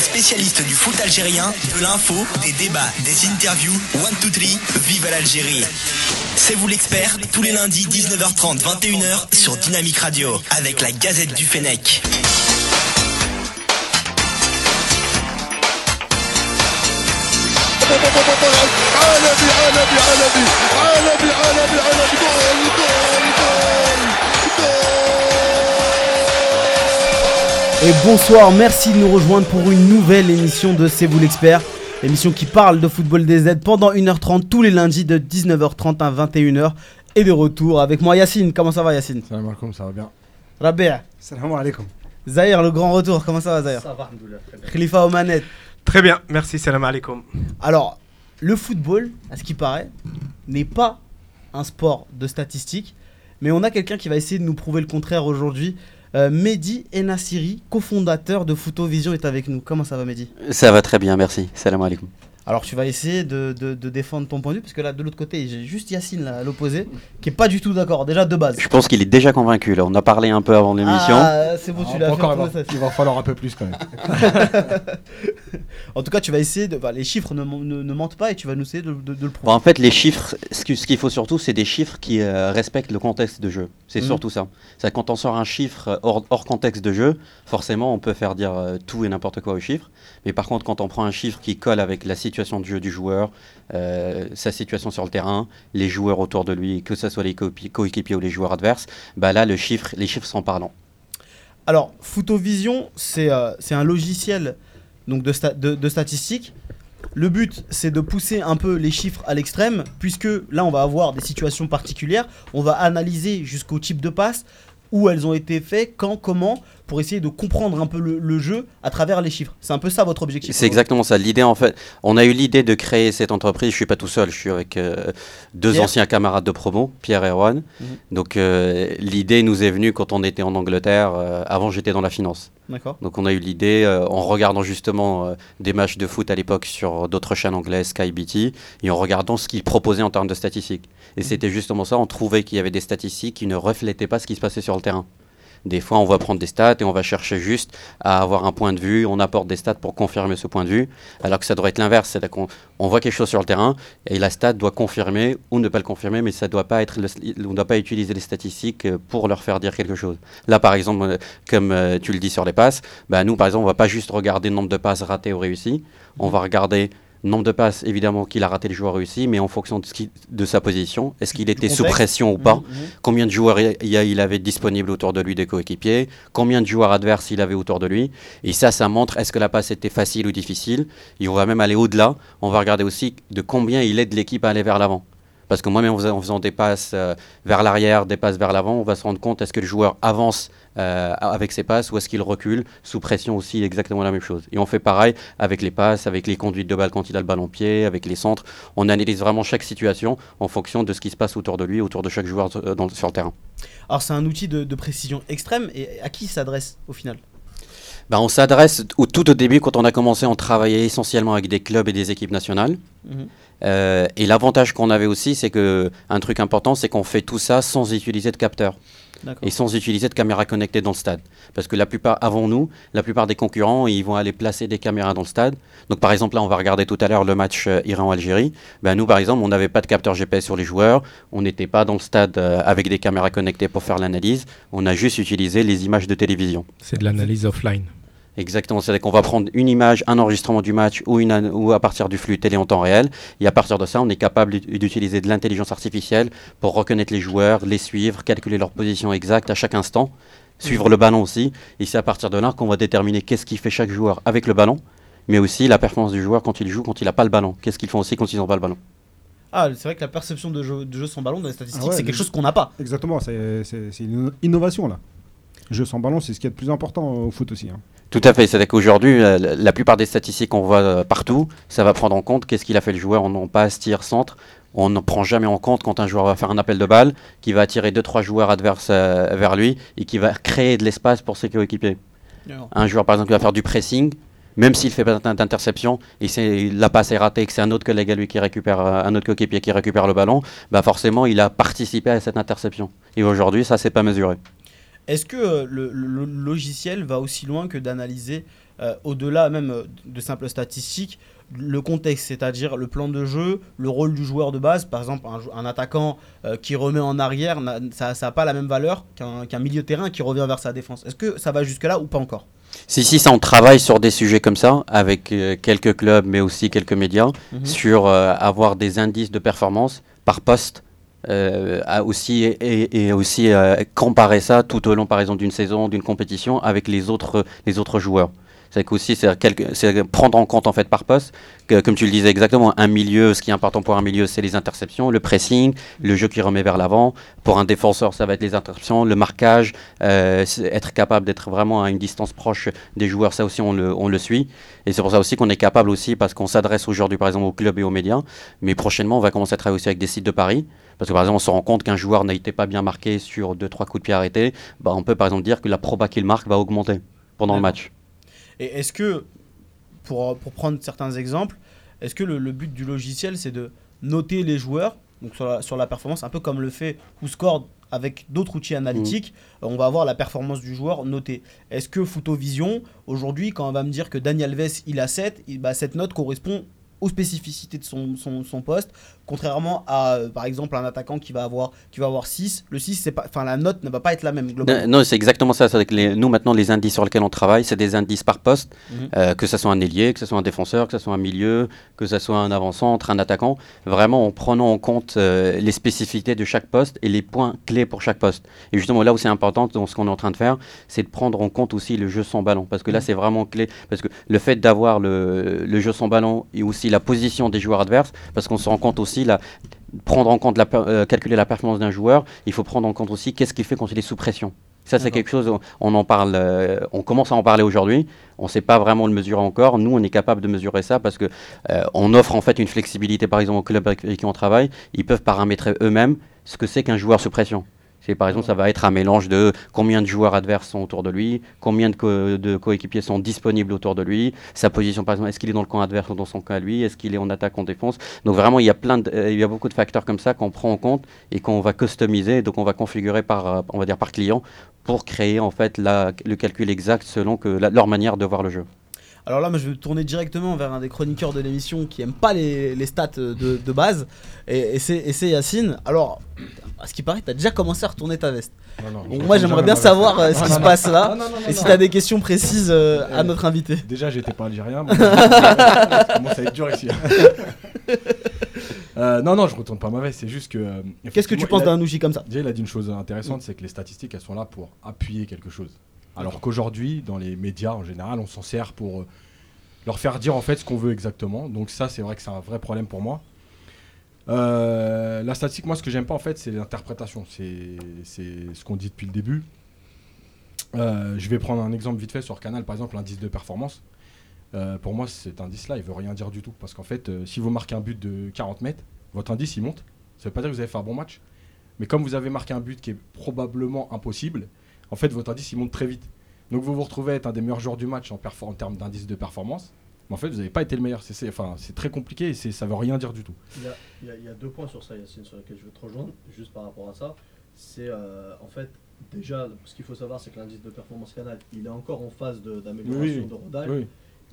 Spécialistes du foot algérien, de l'info, des débats, des interviews. One, two, three, vive l'Algérie. C'est vous l'expert, tous les lundis 19h30, 21h sur Dynamique Radio, avec la Gazette du Fennec. Et bonsoir, merci de nous rejoindre pour une nouvelle émission de C'est vous l'expert. Émission qui parle de football des Z pendant 1h30 tous les lundis de 19h30 à 21h. Et de retour avec moi Yacine. Comment ça va Yacine? Salam alaikum, ça va bien. Rabi' Salam alaikum. Zahir, le grand retour. Comment ça va Zahir? Ça va, très bien. Khalifa aux manettes. Très bien, merci, salam alaikum. Alors, le football, à ce qui paraît, n'est pas un sport de statistiques. Mais on a quelqu'un qui va essayer de nous prouver le contraire aujourd'hui. Euh, Mehdi Enassiri, cofondateur de Photovision, est avec nous. Comment ça va Mehdi? Ça va très bien, merci. Salam alaikum. Alors tu vas essayer de, de- de défendre ton point de vue parce que là de l'autre côté j'ai juste Yacine là, à l'opposé qui est pas du tout d'accord déjà de base. Je pense qu'il est déjà convaincu. Là. On a parlé un peu avant l'émission. Ah c'est bon tu Ah, l'as fait. encore, il tourner, va, ça. il va falloir un peu plus quand même. En tout cas tu vas essayer de bah, les chiffres ne, ne- ne mentent pas et tu vas nous essayer de, de- de le Bon, prouver. en fait, les chiffres, ce qu'il faut surtout, c'est des chiffres qui euh, respectent le contexte de jeu. C'est Mhm. surtout ça. C'est quand on sort un chiffre euh, hors, hors contexte de jeu, forcément, on peut faire dire euh, tout et n'importe quoi au chiffre. Mais par contre, quand on prend un chiffre qui colle avec la situation de jeu du joueur, euh, sa situation sur le terrain, les joueurs autour de lui, que ce soit les coéquipiers ou les joueurs adverses, bah là, le chiffre, les chiffres sont parlants. Alors Photovision c'est euh, un logiciel donc de, sta- de, de statistiques. Le but c'est de pousser un peu les chiffres à l'extrême puisque là on va avoir des situations particulières. On va analyser jusqu'au type de passe où elles ont été faites, quand, comment, pour essayer de comprendre un peu le, le jeu à travers les chiffres. C'est un peu ça votre objectif. C'est exactement ça. L'idée, en fait, on a eu l'idée de créer cette entreprise. Je suis pas tout seul. Je suis avec euh, deux Pierre. anciens camarades de promo, Pierre et Erwan. Mhm. Donc, euh, l'idée nous est venue quand on était en Angleterre. euh, avant, j'étais dans la finance. D'accord. Donc, on a eu l'idée en regardant justement des matchs de foot à l'époque sur d'autres chaînes anglaises, Sky BT, et en regardant ce qu'ils proposaient en termes de statistiques. Et c'était justement ça. On trouvait qu'il y avait des statistiques qui ne reflétaient pas ce qui se passait sur le terrain. Des fois, on va prendre des stats et on va chercher juste à avoir un point de vue. On apporte des stats pour confirmer ce point de vue, alors que ça devrait être l'inverse. C'est-à-dire qu'on on voit quelque chose sur le terrain et la stat doit confirmer ou ne pas le confirmer, mais ça doit pas être. le- on ne doit pas utiliser les statistiques pour leur faire dire quelque chose. Là, par exemple, euh, comme euh, tu le dis sur les passes, bah, nous, par exemple, on va pas juste regarder le nombre de passes ratées ou réussies. On va regarder nombre de passes, évidemment, qu'il a raté le joueur réussi, mais en fonction de, ce qui- de sa position. Est-ce qu'il était sous pression ou pas Mhm, mhm. combien de joueurs il y a- il avait disponible autour de lui des coéquipiers, combien de joueurs adverses il avait autour de lui. Et ça, ça montre est-ce que la passe était facile ou difficile. Et on va même aller au-delà. On va regarder aussi de combien il aide l'équipe à aller vers l'avant. Parce que moi-même, en faisant- en faisant des passes euh, vers l'arrière, des passes vers l'avant, on va se rendre compte est-ce que le joueur avance euh, avec ses passes ou est-ce qu'il recule sous pression aussi, exactement la même chose. Et on fait pareil avec les passes, avec les conduites de balle quand il a le ballon pied, avec les centres. On analyse vraiment chaque situation en fonction de ce qui se passe autour de lui, autour de chaque joueur euh, dans- sur le terrain. Alors c'est un outil de, de précision extrême et à qui s'adresse au final? Ben, on s'adresse au, tout au début, quand on a commencé, on travaillait essentiellement avec des clubs et des équipes nationales. Mhm. Euh, et l'avantage qu'on avait aussi, c'est que un truc important, c'est qu'on fait tout ça sans utiliser de capteur. Et sans utiliser de caméra connectée dans le stade. Parce que la plupart, avant nous, la plupart des concurrents, ils vont aller placer des caméras dans le stade. Donc par exemple, là, on va regarder tout à l'heure le match euh, Iran-Algérie. Ben, nous, par exemple, on n'avait pas de capteur GPS sur les joueurs. On n'était pas dans le stade euh, avec des caméras connectées pour faire l'analyse. On a juste utilisé les images de télévision. C'est de l'analyse offline. Exactement, c'est-à-dire qu'on va prendre une image, un enregistrement du match ou, une, an- ou à partir du flux télé en temps réel. Et à partir de ça, on est capable d'ut- d'utiliser de l'intelligence artificielle pour reconnaître les joueurs, les suivre, calculer leur position exacte à chaque instant, suivre le ballon aussi. Et c'est à partir de là qu'on va déterminer qu'est-ce qui fait chaque joueur avec le ballon, mais aussi la performance du joueur quand il joue, quand il n'a pas le ballon. Qu'est-ce qu'ils font aussi quand ils n'ont pas le ballon. Ah c'est vrai que la perception de jeu, de jeu sans ballon dans les statistiques Ah ouais, c'est quelque chose qu'on n'a pas. Exactement, c'est une innovation là. Jeu sans ballon, c'est ce qui est le plus important au foot aussi. hein. Tout à fait, c'est-à-dire qu'aujourd'hui, la, la plupart des statistiques qu'on voit euh, partout, ça va prendre en compte qu'est-ce qu'il a fait le joueur en non passe, tir, centre. On ne prend jamais en compte quand un joueur va faire un appel de balle, qui va attirer 2-3 joueurs adverses euh, vers lui et qui va créer de l'espace pour ses coéquipiers. Un joueur, par exemple, qui va faire du pressing, même s'il fait pas d'in- d'interception, et c'est la passe est ratée, et que c'est un autre collègue à lui qui récupère, euh, un autre coéquipier qui récupère le ballon, bah forcément, il a participé à cette interception. Et aujourd'hui, ça, c'est pas mesuré. Est-ce que euh, le, logiciel va aussi loin que d'analyser euh, au-delà même euh, de simples statistiques, le contexte, c'est-à-dire le plan de jeu, le rôle du joueur de base? Par exemple, un, attaquant euh, qui remet en arrière, ça n'a pas la même valeur qu'un milieu de terrain qui revient vers sa défense. Est-ce que ça va jusque-là ou pas encore? Si, si, ça, on travaille sur des sujets comme ça, avec euh, quelques clubs, mais aussi quelques médias, Mhm. sur euh, avoir des indices de performance par poste. Euh, aussi et, aussi euh, comparer ça tout au long par exemple d'une saison d'une compétition avec les autres les autres joueurs. C'est qu'aussi c'est prendre en compte en fait par poste comme tu le disais exactement un milieu ce qui est important pour un milieu c'est les interceptions le pressing le jeu qui remet vers l'avant. Pour un défenseur ça va être les interceptions le marquage euh, être capable d'être vraiment à une distance proche des joueurs ça aussi on le suit. Et c'est pour ça aussi qu'on est capable aussi parce qu'on s'adresse aujourd'hui par exemple aux clubs et aux médias. Mais prochainement on va commencer à travailler aussi avec des sites de paris parce que par exemple, on se rend compte qu'un joueur n'a été pas bien marqué sur 2-3 coups de pied arrêtés, bah, on peut par exemple dire que la proba qu'il marque va augmenter pendant le match. Et est-ce que, pour, pour prendre certains exemples, est-ce que le, le but du logiciel, c'est de noter les joueurs donc sur, la, sur la performance, un peu comme le fait WhoScore avec d'autres outils analytiques, euh, on va avoir la performance du joueur notée. Est-ce que Photovision, aujourd'hui, quand on va me dire que Daniel Alves, il a 7, il- bah, cette note correspond aux spécificités de son, son, son poste, contrairement à, euh, par exemple, un attaquant qui va avoir, qui va avoir 6. Le 6, c'est pas, enfin, la note ne va pas être la même globalement. Non, non, c'est exactement ça. c'est que les- nous, maintenant, les indices sur lesquels on travaille, c'est des indices par poste, Mhm. euh, que ce soit un ailier, que ce soit un défenseur, que ce soit un milieu, que ce soit un avant-centre, un attaquant. Vraiment, en prenant en compte euh, les spécificités de chaque poste et les points clés pour chaque poste. Et justement, là où c'est important, dans ce qu'on est en train de faire, c'est de prendre en compte aussi le jeu sans ballon. Parce que là, Mhm. c'est vraiment clé. Parce que le fait d'avoir le, le jeu sans ballon et aussi la position des joueurs adverses, parce qu'on se rend compte aussi, la, prendre en compte, la, euh, calculer la performance d'un joueur, il faut prendre en compte aussi qu'est-ce qu'il fait quand il est sous pression. Ça, c'est quelque chose, on- on en parle, euh, on commence à en parler aujourd'hui. On ne sait pas vraiment le mesurer encore. Nous, on est capable de mesurer ça parce que euh, on offre en fait une flexibilité, par exemple, aux clubs avec avec qui on travaille. Ils peuvent paramétrer eux-mêmes ce que c'est qu'un joueur sous pression. C'est par exemple, ça va être un mélange de combien de joueurs adverses sont autour de lui, combien de, co- de coéquipiers sont disponibles autour de lui, sa position, par exemple, est-ce qu'il est dans le camp adverse ou dans son camp à lui, est-ce qu'il est en attaque, en défense. Donc vraiment, il y a plein, euh, il y a beaucoup de facteurs comme ça qu'on prend en compte et qu'on va customiser, donc on va configurer par, euh, on va dire par client pour créer en fait le calcul exact selon que leur manière de voir le jeu. Alors là, moi, je vais me tourner directement vers un des chroniqueurs de l'émission qui aime pas les, les stats de, de base, et, et c'est Yacine. Alors, à ce qui paraît, tu as déjà commencé à retourner ta veste. Non, non, Donc je moi, j'aimerais bien savoir euh, ce qui se passe là, Non, et si tu as des questions précises euh, à Euh, notre invité. Déjà, j'étais pas algérien. mais- ça commence à être dur ici. Euh, non, non, je retourne pas ma veste. C'est juste que. euh, Qu'est-ce que tu penses d'un outil comme ça? Déjà, il a dit une chose intéressante, c'est que les statistiques, elles sont là pour appuyer quelque chose. Alors qu'aujourd'hui, dans les médias en général, on s'en sert pour euh, leur faire dire en fait ce qu'on veut exactement. Donc ça, c'est vrai que c'est un vrai problème pour moi. Euh, la statistique, moi, ce que j'aime pas en fait, c'est l'interprétation. C'est ce qu'on dit depuis le début. Euh, je vais prendre un exemple vite fait sur Canal, par exemple, l'indice de performance. Euh, pour moi, cet indice-là, il veut rien dire du tout. Parce qu'en fait, si vous marquez un but de 40 mètres, votre indice, il monte. Ça veut pas dire que vous avez fait un bon match. Mais comme vous avez marqué un but qui est probablement impossible, en fait, votre indice, il monte très vite. Donc vous vous retrouvez être un des meilleurs joueurs du match en, en termes d'indice de performance. Mais en fait, vous n'avez pas été le meilleur. C'est- C'est enfin, c'est très compliqué et c'est- ça veut rien dire du tout. Il y, a, il y deux points sur ça, Yacine, sur lesquels je veux te rejoindre, juste par rapport à ça. C'est euh, en fait, déjà, ce qu'il faut savoir, c'est que l'indice de performance canal, il est encore en phase d'amélioration de rodage. Oui.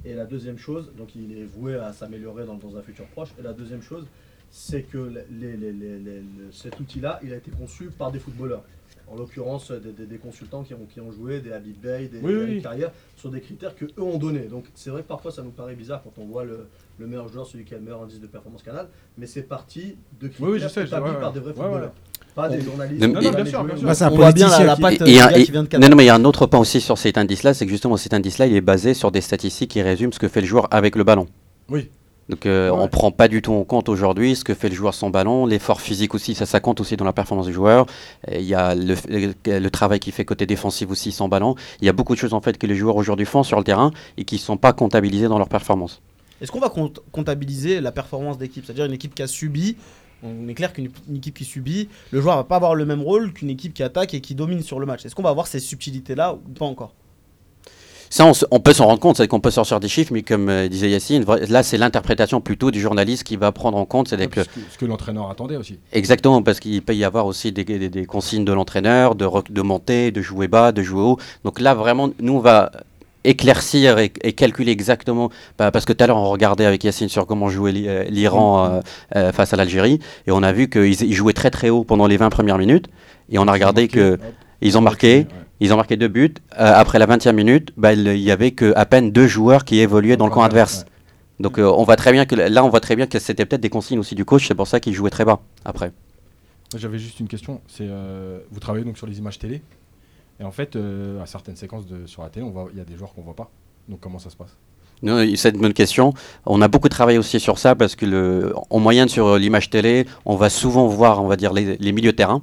Et la deuxième chose, donc il est voué à s'améliorer dans, dans un futur proche. Et la deuxième chose, c'est que les- les- les- cet outil-là, il a été conçu par des footballeurs. En l'occurrence, des, des- des consultants qui ont, qui ont joué, des Habib Bey, des, Oui, des oui. Eric Carrière, sur des critères que eux ont donnés. Donc c'est vrai que parfois ça nous paraît bizarre quand on voit le, le meilleur joueur, celui qui a le meilleur indice de performance canal, mais c'est parti de critères Oui, oui, je sais, établis ouais, par des vrais Ouais, ouais. footballeurs. Pas des journalistes. Non, non, bien sûr, bien sûr. Bah, c'est un On voit bien la, patte Et- et du un- gars et- qui vient de non, Canal. non, mais il y a un autre point aussi sur cet indice-là, c'est que justement cet indice-là, il est basé sur des statistiques qui résument ce que fait le joueur avec le ballon. Oui. Donc euh, Ouais. on prend pas du tout en compte aujourd'hui ce que fait le joueur sans ballon, l'effort physique aussi, ça ça compte aussi dans la performance du joueur. Il y a le, le- le travail qu'il fait côté défensif aussi sans ballon. Il y a beaucoup de choses en fait que les joueurs aujourd'hui font sur le terrain et qui sont pas comptabilisées dans leur performance. Est-ce qu'on va comptabiliser la performance d'équipe? C'est-à-dire une équipe qui a subi, on est clair qu'une une équipe qui subit, le joueur va pas avoir le même rôle qu'une équipe qui attaque et qui domine sur le match. Est-ce qu'on va avoir ces subtilités-là ou pas encore? Ça, on, peut s'en rendre compte, c'est qu'on peut sortir des chiffres, mais comme euh, disait Yacine, là c'est l'interprétation plutôt du journaliste qui va prendre en compte. C'est que ce que, l'entraîneur attendait aussi. Exactement, parce qu'il peut y avoir aussi des, des- des consignes de l'entraîneur, de, monter, de jouer bas, de jouer haut. Donc là, vraiment, nous, on va éclaircir et, et calculer exactement. bah, parce que tout à l'heure, on regardait avec Yacine sur comment jouait euh, l'Iran euh, euh, face à l'Algérie. Et on a vu qu'ils ils jouaient très très haut pendant les 20 premières minutes. Et on a regardé Marqué, que ils ont marqué. Ouais. Ils ont marqué deux buts. Euh, après la 20e minute, bah, il il y avait que à peine deux joueurs qui évoluaient dans le camp adverse. Donc euh, on voit très bien que là, on voit très bien que c'était peut-être des consignes aussi du coach. C'est pour ça qu'il jouait très bas après. J'avais juste une question. C'est euh, vous travaillez donc sur les images télé et en fait à certaines séquences de, sur la télé, il y a des joueurs qu'on voit pas. Donc comment ça se passe? Non, C'est une bonne question. On a beaucoup travaillé aussi sur ça parce que le, en moyenne sur l'image télé, on va souvent voir, on va dire les, les milieux de terrain.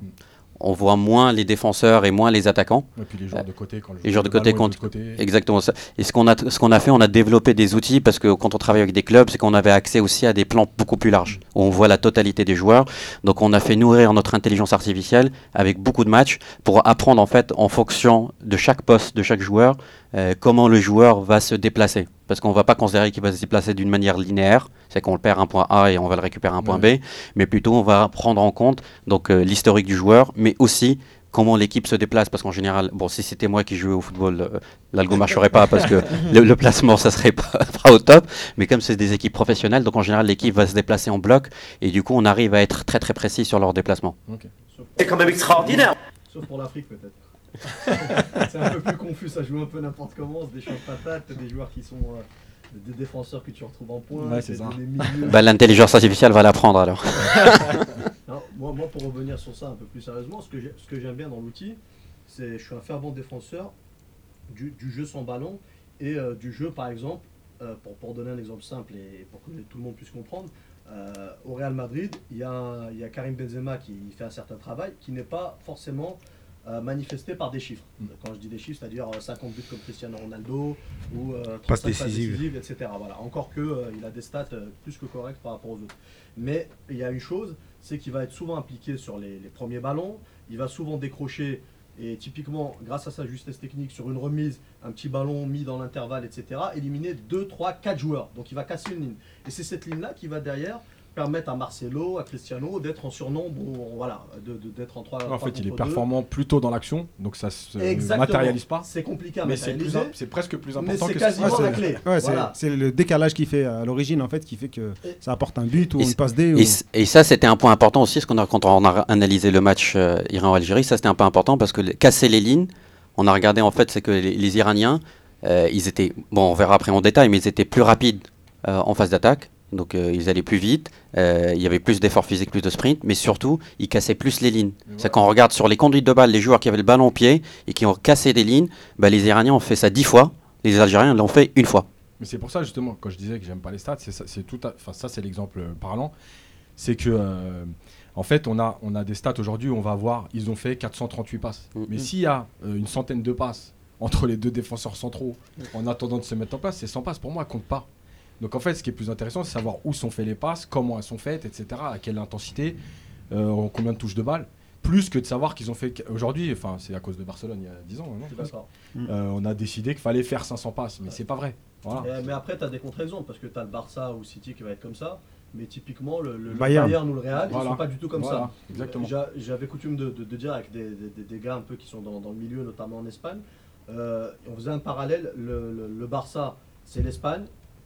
On voit moins les défenseurs et moins les attaquants. Et puis les joueurs de côté quand le les joueurs de côté contre-. Exactement ça. Et ce qu'on a, ce qu'on a fait, on a développé des outils parce que quand on travaille avec des clubs, c'est qu'on avait accès aussi à des plans beaucoup plus larges où on voit la totalité des joueurs. Donc on a fait nourrir notre intelligence artificielle avec beaucoup de matchs pour apprendre en fait en fonction de chaque poste de chaque joueur euh, comment le joueur va se déplacer. Parce qu'on ne va pas considérer qu'il va se déplacer d'une manière linéaire, c'est qu'on le perd un point A et on va le récupérer un point B, mais plutôt on va prendre en compte donc euh, l'historique du joueur, mais aussi comment l'équipe se déplace. Parce qu'en général bon si c'était moi qui jouais au football euh, l'algo marcherait pas parce que le, le placement ça serait pas, pas au top. Mais comme c'est des équipes professionnelles donc en général l'équipe va se déplacer en bloc. Et du coup on arrive à être très très précis sur leur déplacement. C'est quand même extraordinaire. sauf pour l'Afrique peut-être. c'est un peu plus confus, ça joue un peu n'importe comment, c'est des champs de patates, des joueurs qui sont euh, des défenseurs que tu retrouves en point, Ouais, c'est ça. bah, l'intelligence artificielle va l'apprendre alors Non, moi, moi, pour revenir sur ça un peu plus sérieusement, ce que j'ai- ce que j'aime bien dans l'outil, c'est je suis un fervent défenseur du, du jeu sans ballon et euh, du jeu, par exemple, euh, pour, pour donner un exemple simple et pour que tout le monde puisse comprendre, euh, au Real Madrid, il y, a un- il y a Karim Benzema qui fait un certain travail qui n'est pas forcément euh, manifesté par des chiffres. Mm. Quand je dis des chiffres, c'est-à-dire euh, 50 buts comme Cristiano Ronaldo ou euh, 35 Passes décisives. etc. Voilà. Encore que euh, il a des stats euh, plus que correctes par rapport aux autres. Mais il y a une chose, c'est qu'il va être souvent impliqué sur les, les premiers ballons, il va souvent décrocher, et typiquement, grâce à sa justesse technique, sur une remise, un petit ballon mis dans l'intervalle, etc., éliminer 2, 3, 4 joueurs. Donc il va casser une ligne. Et c'est cette ligne-là qui va derrière permettre à Marcelo, à Cristiano d'être en surnombre, ou en- voilà, de- de- d'être en 3 En fait, il est performant plutôt dans l'action, donc ça se Exactement. matérialise pas. C'est compliqué à Mais c'est plus c'est presque plus mais important c'est que quasiment la clé. Ouais, c'est Voilà. c'est le décalage qui fait à l'origine en fait qui fait que Et- ça apporte un but ou Et une passe D. ou- Et, ça, c'était un point important aussi, parce qu'on a, quand on a analysé le match euh, Iran-Algérie, ça c'était un peu important parce que le- casser les lignes, on a regardé en fait, c'est que les, les Iraniens, euh, ils étaient, bon, on verra après en détail, mais ils étaient plus rapides euh, en phase d'attaque, donc euh, ils allaient plus vite, euh, il y avait plus d'efforts physiques, plus de sprint, mais surtout, ils cassaient plus les lignes. C'est quand on regarde sur les conduites de balles, les joueurs qui avaient le ballon au pied et qui ont cassé des lignes, bah, les Iraniens ont fait ça dix fois, les Algériens l'ont fait une fois. Mais c'est pour ça justement, quand je disais que j'aime pas les stats, c'est ça, c'est tout, à- enfin ça c'est l'exemple euh, parlant, c'est que euh, en fait on a on a des stats aujourd'hui où on va voir, ils ont fait 438 passes. Mhm. Mais s'il y a une centaine de passes entre les deux défenseurs centraux en attendant de se mettre en place, ces 100 passes pour moi comptent pas. Donc en fait, ce qui est plus intéressant, c'est savoir où sont faites les passes, comment elles sont faites, etc. À quelle intensité, euh, en combien de touches de balle. Plus que de savoir qu'ils ont fait aujourd'hui, enfin c'est à cause de Barcelone il y a 10 ans, non Je suis d'accord. Euh, on a décidé qu'il fallait faire 500 passes, mais c'est pas vrai. Voilà. Euh, mais après, tu as des contre-exemples parce que tu as le Barça ou City qui va être comme ça. Mais typiquement, le, Bayern. Bayern. ou le Real, ils Voilà. sont pas du tout comme Voilà, ça. exactement. J'a- J'avais coutume de, de- de dire avec des, des- des gars un peu qui sont dans, dans le milieu, notamment en Espagne, euh, on faisait un parallèle. Le, le- le Barça, c'est l'Espagne.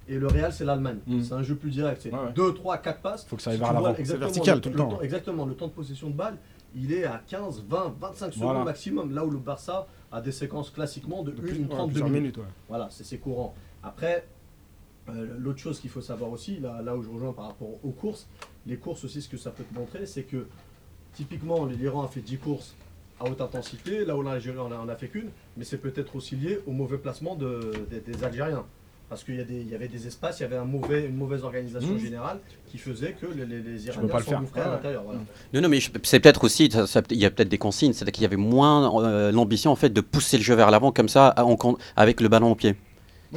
Et le Real, c'est l'Allemagne. Mm. C'est un jeu plus direct. C'est Ouais, ouais. 2, 3, 4 passes. Faut que ça aille Si vers l'avant. exactement vertical le- tout le le temps. Exactement. Le temps de possession de balle, il est à 15, 20, 25 secondes Voilà. maximum. Là où le Barça a des séquences classiquement de 1, Depuis- une ouais, 32 plusieurs minutes. minutes. ouais. Voilà, c'est c'est courant. Après, euh, l'autre chose qu'il faut savoir aussi, là, là où je rejoins par rapport aux courses, les courses aussi, ce que ça peut te montrer, c'est que typiquement, l'Iran a fait 10 courses à haute intensité, là où l'Algérie en a, en a fait qu'une, mais c'est peut-être aussi lié au mauvais placement de- des, des Algériens. Parce qu'il y, y avait des espaces, il y avait un mauvais, une mauvaise organisation Mmh. générale qui faisait que les, les, les Iraniens pas le faire. s'engouffraient à Ouais, ouais. l'intérieur. Voilà. Non, non, mais c'est peut-être aussi, ça- ça- il y a peut-être des consignes, c'est-à-dire qu'il y avait moins euh, l'ambition en fait de pousser le jeu vers l'avant comme ça, en avec le ballon au pied.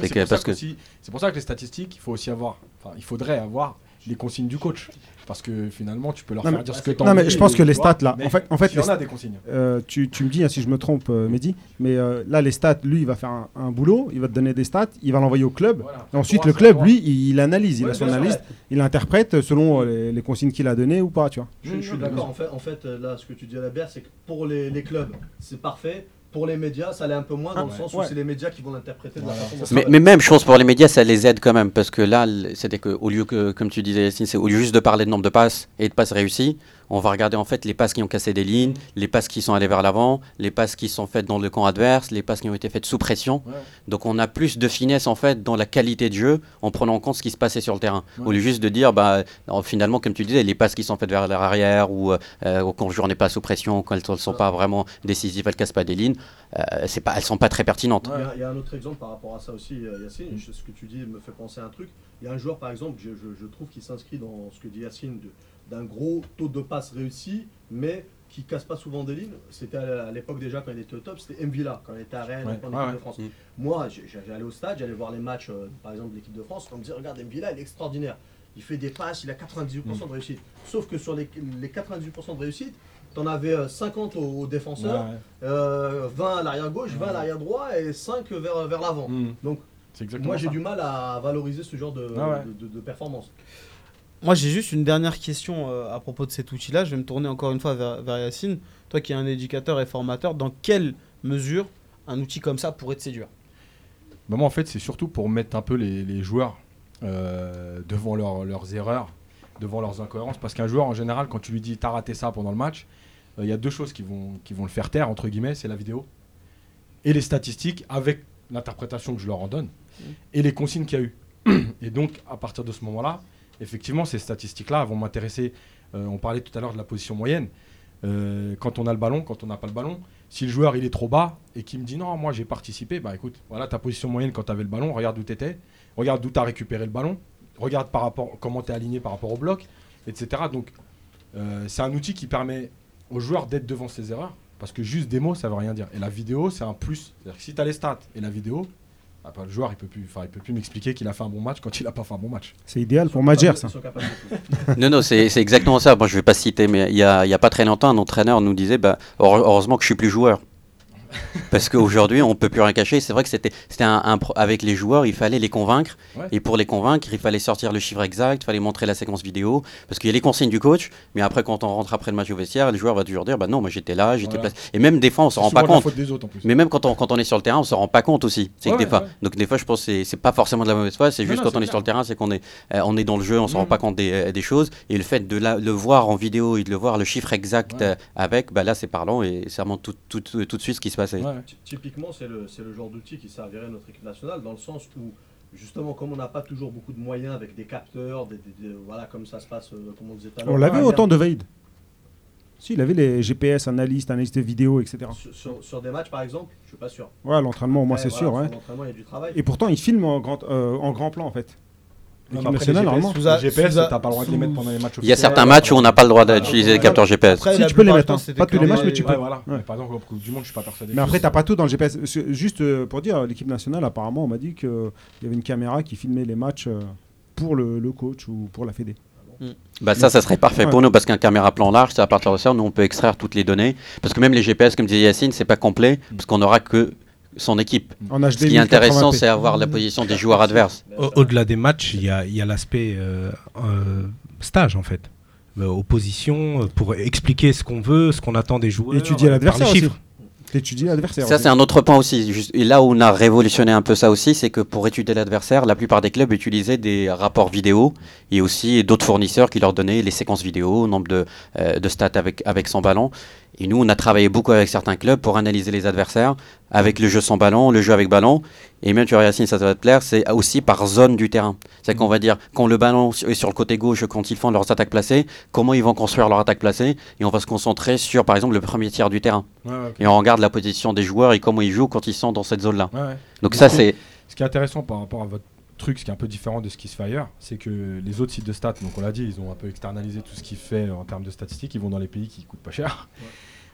C'est que- pour, que- pour ça que les statistiques, il faut aussi avoir, enfin, il faudrait avoir les consignes du coach, parce que finalement, tu peux leur Non, faire mais- dire ce que tu Non, mais je pense que les stats là, en fait, en fait, il y en les a des consignes. Euh, tu, tu me dis hein, si je me trompe, euh, Mehdi, mais euh, là, les stats, lui, il va faire un, un boulot, il va te donner des stats, il va l'envoyer au club. Voilà. Et ensuite, le club, lui, il, il analyse, il Ouais, a son sûr, analyste, il interprète selon euh, les, les consignes qu'il a données ou pas, tu vois. Je, je suis d'accord. En fait, en fait, là, ce que tu dis à la BR, c'est que pour les, les clubs, c'est parfait. Pour les médias, ça l'est un peu moins dans Ah, le sens ouais. où c'est les médias qui vont l'interpréter de la façon Mais, même, je pense pour les médias, ça les aide quand même. Parce que là, c'était que, au lieu que, comme tu disais, Yacine, c'est au lieu juste de parler de nombre de passes et de passes réussies, on va regarder en fait les passes qui ont cassé des lignes, les passes qui sont allées vers l'avant, les passes qui sont faites dans le camp adverse, les passes qui ont été faites sous pression. Ouais. Donc on a plus de finesse en fait dans la qualité de jeu en prenant en compte ce qui se passait sur le terrain. Ouais. Au lieu juste de dire, bah, finalement, comme tu disais, les passes qui sont faites vers l'arrière ou euh, ou quand le joueur n'est pas sous pression, quand elles ne sont pas vraiment décisives, elles cassent pas des lignes, euh, c'est pas, elles sont pas très pertinentes. Il y, a, il y a un autre exemple par rapport à ça aussi, euh, Yacine. Ce que tu dis me fait penser à un truc. Il y a un joueur, par exemple, je, je- je trouve qui s'inscrit dans ce que dit Yacine, de- d'un gros taux de passe réussi, mais qui casse pas souvent des lignes. C'était à l'époque déjà quand il était au top, c'était Mvila, quand il était à Rennes, Ouais, en ouais, de. France. Mm. Moi, j'allais au stade, j'allais voir les matchs, euh, par exemple, de l'équipe de France. On me disait, regarde, Mvila, il est extraordinaire. Il fait des passes, il a 98% de réussite. Sauf que sur les, les 98% de réussite, T'en avais euh, 50 aux, aux défenseurs, Ouais, ouais. euh, 20 à l'arrière gauche, 20 à l'arrière droit et 5 vers, vers l'avant. Mm. Donc moi j'ai du mal à valoriser ce genre de, Ah ouais. de, de- de performance. Moi, j'ai juste une dernière question euh, à propos de cet outil-là. Je vais me tourner encore une fois vers, vers Yacine. Toi qui es un éducateur et formateur, dans quelle mesure un outil comme ça pourrait te séduire? Bah, moi, en fait, c'est surtout pour mettre un peu les, les joueurs euh, devant leurs- leurs erreurs, devant leurs incohérences. Parce qu'un joueur, en général, quand tu lui dis t'as raté ça pendant le match, euh, il y a deux choses qui vont, qui vont le faire taire, entre guillemets c'est la vidéo et les statistiques avec l'interprétation que je leur en donne et les consignes qu'il y a eu. Et donc, à partir de ce moment-là, effectivement, ces statistiques-là vont m'intéresser. Euh, on parlait tout à l'heure de la position moyenne. Euh, quand on a le ballon, quand on n'a pas le ballon, si le joueur il est trop bas et qu'il me dit non, moi j'ai participé, bah écoute, voilà ta position moyenne quand tu avais le ballon, regarde où tu étais, regarde d'où tu as récupéré le ballon, regarde par rapport comment tu es aligné par rapport au bloc, etc. Donc euh, c'est un outil qui permet aux joueurs d'être devant ses erreurs parce que juste des mots ça veut rien dire. Et la vidéo c'est un plus. C'est-à-dire que si tu as les stats et la vidéo, bah, le joueur il peut plus, enfin, il peut plus m'expliquer qu'il a fait un bon match quand il a pas fait un bon match. C'est idéal pour Madjer, Ils ça. Non, non, c'est c'est exactement ça. Moi, je vais pas citer, mais il y a, il y a pas très longtemps, un entraîneur nous disait bah, heure- heureusement que je suis plus joueur. Parce qu'aujourd'hui, on peut plus rien cacher. C'est vrai que c'était c'était un, un avec les joueurs, il fallait les convaincre. Ouais. Et pour les convaincre, il fallait sortir le chiffre exact, il fallait montrer la séquence vidéo. Parce qu'il y a les consignes du coach, mais après, quand on rentre après le match au vestiaire, le joueur va toujours dire bah non, moi j'étais là, j'étais Voilà. placé. Et même des fois, on s'en rend pas compte. autres. Mais même quand on, quand on est sur le terrain, on se rend pas compte aussi. C'est Ouais, que des fois, ouais. donc des fois, je pense que c'est- pas forcément de la mauvaise foi. C'est juste non, quand on est sur le terrain, c'est qu'on est, euh, on est dans le jeu, on se rend Mhm. pas compte des, euh, des choses. Et le fait de la- le voir en vidéo et de le voir le chiffre exact euh, avec, bah là, c'est parlant et c'est vraiment tout, tout, tout, tout de suite ce qui se Ouais. Typiquement, c'est le, c'est le genre d'outil qui servirait à notre équipe nationale dans le sens où, justement, comme on n'a pas toujours beaucoup de moyens avec des capteurs, des, des- des- voilà, comme ça se passe, euh, comme on disait tout à l'heure. On l'avait Ah, autant de Vaid. Si, il avait les GPS, analystes, analystes vidéo, etc. Sur, sur- sur des matchs, par exemple, je suis pas sûr. Ouais, l'entraînement, moi, Ouais, c'est voilà, sûr. sur Ouais. l'entraînement, il y a du travail. Et pourtant, il filme en grand, euh, en grand plan, en fait. L'équipe nationale, normalement. Sous GPS, t'as pas le droit de les mettre pendant les matchs Il y a certains matchs où on n'a pas le droit d'utiliser les capteurs GPS. Si, tu peux les mettre, hein. Pas tous les matchs, mais tu peux. Mais par exemple, au Coupe du Monde, je suis pas persuadé. Mais après, t'as pas tout dans le GPS. Juste euh, pour dire, l'équipe nationale, apparemment, on m'a dit qu'il y avait une caméra qui filmait les matchs euh, pour le, coach ou pour la Fédé. Bah ça, ça serait parfait Ouais. pour nous parce qu'un caméra plan large, c'est à partir de ça, nous on peut extraire toutes les données. Parce que même les GPS, comme disait Yacine, c'est pas complet parce qu'on n'aura que son équipe. En HD. Ce qui est intéressant, 1080p. c'est avoir la position des joueurs adverses. Au-delà des matchs, il y a, il y a l'aspect euh, euh, stage en fait. Euh, opposition, pour expliquer ce qu'on veut, ce qu'on attend des joueurs. Étudier l'adversaire aussi. l'adversaire. Ça, c'est un autre point aussi. Juste- Et là où on a révolutionné un peu ça aussi, c'est que pour étudier l'adversaire, la plupart des clubs utilisaient des rapports vidéo et aussi d'autres fournisseurs qui leur donnaient les séquences vidéo, nombre de, euh, de stats avec, avec son ballon. Et nous, on a travaillé beaucoup avec certains clubs pour analyser les adversaires avec le jeu sans ballon, le jeu avec ballon. Et même, tu vois, Yacine, ça va te plaire, c'est aussi par zone du terrain. C'est qu'on va dire, quand le ballon est sur le côté gauche, quand ils font leurs attaques placées, comment ils vont construire leur attaque placée. Et on va se concentrer sur, par exemple, le premier tiers du terrain. Ouais, ouais, ok. Et on regarde la position des joueurs et comment ils jouent quand ils sont dans cette zone-là. Ouais. Donc ça, c'est... Ce qui est intéressant par rapport à votre truc, ce qui est un peu différent de ce qui se fait ailleurs, c'est que les autres sites de stats, donc on l'a dit, ils ont un peu externalisé tout ce qui fait en termes de statistiques, ils vont dans les pays qui coûtent pas cher.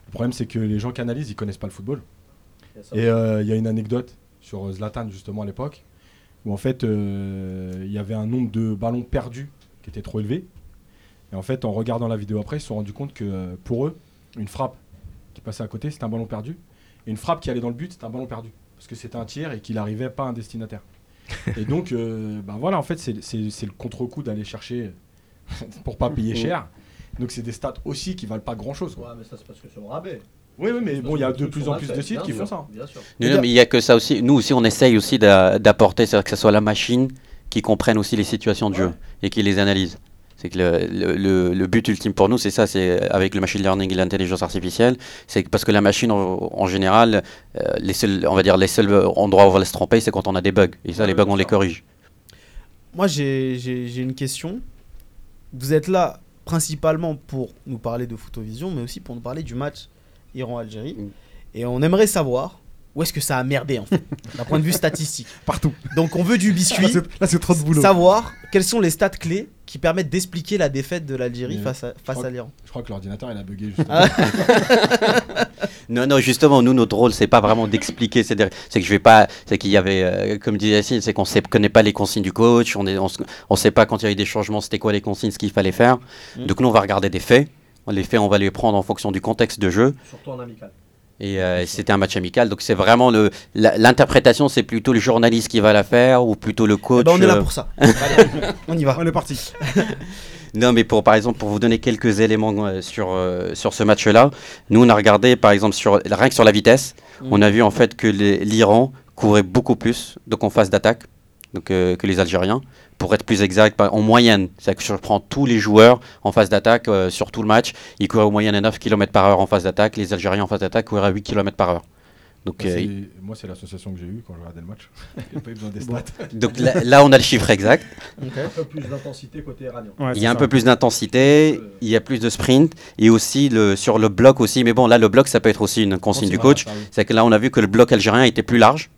Le problème, c'est que les gens qui analysent, ils connaissent pas le football. il. Et euh, il y a une anecdote sur Zlatan, justement, à l'époque, où en fait, euh, il y avait un nombre de ballons perdus qui était trop élevé. Et en fait, en regardant la vidéo après, ils se sont rendus compte que euh, pour eux, une frappe qui passait à côté, c'était un ballon perdu. Et une frappe qui allait dans le but, c'était un ballon perdu. Parce que c'était un tir et qu'il n'arrivait pas à un destinataire. et donc, euh, ben voilà, en fait, c'est le contre-coup d'aller chercher pour pas payer cher. Donc, c'est des stats aussi qui valent pas grand-chose. Ouais, mais ça, c'est parce que c'est au rabais. Oui, oui, mais bon, il y a de plus en plus de sites qui font ça. Bien sûr. Non, non, mais il n'y a que ça aussi. Nous aussi, on essaye aussi d'a- d'apporter, c'est-à-dire que ce soit la machine qui comprenne aussi les situations de jeu Ouais. et qui les analyse. C'est que le, le- le- le but ultime pour nous, c'est ça, c'est avec le machine learning et l'intelligence artificielle, c'est parce que la machine, en, en général, euh, les seuls, on va dire, les seuls endroits où on va se tromper, c'est quand on a des bugs. Et ça, Ouais, les bugs, on les corrige. Moi, j'ai une question. Vous êtes là principalement pour nous parler de Photovision, mais aussi pour nous parler du match Iran-Algérie. Et on aimerait savoir où est-ce que ça a merdé, en fait, d'un point de vue statistique. Partout. Donc, on veut du biscuit. là, c'est trop de boulot. savoir quelles sont les stats clés qui permettent d'expliquer la défaite de l'Algérie face à, face crois à l'Iran. Je crois que l'ordinateur il a bugué justement. Non, non, justement, nous, notre rôle, c'est pas vraiment d'expliquer. C'est de- que je vais pas. C'est qu'il y avait, euh, comme disait Yacine, c'est qu'on ne connaît pas les consignes du coach. On on sait pas quand il y a eu des changements, c'était quoi les consignes, ce qu'il fallait faire. Mm. Donc, nous, on va regarder des faits. Les faits, on va les prendre en fonction du contexte de jeu. Surtout en amical. Et euh, c'était un match amical. Donc, c'est vraiment le. L'interprétation, c'est plutôt le journaliste qui va la faire ou plutôt le Eh coach. ben, on est là euh, pour ça. Allez, on y va. On est parti. Non, mais pour, par exemple, pour vous donner quelques éléments euh, sur, euh, sur ce match-là, nous, on a regardé, par exemple, sur, rien que sur la vitesse, Mm. on a vu en fait que les- l'Iran courait beaucoup plus donc en phase d'attaque donc, euh, que les Algériens. Pour être plus exact, en moyenne, c'est-à-dire que je prends tous les joueurs en phase d'attaque euh, sur tout le match, ils couraient en moyenne à 9 km par heure en phase d'attaque, les Algériens en phase d'attaque couraient à 8 km par heure. Donc, Bah, euh, Moi, c'est l'association que j'ai eue quand je regardais le match. J'ai pas eu besoin des stats. donc là, là, on a le chiffre exact. Ok. Un peu plus d'intensité côté iranien. Ouais, Il y a un peu plus d'intensité, il y a plus de sprint et aussi le, sur le bloc aussi. Mais bon, là, le bloc, ça peut être aussi une consigne du coach. C'est que là, on a vu que le bloc algérien était plus large,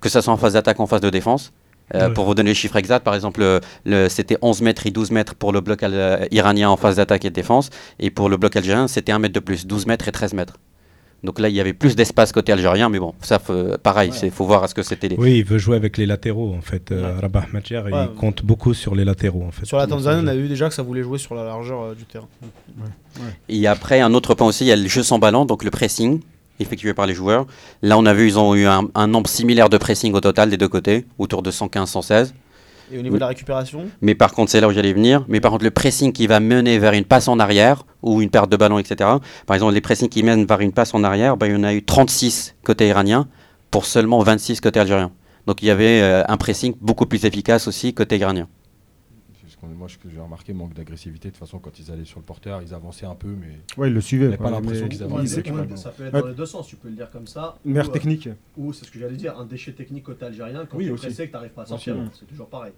que ça soit en phase d'attaque ou en phase de défense. Euh, Ouais. Pour vous donner les chiffres exacts, par exemple, le- le- c'était 11 mètres et 12 mètres pour le bloc euh, iranien en phase d'attaque et de défense. Et pour le bloc algérien, c'était 1 mètre de plus, 12 mètres et 13 mètres. Donc là, il y avait plus d'espace côté algérien, mais bon, ça, faut- pareil, il faut voir à ce que c'était les. Oui, il veut jouer avec les latéraux en fait. Euh. Rabah Madjer, Ouais. il compte beaucoup sur les latéraux en fait. Sur la Tanzanie, on jeu. a vu déjà que ça voulait jouer sur la largeur euh, du terrain. Et après, un autre point aussi, il y a le jeu sans ballon, donc le pressing effectué par les joueurs. Là, on a vu, ils ont eu un, un nombre similaire de pressing au total des deux côtés, autour de 115-116. Et au niveau de la récupération, Mais par contre, c'est là où j'allais venir. Mais par contre, le pressing qui va mener vers une passe en arrière ou une perte de ballon, etc. Par exemple, les pressings qui mènent vers une passe en arrière, ben, il y en a eu 36 côté iranien pour seulement 26 côté algérien. Donc il y avait euh, un pressing beaucoup plus efficace aussi côté iranien. Moi, ce que j'ai remarqué, manque d'agressivité. De toute façon, quand ils allaient sur le porteur, ils avançaient un peu, mais Ouais, il le. J'avais quoi, pas l'impression qu'ils. Ouais, ça peut être Ouais. dans les deux sens, tu peux le dire comme ça. Une meilleure ou, euh, technique. Ou c'est ce que j'allais dire, un déchet technique côté algérien, quand Oui, tu pressé que tu n'arrives pas à sortir, c'est toujours pareil.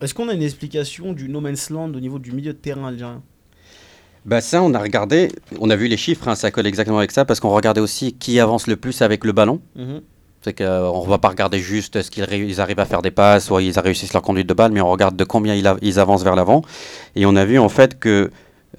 est-ce qu'on a une explication du no man's land au niveau du milieu de terrain algérien? Bah ça, on a regardé, on a vu les chiffres, hein, ça colle exactement avec ça, parce qu'on regardait aussi qui avance le plus avec le ballon. Mhm. C'est qu'on ne va pas regarder juste ce qu'ils arrivent à faire des passes ou ils réussissent leur conduite de balle, mais on regarde de combien ils avancent vers l'avant. Et on a vu en fait que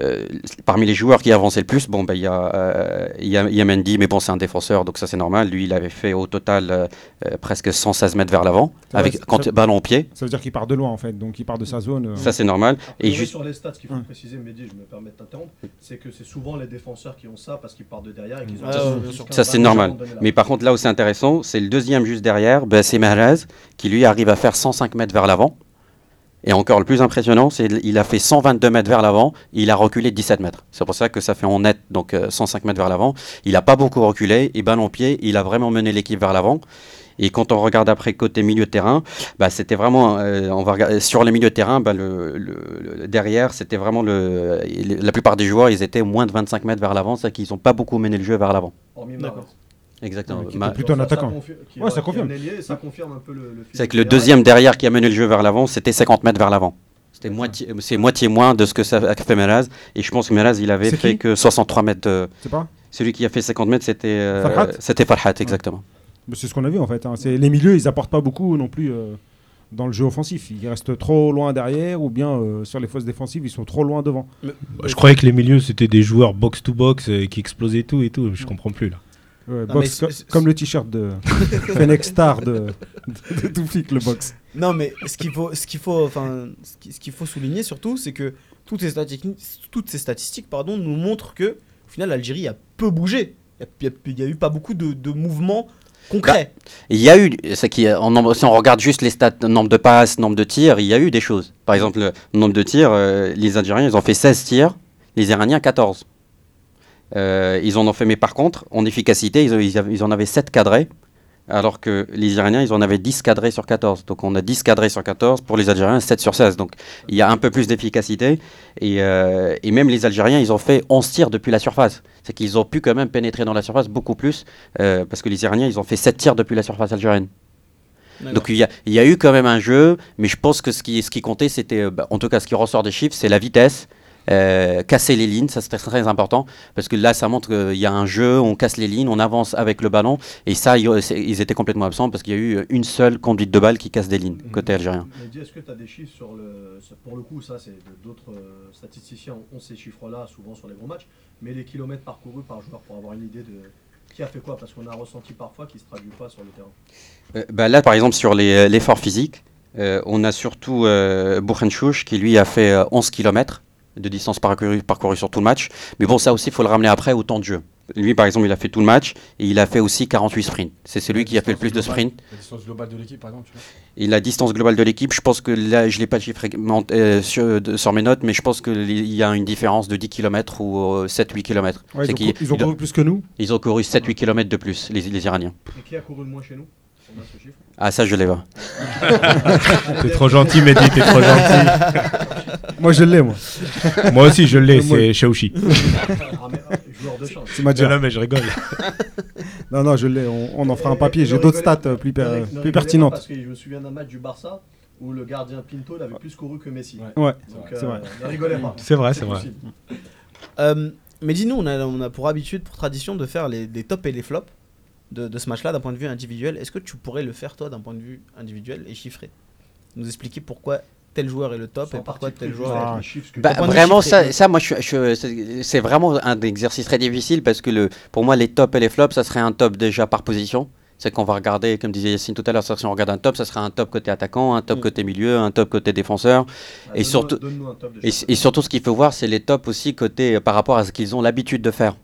euh, parmi les joueurs qui avançaient le plus, bon, bah, il y, a, euh, il y, a, il y a Mendy, mais bon, c'est un défenseur, donc ça c'est normal. Lui, il avait fait au total euh, euh, presque 116 mètres vers l'avant, avec ça- quand, ça- ballon au pied. Ça veut dire qu'il part de loin en fait, donc il part de sa zone. euh. Ça c'est normal. Et juste, sur les stats, ce qu'il faut Ouais. préciser, Mehdi, je me permets de t'interrompre, c'est que c'est souvent les défenseurs qui ont ça parce qu'ils partent de derrière et qu'ils ont Ah, ouais, 10, bien sûr. 15, Ça, c'est 20 normal. Mais par contre, là où c'est intéressant, c'est le deuxième juste derrière, bah, c'est Mahrez, qui lui arrive à faire 105 mètres vers l'avant. Et encore le plus impressionnant, c'est qu'il a fait 122 mètres vers l'avant, il a reculé 17 mètres. C'est pour ça que ça fait en net donc euh, 105 mètres vers l'avant. Il n'a pas beaucoup reculé, et ballon pied, il a vraiment mené l'équipe vers l'avant. Et quand on regarde après côté milieu de terrain, bah, c'était vraiment, euh, on va regarder, sur les milieux de terrain, bah, le, le- le- derrière, c'était vraiment le, la plupart des joueurs, ils étaient moins de 25 mètres vers l'avant, c'est qu'ils n'ont pas beaucoup mené le jeu vers l'avant. Hormis D'accord. Mahrez. Exactement. Ouais, qui Ma- était plutôt un attaquant. confi- qui- Ouais, ça confirme. un ailier, ça confirme un peu le, le C'est que le deuxième derrière qui a mené le jeu vers l'avant, c'était 50 mètres vers l'avant. C'était moitié, c'est moitié moins de ce que ça a fait Meraz. Et je pense que Meraz, il avait fait que 63 mètres. de- C'est pas Celui qui a fait 50 mètres, c'était euh, Farhat c'était Farhat, exactement. C'est ce qu'on a vu en fait. hein. C'est les milieux, ils apportent pas beaucoup non plus euh, dans le jeu offensif. Ils restent trop loin derrière ou bien euh, sur les fausses défensives, ils sont trop loin devant. Bah, je croyais que les milieux c'était des joueurs box to box euh, qui explosaient tout et tout. Je comprends plus là. Ouais, Non, box, mais co- c'est- comme le t-shirt de Fennec Star de, de, le box. Non, mais ce qu'il faut, ce qu'il faut, enfin, ce qui- ce qu'il faut souligner surtout, c'est que toutes ces statistiques, toutes ces statistiques, pardon, nous montrent que, au final, l'Algérie a peu bougé. Il y a- a, eu pas beaucoup de, de mouvements concrets. Il y a eu, si on regarde juste les stats, nombre de passes, nombre de tirs, il y a eu des choses. Par exemple, le nombre de tirs, euh, les Algériens, ils ont fait 16 tirs, les Iraniens 14. Euh, ils en ont fait, mais par contre, en efficacité, ils, ils avaient- ils en avaient 7 cadrés, alors que les Iraniens, ils en avaient 10 cadrés sur 14. Donc on a 10 cadrés sur 14, pour les Algériens, 7 sur 16. Donc il y a un peu plus d'efficacité. Et, euh, et même les Algériens, ils ont fait 11 tirs depuis la surface. C'est qu'ils ont pu quand même pénétrer dans la surface beaucoup plus, euh, parce que les Iraniens, ils ont fait 7 tirs depuis la surface algérienne. Donc il y, a, il y a eu quand même un jeu, mais je pense que ce qui, ce qui comptait, c'était, bah, en tout cas ce qui ressort des chiffres, c'est la vitesse, euh, casser les lignes, ça c'était très important, parce que là ça montre qu'il y a un jeu, on casse les lignes, on avance avec le ballon, et ça ils, c'est- ils étaient complètement absents parce qu'il y a eu une seule conduite de balle qui casse des lignes côté algérien. Est-ce que tu as des chiffres sur le. Pour le coup, ça, c'est d'autres euh, statisticiens ont ces chiffres-là, souvent sur les gros matchs, mais les kilomètres parcourus par joueur pour avoir une idée de qui a fait quoi, parce qu'on a ressenti parfois qu'il ne se traduit pas sur le terrain. Euh, bah là par exemple sur l'effort physique, euh, on a surtout euh, qui lui a fait euh, 11 km de distance parcourue, parcourue sur tout le match, mais bon ça aussi il faut le ramener après au temps de jeu. Lui par exemple il a fait tout le match et il a fait aussi 48 sprints. C'est celui qui a fait le plus de sprints. La distance globale de l'équipe, par exemple, tu vois. Et la distance globale de l'équipe, je pense que là, je ne l'ai pas chiffré euh, sur, de- sur mes notes, mais je pense qu'il y a une différence de 10 km ou euh, 7-8 km. Ouais, ils, C'est ont, qu'ils- cou- ils ont ils, ont, couru plus que nous. ils ont couru 7-8 km de plus, les, les Iraniens. Et qui a couru le moins chez nous? Ah, ça, je l'ai pas. T'es trop gentil, Mehdi, t'es trop gentil. Moi, je l'ai, moi. Moi aussi, je l'ai, c'est Shaoshi. Ah, mais, joueur de chance. C'est ma Non, non, mais je rigole. Non, non, je l'ai. On, on en fera un papier. J'ai d'autres stats euh, plus, plus pertinentes. Parce que je me souviens d'un match du Barça où le gardien Pinto il avait plus couru que Messi. Ouais. Ouais, Donc, c'est euh, vrai. ne rigolez pas. C'est vrai, c'est vrai. Euh, mais dis-nous, on a, on a pour habitude, pour tradition, de faire les, les tops et les flops de, de ce match-là d'un point de vue individuel. Est-ce que tu pourrais le faire, toi, d'un point de vue individuel et chiffré Nous expliquer pourquoi tel joueur est le top Sans et pourquoi tel joueur est... Bah, vraiment, chiffré, ça, ça, moi, je, je- c'est- vraiment un exercice très difficile parce que le, pour moi, les tops et les flops, ça serait un top déjà par position. C'est qu'on va regarder, comme disait Yacine tout à l'heure, si on regarde un top, ça serait un top côté attaquant, un top Mm. côté milieu, un top côté défenseur. Ah, et surtout- et surtout, ce qu'il faut voir, c'est les tops aussi côté euh, par rapport à ce qu'ils ont l'habitude de faire.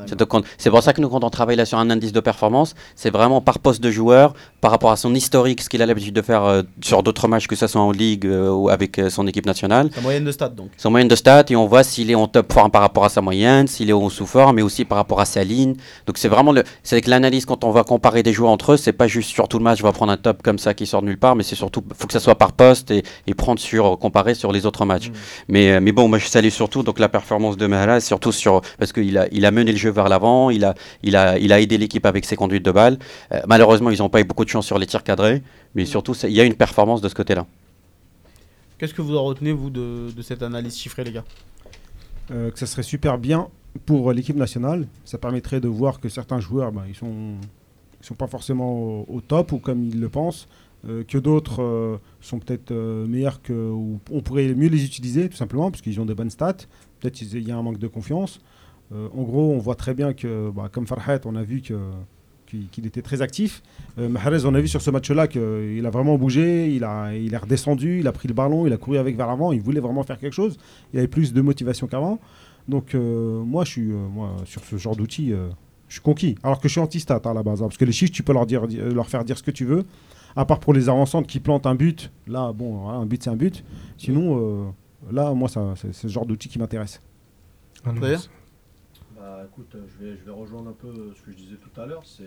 Ah. C'est pour ça que nous, quand on travaille là sur un indice de performance, c'est vraiment par poste de joueur, par rapport à son historique, ce qu'il a l'habitude de faire euh, sur d'autres matchs, que ce soit en ligue euh, ou avec euh, son équipe nationale. Ta moyenne de stats, donc. Son moyenne de stats, et on voit s'il est en top forme par rapport à sa moyenne, s'il est en sous-forme, mais aussi par rapport à sa ligne. Donc c'est vraiment le, c'est avec l'analyse quand on va comparer des joueurs entre eux, c'est pas juste sur tout le match, je vais prendre un top comme ça qui sort de nulle part, mais c'est surtout, faut que ça soit par poste et, et prendre sur, comparer sur les autres matchs. Mais, euh, mais bon, moi je salue surtout donc la performance de Mahala, surtout sur, parce qu'il a, il a mené le jeu vers l'avant, il a, il a, il a aidé l'équipe avec ses conduites de balles. Euh, malheureusement, ils n'ont pas eu beaucoup de chance sur les tirs cadrés, mais surtout, il y a une performance de ce côté-là. Qu'est-ce que vous en retenez, vous, de, de cette analyse chiffrée, les gars? Euh, que ça serait super bien pour l'équipe nationale. Ça permettrait de voir que certains joueurs, ben, ils sont, ils sont pas forcément au, au top ou comme ils le pensent, euh, que d'autres euh, sont peut-être euh, meilleurs que, ou on pourrait mieux les utiliser tout simplement parce qu'ils ont des bonnes stats. Peut-être qu'il y a un manque de confiance. Euh, en gros, on voit très bien que, bah, comme Farhat, on a vu qu'il était très actif. Euh, Mahrez, on a vu sur ce match-là qu'il a vraiment bougé, il, a, il est redescendu, il a pris le ballon, il a couru avec vers l'avant, il voulait vraiment faire quelque chose. Il avait plus de motivation qu'avant. Donc euh, moi, je suis euh, sur ce genre d'outil, euh, je suis conquis. Alors que je suis anti-stat hein, à la base, hein, parce que les chiffres, tu peux leur, faire dire ce que tu veux. À part pour les avancantes qui plantent un but, là, bon, un but c'est un but. Sinon, euh, là, moi, c'est ce genre d'outil qui m'intéresse. Bah je vais, rejoindre un peu ce que je disais tout à l'heure. C'est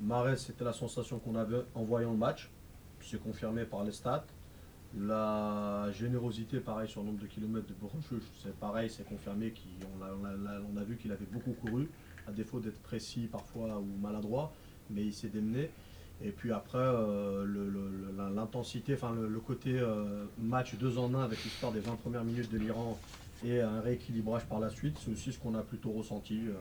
Marais, c'était la sensation qu'on avait en voyant le match. C'est confirmé par les stats. La générosité, pareil, sur le nombre de kilomètres de Bourges, c'est pareil, c'est confirmé qu'on a, vu qu'il avait beaucoup couru, à défaut d'être précis parfois ou maladroit, mais il s'est démené. Et puis après, euh, l'intensité, le côté euh, match 2 en 1 avec l'histoire des 20 premières minutes de l'Iran et un rééquilibrage par la suite, c'est aussi ce qu'on a plutôt ressenti. euh,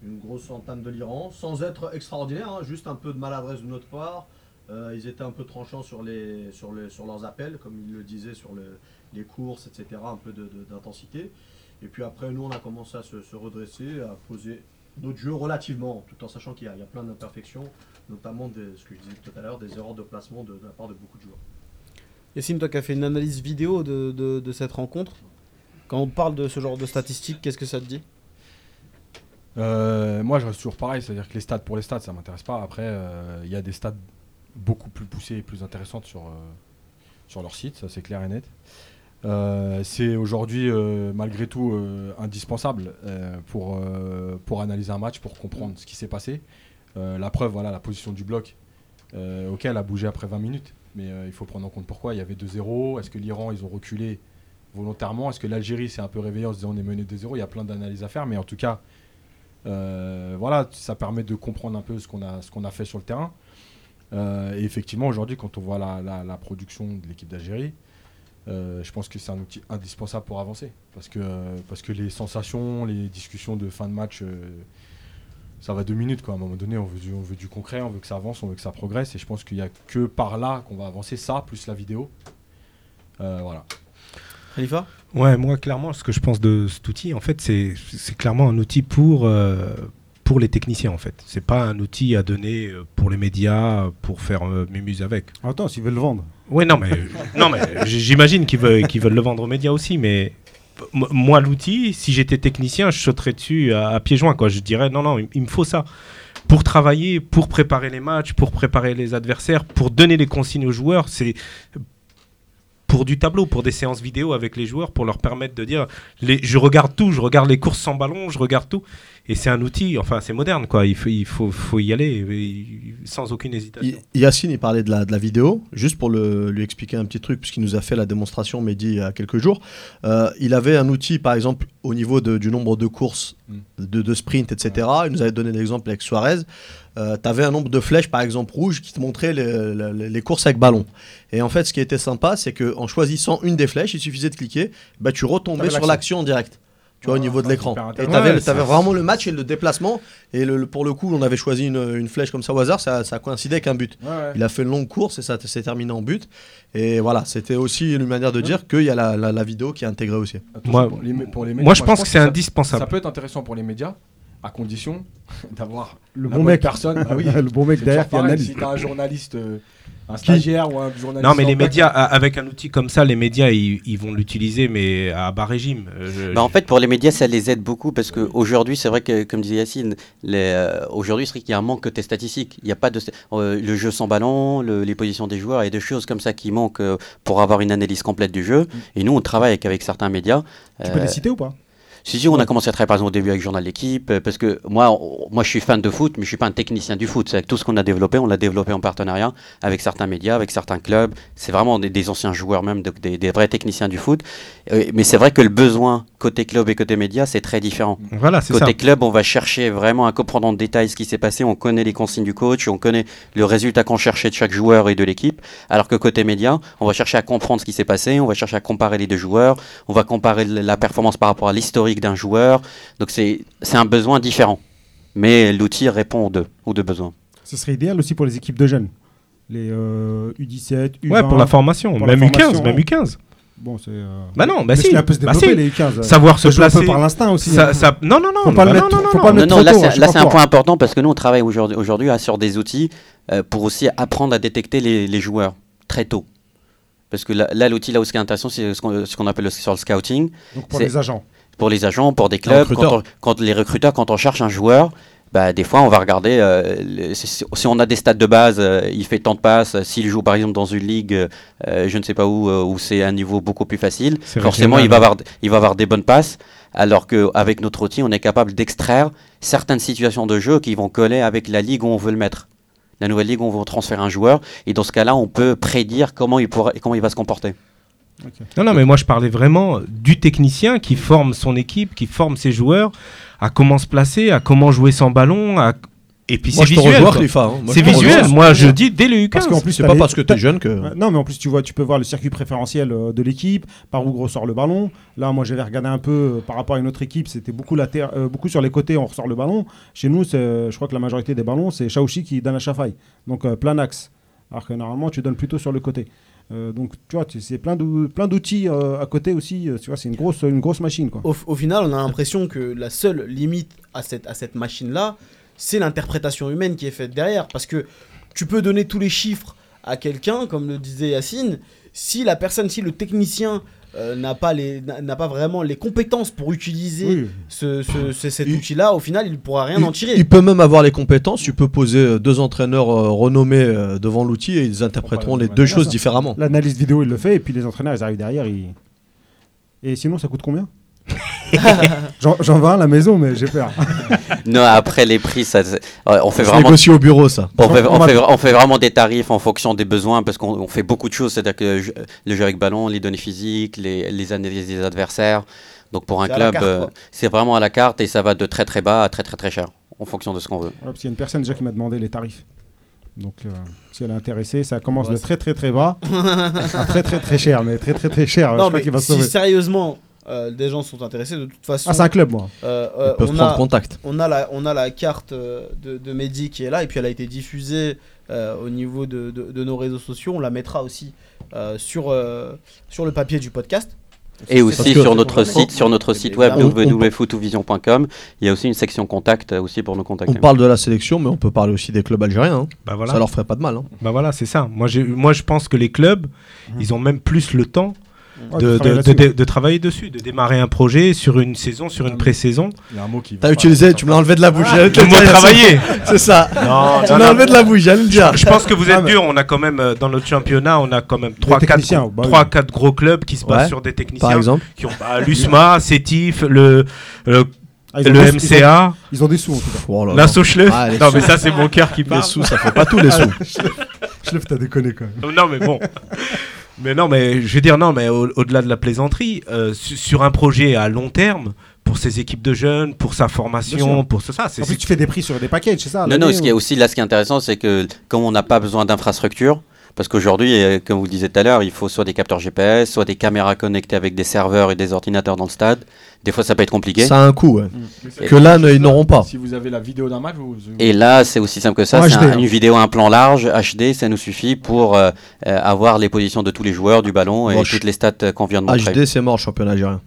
une grosse entame de l'Iran, sans être extraordinaire, hein, juste un peu de maladresse de notre part. Euh, ils étaient un peu tranchants sur, les, sur, les, sur leurs appels, comme ils le disaient, sur le- les courses, etc., un peu d'intensité. Et puis après, nous, on a commencé à se, se redresser, à poser notre jeu relativement, tout en sachant qu'il y, a- plein d'imperfections, notamment ce que je disais tout à l'heure, des erreurs de placement de, la part de beaucoup de joueurs. Yacine, toi qui as fait une analyse vidéo de cette rencontre, quand on parle de ce genre de statistiques, qu'est-ce que ça te dit? Euh, moi, je reste toujours pareil, c'est-à-dire que les stats pour les stats, ça m'intéresse pas. Après, euh, il y a des stats beaucoup plus poussées et plus intéressantes sur, euh, sur leur site, ça c'est clair et net. C'est aujourd'hui, malgré tout, indispensable pour, pour analyser un match, pour comprendre ce qui s'est passé. La preuve, voilà, la position du bloc, ok, elle a bougé après 20 minutes, mais il faut prendre en compte pourquoi. Il y avait 2-0. Est-ce que l'Iran, ils ont reculé volontairement Est-ce que l'Algérie s'est un peu réveillée en se disant on est mené 2-0 Il y a plein d'analyses à faire, mais en tout cas, euh, voilà, ça permet de comprendre un peu ce qu'on a, fait sur le terrain. Euh, et effectivement, aujourd'hui, quand on voit la, production de l'équipe d'Algérie, euh, je pense que c'est un outil indispensable pour avancer. Parce que, les sensations, les discussions de fin de match, ça va deux minutes. Quoi. À un moment donné, on veut, du, on veut du concret, on veut que ça avance, on veut que ça progresse. Et je pense qu'il n'y a que par là qu'on va avancer. Ça, plus la vidéo. Voilà. Khalifa Ouais, moi, clairement, ce que je pense de cet outil, en fait, c'est c'est clairement un outil pour, euh, pour les techniciens, en fait. C'est pas un outil à donner euh, pour les médias, pour faire euh, mémuse avec. Attends, s'ils veulent le vendre. Ouais, non, mais, non, mais j- j'imagine qu'ils veulent, qu'ils veulent le vendre aux médias aussi, mais m- moi, l'outil, si j'étais technicien, je sauterais dessus à, à pieds joints, quoi. Je dirais, non, non, il, il me faut ça. Pour travailler, pour préparer les matchs, pour préparer les adversaires, pour donner les consignes aux joueurs, c'est pour du tableau, pour des séances vidéo avec les joueurs, pour leur permettre de dire, je regarde tout, je regarde les courses sans ballon, je regarde tout. Et c'est un outil, enfin, c'est moderne, quoi. Il faut, il faut, faut y aller sans aucune hésitation. Yacine, il parlait de la, de la vidéo, juste pour le- lui expliquer un petit truc, puisqu'il nous a fait la démonstration, Mehdi, il y a quelques jours. Euh, il avait un outil, par exemple, au niveau de- du nombre de courses, Mm. de, de sprint, etc. Il nous avait donné l'exemple avec Suarez. tu avais un nombre de flèches, par exemple, rouges, qui te montraient les, les- les courses avec ballon. Et en fait, ce qui était sympa, c'est qu'en choisissant une des flèches, il suffisait de cliquer, bah, tu retombais sur l'action. l'action en direct. Tu vois, au Ah, niveau de l'écran. Et tu avais, Ouais, vraiment le match et le déplacement. Et le- le- pour le coup, on avait choisi une, une flèche comme ça au hasard, ça, ça coïncidait avec un but. Il a fait une longue course et ça s'est terminé en but. Et voilà, c'était aussi une manière de dire qu'il y a la, la- la vidéo qui est intégrée aussi. Moi- pour les mé- pour les médias, Moi, je pense que c'est ça- indispensable. Ça peut être intéressant pour les médias, à condition d'avoir Le bon mec. personne. Ah oui, le bon mec derrière qui analyse. Si t'as un journaliste, euh, un stagiaire ou un journaliste. Non, mais les médias, a- avec un outil comme ça, les médias, ils, ils vont l'utiliser, mais à bas régime. Euh, je- Bah, en fait, pour les médias, ça les aide beaucoup parce qu'aujourd'hui, c'est vrai que, comme disait Yacine, euh, aujourd'hui, c'est vrai qu'il y a un manque côté statistique. Il n'y a pas de. euh, le jeu sans ballon, le- les positions des joueurs et des choses comme ça qui manquent euh, pour avoir une analyse complète du jeu. Et nous, on travaille avec, avec certains médias. Tu peux Euh, les citer ou pas? Si, si, on a commencé à travailler par exemple au début avec Journal d'équipe, euh, parce que moi, on- moi je suis fan de foot, mais je suis pas un technicien du foot. C'est tout ce qu'on a développé, on l'a développé en partenariat avec certains médias, avec certains clubs. C'est vraiment des, des anciens joueurs même, des, des vrais techniciens du foot. Euh, mais c'est vrai que le besoin côté club et côté média, c'est très différent. Voilà, c'est ça. Côté club, on va chercher vraiment à comprendre en détail ce qui s'est passé. On connaît les consignes du coach, on connaît le résultat qu'on cherchait de chaque joueur et de l'équipe. Alors que côté média, on va chercher à comprendre ce qui s'est passé, on va chercher à comparer les deux joueurs, on va comparer la performance par rapport à l'historique d'un joueur. Donc c'est c'est un besoin différent. Mais l'outil répond aux deux, aux deux besoins. Ce serait idéal aussi pour les équipes de jeunes. Les euh, U17, U20. Ouais, pour la formation, Pour la même U15, formation, même ouais. U15. Bon, c'est. euh, Bah non, bah si, un peu se bah si. les U15. Savoir se placer. par l'instinct aussi. Ça, hein. ça- non, non, non, Faut pas le bah mettre non, trop- non, faut non, pas le non. mettre Non, non, trop là tôt, c'est là, un point important parce que nous on travaille aujourd'hui aujourd'hui à- sur des outils euh, pour aussi apprendre à détecter les, les joueurs très tôt. Parce que là, là, l'outil là où ce qui est intéressant, c'est ce qu'on ce qu'on appelle le, sur le scouting. Donc pour les agents. Pour les agents, pour des clubs, quand, on- quand les recruteurs, quand on cherche un joueur, bah, des fois on va regarder euh, si, si on a des stats de base, euh, il fait tant de passes, euh, s'il joue par exemple dans une ligue, je ne sais pas où, où c'est un niveau beaucoup plus facile, forcément il va, avoir, il va avoir des bonnes passes, alors qu'avec notre outil on est capable d'extraire certaines situations de jeu qui vont coller avec la ligue où on veut le mettre. La nouvelle ligue où on veut transférer un joueur, et dans ce cas-là on peut prédire comment il, pourra, comment il va se comporter. Non, non, mais moi je parlais vraiment du technicien qui forme son équipe, qui forme ses joueurs à comment se placer, à comment jouer sans ballon. À... Et puis c'est visuel. hein. Moi, C'est visuel. Moi je dis dès le U15. Parce qu'en plus, C'est pas parce que t'es jeune que. Ouais, Non, mais en plus, tu vois, tu peux voir le circuit préférentiel euh, de l'équipe, par où ressort le ballon. Là, moi, j'avais regardé un peu euh, par rapport à une autre équipe, c'était beaucoup, euh, beaucoup sur les côtés, on ressort le ballon. Chez nous, je crois que la majorité des ballons, c'est Shaoxi qui donne à Chafai. Donc, euh, plein axe. Alors que normalement, tu donnes plutôt sur le côté. Euh, donc, tu vois, c'est plein d'outils euh, à côté aussi. euh, tu vois, c'est une grosse, une grosse machine, quoi. Au, au final, on a l'impression que la seule limite à cette, à cette machine-là, c'est l'interprétation humaine qui est faite derrière. Parce que tu peux donner tous les chiffres à quelqu'un, comme le disait Yacine, si la personne, si le technicien euh, n'a pas, les- n'a n'a pas vraiment les compétences pour utiliser Oui. ce, ce- ce- cet Il- outil-là, au final, il ne pourra rien il, en tirer. il peut même avoir les compétences. Tu peux poser euh, deux entraîneurs euh, renommés euh, devant l'outil et ils interpréteront les deux choses Ça. différemment. L'analyse vidéo, il le fait, et puis les entraîneurs, ils arrivent derrière, ils, Et sinon, ça coûte combien? J'en un à la maison, mais j'ai peur. Non, après les prix, ça, c'est- on fait vraiment. négocie au bureau ça. On fait, On fait, on fait vraiment des tarifs en fonction des besoins parce qu'on on fait beaucoup de choses. C'est-à-dire que le jeu- le jeu avec ballon, les données physiques, les, les analyses des adversaires. Donc pour un club, euh, c'est vraiment à la carte et ça va de très très bas à très très très cher en fonction de ce qu'on veut. Ouais, parce qu'il y a une personne déjà qui m'a demandé les tarifs. Donc, euh, si elle est intéressée, ça commence Ouais, de très très très bas à très très très cher, mais très très très cher. non, crois mais qu'il va si sauver. sérieusement euh, des gens sont intéressés, de toute façon, Ah, c'est un club, moi. euh, euh, Ils peuvent on, prendre a, contact. on, a la, on a la carte de, de Mehdi qui est là, et puis elle a été diffusée euh, au niveau de, de- de nos réseaux sociaux. On la mettra aussi euh, sur, euh, sur le papier du podcast. Et aussi sur notre site, sur notre site web évidemment. www.footouvision.com, il y a aussi une section contact aussi pour nous On contacter. parle de la sélection, mais on peut parler aussi des clubs algériens. hein. Bah voilà. Ça leur ferait pas de mal. hein. Bah voilà, c'est ça. Moi, j'ai- moi, je pense que les clubs, ils ont même plus le temps de, travailler dessus, de démarrer un projet sur une saison, sur une pré-saison. Il y a un mot qui. T'as utilisé, tu me l'as enlevé de la bouche. te Le mot travailler. C'est ça. Non, Tu me l'as enlevé de la bouche, j'allais le dire. Je pense que vous Ah, êtes dur. On a quand même, euh, dans notre championnat, on a quand même 3-4 techniciens, bah oui. 3-4 gros clubs qui se basent sur des Par techniciens exemple. qui ont bah, l'USMA, CETIF, le, le, Ah, le des- MCA, Ils ont, ils ont des sous en tout cas. Oh là là. la. Ah, les non, mais ça, c'est mon cœur qui Les parle. sous, ça fait pas tous les sous. Fait, t'as déconné quand même. Non, mais bon. Mais non, mais je veux dire, non, mais au- au-delà de la plaisanterie, euh, su- sur un projet à long terme, pour ses équipes de jeunes, pour sa formation, pour ce, ça, c'est En plus, tu fais des prix sur des packages, c'est ça Non, non, ce qui est aussi là, ce qui est intéressant, c'est que comme on n'a pas besoin d'infrastructure, parce qu'aujourd'hui, euh, comme vous le disiez tout à l'heure, il faut soit des capteurs GPS, soit des caméras connectées avec des serveurs et des ordinateurs dans le stade. Des fois, ça peut être compliqué. Ça a un coût, ouais. C'est- Que là, ils n'auront pas. Si vous avez la vidéo d'un match, vous. Et là, c'est aussi simple que ça. C'est un- une vidéo à un plan large, HD, ça nous suffit pour euh, euh, avoir les positions de tous les joueurs du ballon et toutes les stats euh, qu'on vient de montrer. HD, c'est mort, championnat algérien.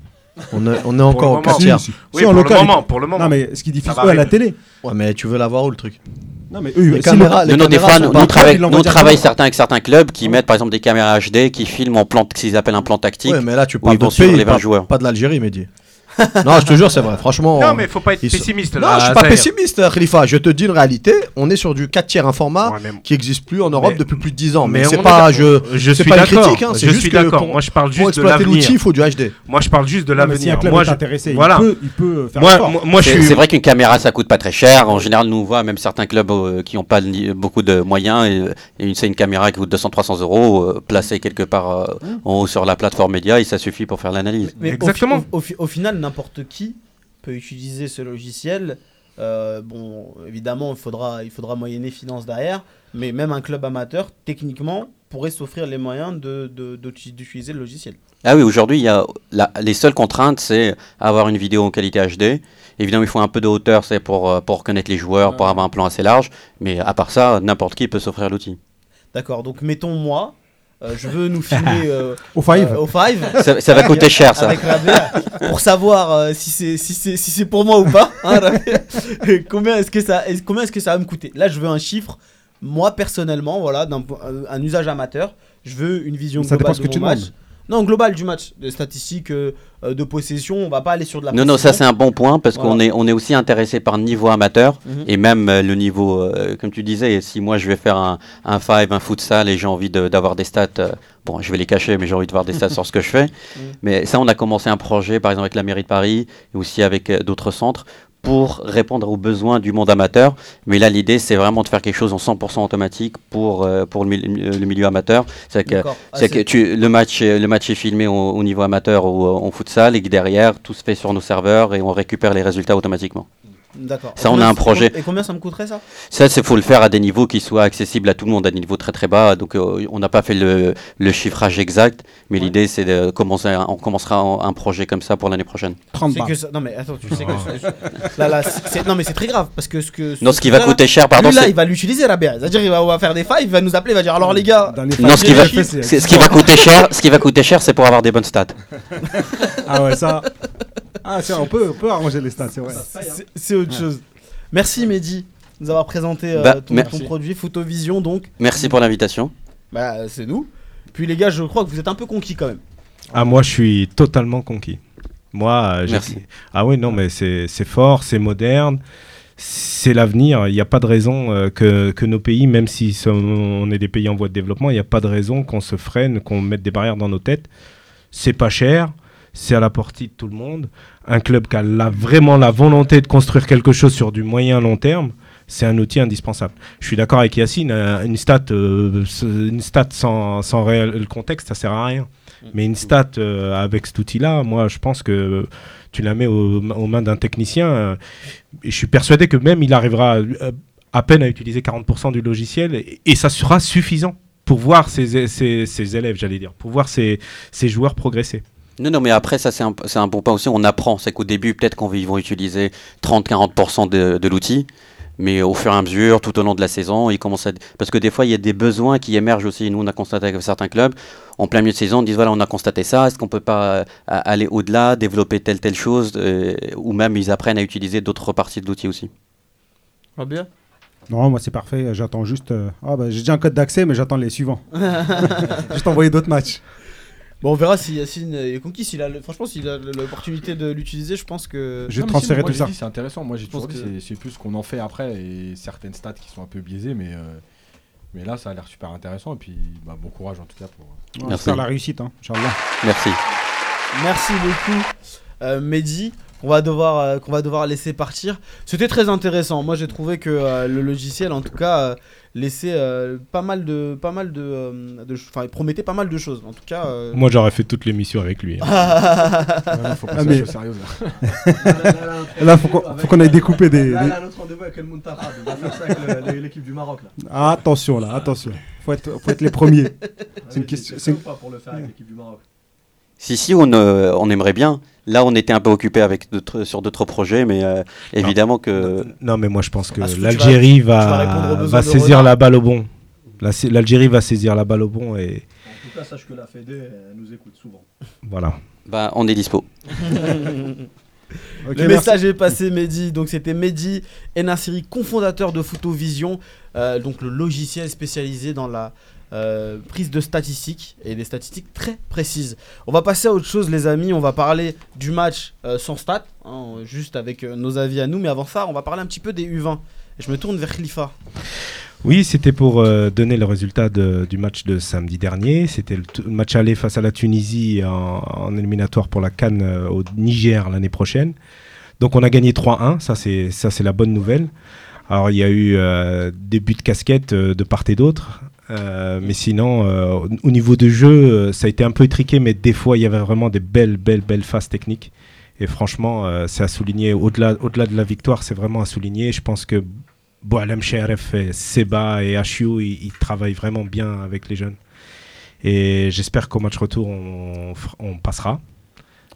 On est, on est Pour encore le au moment. 4 Si, tiers. si. Oui, Si, en pour local, le moment, pour le moment. Non, mais ce qu'ils diffusent eux à la télé. Ouais, mais tu veux l'avoir où le truc? Non, mais eux, Les caméras, les Non, non, des caméras fois, sont nous, pas- nous, travaillons- certains avec certains clubs qui mettent par exemple des caméras HD qui filment en plan, ce qu'ils appellent un plan tactique. Ouais, mais là, tu parles de suivre pays, les 20 pas, joueurs. pas de l'Algérie, Mehdi. non, je te jure, c'est vrai. Franchement. Non, mais faut pas être pessimiste Non, là. je suis pas pessimiste, Khalifa. Je te dis une réalité. On est sur du 4 tiers, un format Ouais, mais- qui n'existe plus en Europe Mais- depuis plus de 10 ans. Mais, mais c'est on pas, je, je suis pas une critique, hein, c'est je juste suis d'accord. pour- Moi, je parle pour juste de exploiter l'avenir. l'outil, il faut du HD. Moi, je parle juste de Non, si l'avenir. club Moi, je- intéressé, voilà. il, peut, il peut faire Moi, moi, moi, je C'est suis. c'est vrai qu'une caméra ça coûte pas très cher. En général, nous on voit même certains clubs euh, qui n'ont pas beaucoup de moyens. Et, et une- c'est une caméra qui coûte 200-300 euros, euh, placée quelque part euh, en haut sur la plateforme média, et ça suffit pour faire l'analyse. Exactement. Au final, n'importe qui peut utiliser ce logiciel. Euh, bon, évidemment, il faudra, il faudra moyenner finance derrière, mais même un club amateur, techniquement, pourrait s'offrir les moyens de, de- d'uti- d'utiliser le logiciel. Ah oui, aujourd'hui, il y a la- les seules contraintes, c'est avoir une vidéo en qualité HD. Évidemment, il faut un peu de hauteur, c'est pour, euh, pour reconnaître les joueurs, pour avoir un plan assez large. Mais à part ça, n'importe qui peut s'offrir l'outil. D'accord, donc mettons moi, euh, je veux nous filmer euh, Au five. euh, au five. Ça, ça va coûter cher, ça. Avec Rabea, pour savoir euh, si c'est si c'est si c'est pour moi ou pas. hein, combien est-ce que ça est- combien est-ce que ça va me coûter? Là, je veux un chiffre. Moi personnellement, voilà, d'un un, usage amateur, je veux une vision Ça dépend globale ce de que tu match. demandes. Non, global du match, des statistiques euh, euh, de possession, on va pas aller sur de la Non, non, ça c'est un bon point parce Voilà. qu'on est, on est aussi intéressé par le niveau amateur Mhm. et même euh, le niveau, euh, comme tu disais, si moi je vais faire un, un five, un futsal et j'ai envie de- d'avoir des stats, bon, je vais les cacher, mais j'ai envie de voir des stats sur ce que je fais. Mais ça, on a commencé un projet, par exemple avec la mairie de Paris et aussi avec d'autres centres pour répondre aux besoins du monde amateur. Mais là, l'idée, c'est vraiment de faire quelque chose en 100% automatique pour, euh, pour le, mi- le milieu amateur. C'est que. Ah, que tu, le, match, est- le match est filmé au, au niveau amateur ou euh, en futsal et que derrière, tout se fait sur nos serveurs et on récupère les résultats automatiquement. D'accord. Ça, Et on a combien- un projet. Et combien ça me coûterait ça? Ça, il faut le faire à des niveaux qui soient accessibles à tout le monde, à des niveaux très très bas. Donc, euh, on n'a pas fait le, le chiffrage exact, mais l'idée, c'est de commencer. un- on commencera un, projet comme ça pour l'année prochaine. 30 C'est balles. que ça- Non mais attends, tu sais que là là c'est- c'est- non mais c'est très grave parce que ce que Non, ce qui va là, coûter cher, pardon, lui, là c'est il va l'utiliser Rabea. C'est-à-dire il va, on va faire des fives, il va nous appeler, il va dire alors les gars, Dans les Non, ce qui va, c'est- c'est- ce qui va coûter cher, ce qui va coûter cher, c'est pour avoir des bonnes stats. Ah ouais, ça. Ah, tiens, on peut, on peut arranger les stats, c'est vrai. c'est- c'est autre chose. Merci Mehdi de nous avoir présenté euh, Bah, ton, ton merci. produit Photovision donc. Merci pour l'invitation. Bah c'est nous. Puis les gars, je crois que vous êtes un peu conquis quand même. Ah, moi, je suis totalement conquis. Moi, euh, j'ai- Merci. Ah oui, non, mais c'est c'est fort, c'est moderne, c'est l'avenir. Il n'y a pas de raison euh, que, que nos pays, même si sommes- on est des pays en voie de développement, il n'y a pas de raison qu'on se freine, qu'on mette des barrières dans nos têtes. C'est pas cher, c'est à la portée de tout le monde. Un club qui a la- vraiment la volonté de construire quelque chose sur du moyen long terme, c'est un outil indispensable. Je suis d'accord avec Yacine, euh, une stat, euh, une stat sans, sans réel le contexte, ça sert à rien. Mais une stat euh, avec cet outil-là, moi, je pense que tu la mets aux, aux mains d'un technicien. euh, et je suis persuadé que même il arrivera à peine à utiliser 40% du logiciel et, et ça sera suffisant pour voir ses, ses- ses élèves, j'allais dire, pour voir ses, ses joueurs progresser. Non, non, mais après, ça, c'est un, c'est un bon point aussi. On apprend. C'est qu'au début, peut-être qu'on va- ils vont utiliser 30-40% de, de l'outil. Mais au fur et à mesure, tout au long de la saison, ils commencent à. Parce que des fois, il y a des besoins qui émergent aussi. Nous, on a constaté avec certains clubs, en plein milieu de saison, on dit voilà, on a constaté ça. Est-ce qu'on peut pas euh, aller au-delà, développer telle, telle chose euh, Ou même, ils apprennent à utiliser d'autres parties de l'outil aussi. Rabia Non, moi c'est parfait. J'attends juste. euh, Ah bah j'ai déjà un code d'accès, mais j'attends les suivants. juste envoyer d'autres matchs. Bon, on verra si Yacine est conquis. S'il a le- Franchement, s'il a l'opportunité de l'utiliser, je pense que. Je vais Non, mais transférer si, moi, tout j'ai ça. dit, C'est intéressant. Moi, j'ai pense toujours dit, que- c'est- c'est plus ce qu'on en fait après et certaines stats qui sont un peu biaisées, mais, euh, mais là, ça a l'air super intéressant. Et puis, bah, bon courage en tout cas pour. On va Merci. faire la réussite, hein, Inch'Allah. Merci. Merci beaucoup, euh, Mehdi. On va devoir, euh, qu'on va devoir laisser partir. C'était très intéressant. Moi, j'ai trouvé que euh, le logiciel, en tout cas, euh, laissait euh, pas mal de, pas mal de, euh, enfin, il promettait pas mal de choses. En tout cas. euh, Moi, j'aurais fait toute l'émission avec lui. hein. Il faut Ah, mais- chose sérieuse. Là, faut qu'on faut qu'on aille découper des. Là, a notre rendez-vous avec El ça avec l'équipe du Maroc. Là. Attention là, attention. Faut être, faut être les premiers. C'est une question- c'est pas pour le faire avec l'équipe du Maroc Si, si, on, euh, on aimerait bien. Là, on était un peu occupé avec d'autres- sur d'autres projets, mais euh, évidemment que. Non, mais moi, je pense que Ah, l'Algérie va, saisir la balle au bon. La- L'Algérie va saisir la balle au bon et En tout cas, sache que la Fédé elle nous écoute souvent. voilà. Bah, on est dispo. Le merci. message est passé, Mehdi. Donc, c'était Mehdi Enassiri, cofondateur de Photovision, euh, donc le logiciel spécialisé dans la euh, prise de statistiques et des statistiques très précises. On va passer à autre chose, les amis. On va parler du match euh, sans stats, hein, juste avec euh, nos avis à nous. Mais avant ça, on va parler un petit peu des U20. Et je me tourne vers Khalifa. Oui, c'était pour donner le résultat du match de samedi dernier. C'était le, match aller face à la Tunisie en, éliminatoire pour la Cannes au Niger l'année prochaine. Donc on a gagné 3-1, ça c'est ça c'est la bonne nouvelle. Alors il y a eu des buts de casquette de part et d'autre, Euh, mais sinon euh, au- au niveau du jeu, euh, ça a été un peu étriqué, mais des fois il y avait vraiment des belles belles belles phases techniques. Et franchement, c'est à souligner. Au-delà de la victoire, c'est vraiment à souligner. Je pense que Boalem Sheref, Seba et Achiou, ils, travaillent vraiment bien avec les jeunes. Et j'espère qu'au match retour, on passera.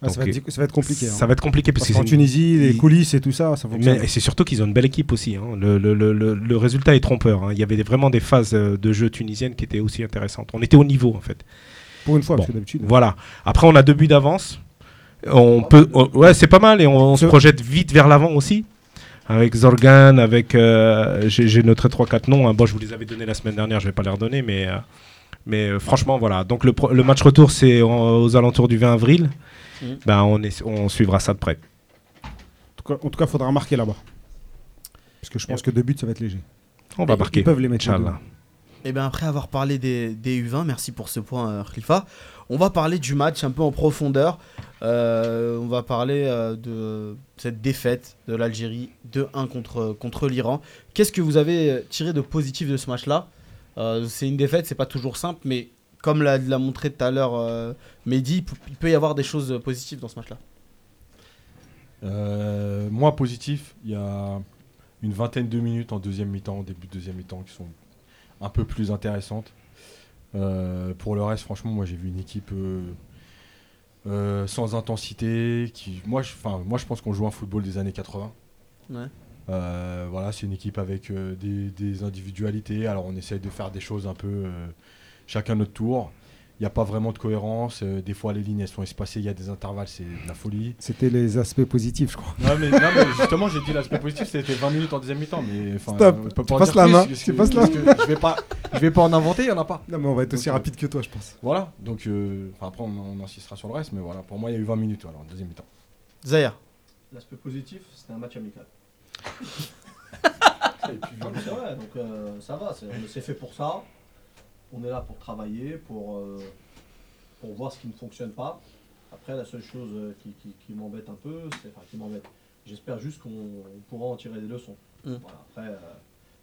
Ah, ça, va être, ça va être compliqué. hein. Ça va être compliqué parce, Parce que une- Tunisie, les coulisses et tout ça, ça fonctionne. mais c'est surtout qu'ils ont une belle équipe aussi. hein. Le, le- le- le- le résultat est trompeur. hein. Il y avait vraiment des phases euh, de jeu tunisiennes qui étaient aussi intéressantes. On était au niveau en fait. Pour une fois, Bon. parce que d'habitude. Voilà. Après, on a deux buts d'avance. On peut, ouais, c'est pas mal et on, on se projette vite vers l'avant aussi. Avec Zorgan, avec. euh, J'ai noté 3-4 noms. hein. Bon, je vous les avais donnés la semaine dernière, je vais pas les redonner, mais. euh, mais euh, franchement, voilà. Donc le, le match retour, c'est en- aux alentours du 20 avril. Mhm. Ben, on, est, on suivra ça de près. En tout cas, cas, faudra marquer là-bas. Parce que je pense que deux buts, ça va être léger. On va Ils marquer. peuvent les mettre. Inch'Allah. Et bien après avoir parlé des, des U20, merci pour ce point euh, Khalifa, on va parler du match un peu en profondeur. Euh, on va parler euh, de cette défaite de l'Algérie 2-1 contre, contre l'Iran. Qu'est-ce que vous avez tiré de positif de ce match-là? Euh, C'est une défaite, c'est pas toujours simple, mais comme l'a, l'a montré tout à l'heure euh, Mehdi, il peut- y avoir des choses positives dans ce match-là. Euh, moi, positif, il y a une vingtaine de minutes en deuxième mi-temps, début de deuxième mi-temps, qui sont un peu plus intéressantes. Euh, pour le reste, franchement, moi j'ai vu une équipe euh, euh, sans intensité. Qui, moi, je, moi, je pense qu'on joue un football des années 80. Ouais. Euh, voilà, c'est une équipe avec euh, des, des individualités. Alors, on essaye de faire des choses un peu euh, chacun notre tour. Il n'y a pas vraiment de cohérence. Euh, des fois, les lignes elles sont espacées. Il y a des intervalles, c'est de la folie. C'était les aspects positifs, je crois. Non mais, non, mais justement j'ai dit l'aspect positif c'était 20 minutes en deuxième mi-temps mais enfin, Stop. Tu passes la main. Tu passes la je vais pas je vais pas en inventer il y en a pas Non, mais on va être aussi Donc, euh, rapide que toi, je pense. voilà donc euh, après on, on insistera sur le reste mais voilà pour moi il y a eu 20 minutes alors en deuxième mi-temps Zahir L'aspect positif, c'était un match amical. Vrai, donc euh, ça va, c'est- on s'est fait pour ça. On est là pour travailler, pour, euh, pour voir ce qui ne fonctionne pas. Après, la seule chose euh, qui, qui- qui m'embête un peu, c'est. Enfin, qui m'embête. J'espère juste qu'on on pourra en tirer des leçons. Mm. Voilà. Après, euh,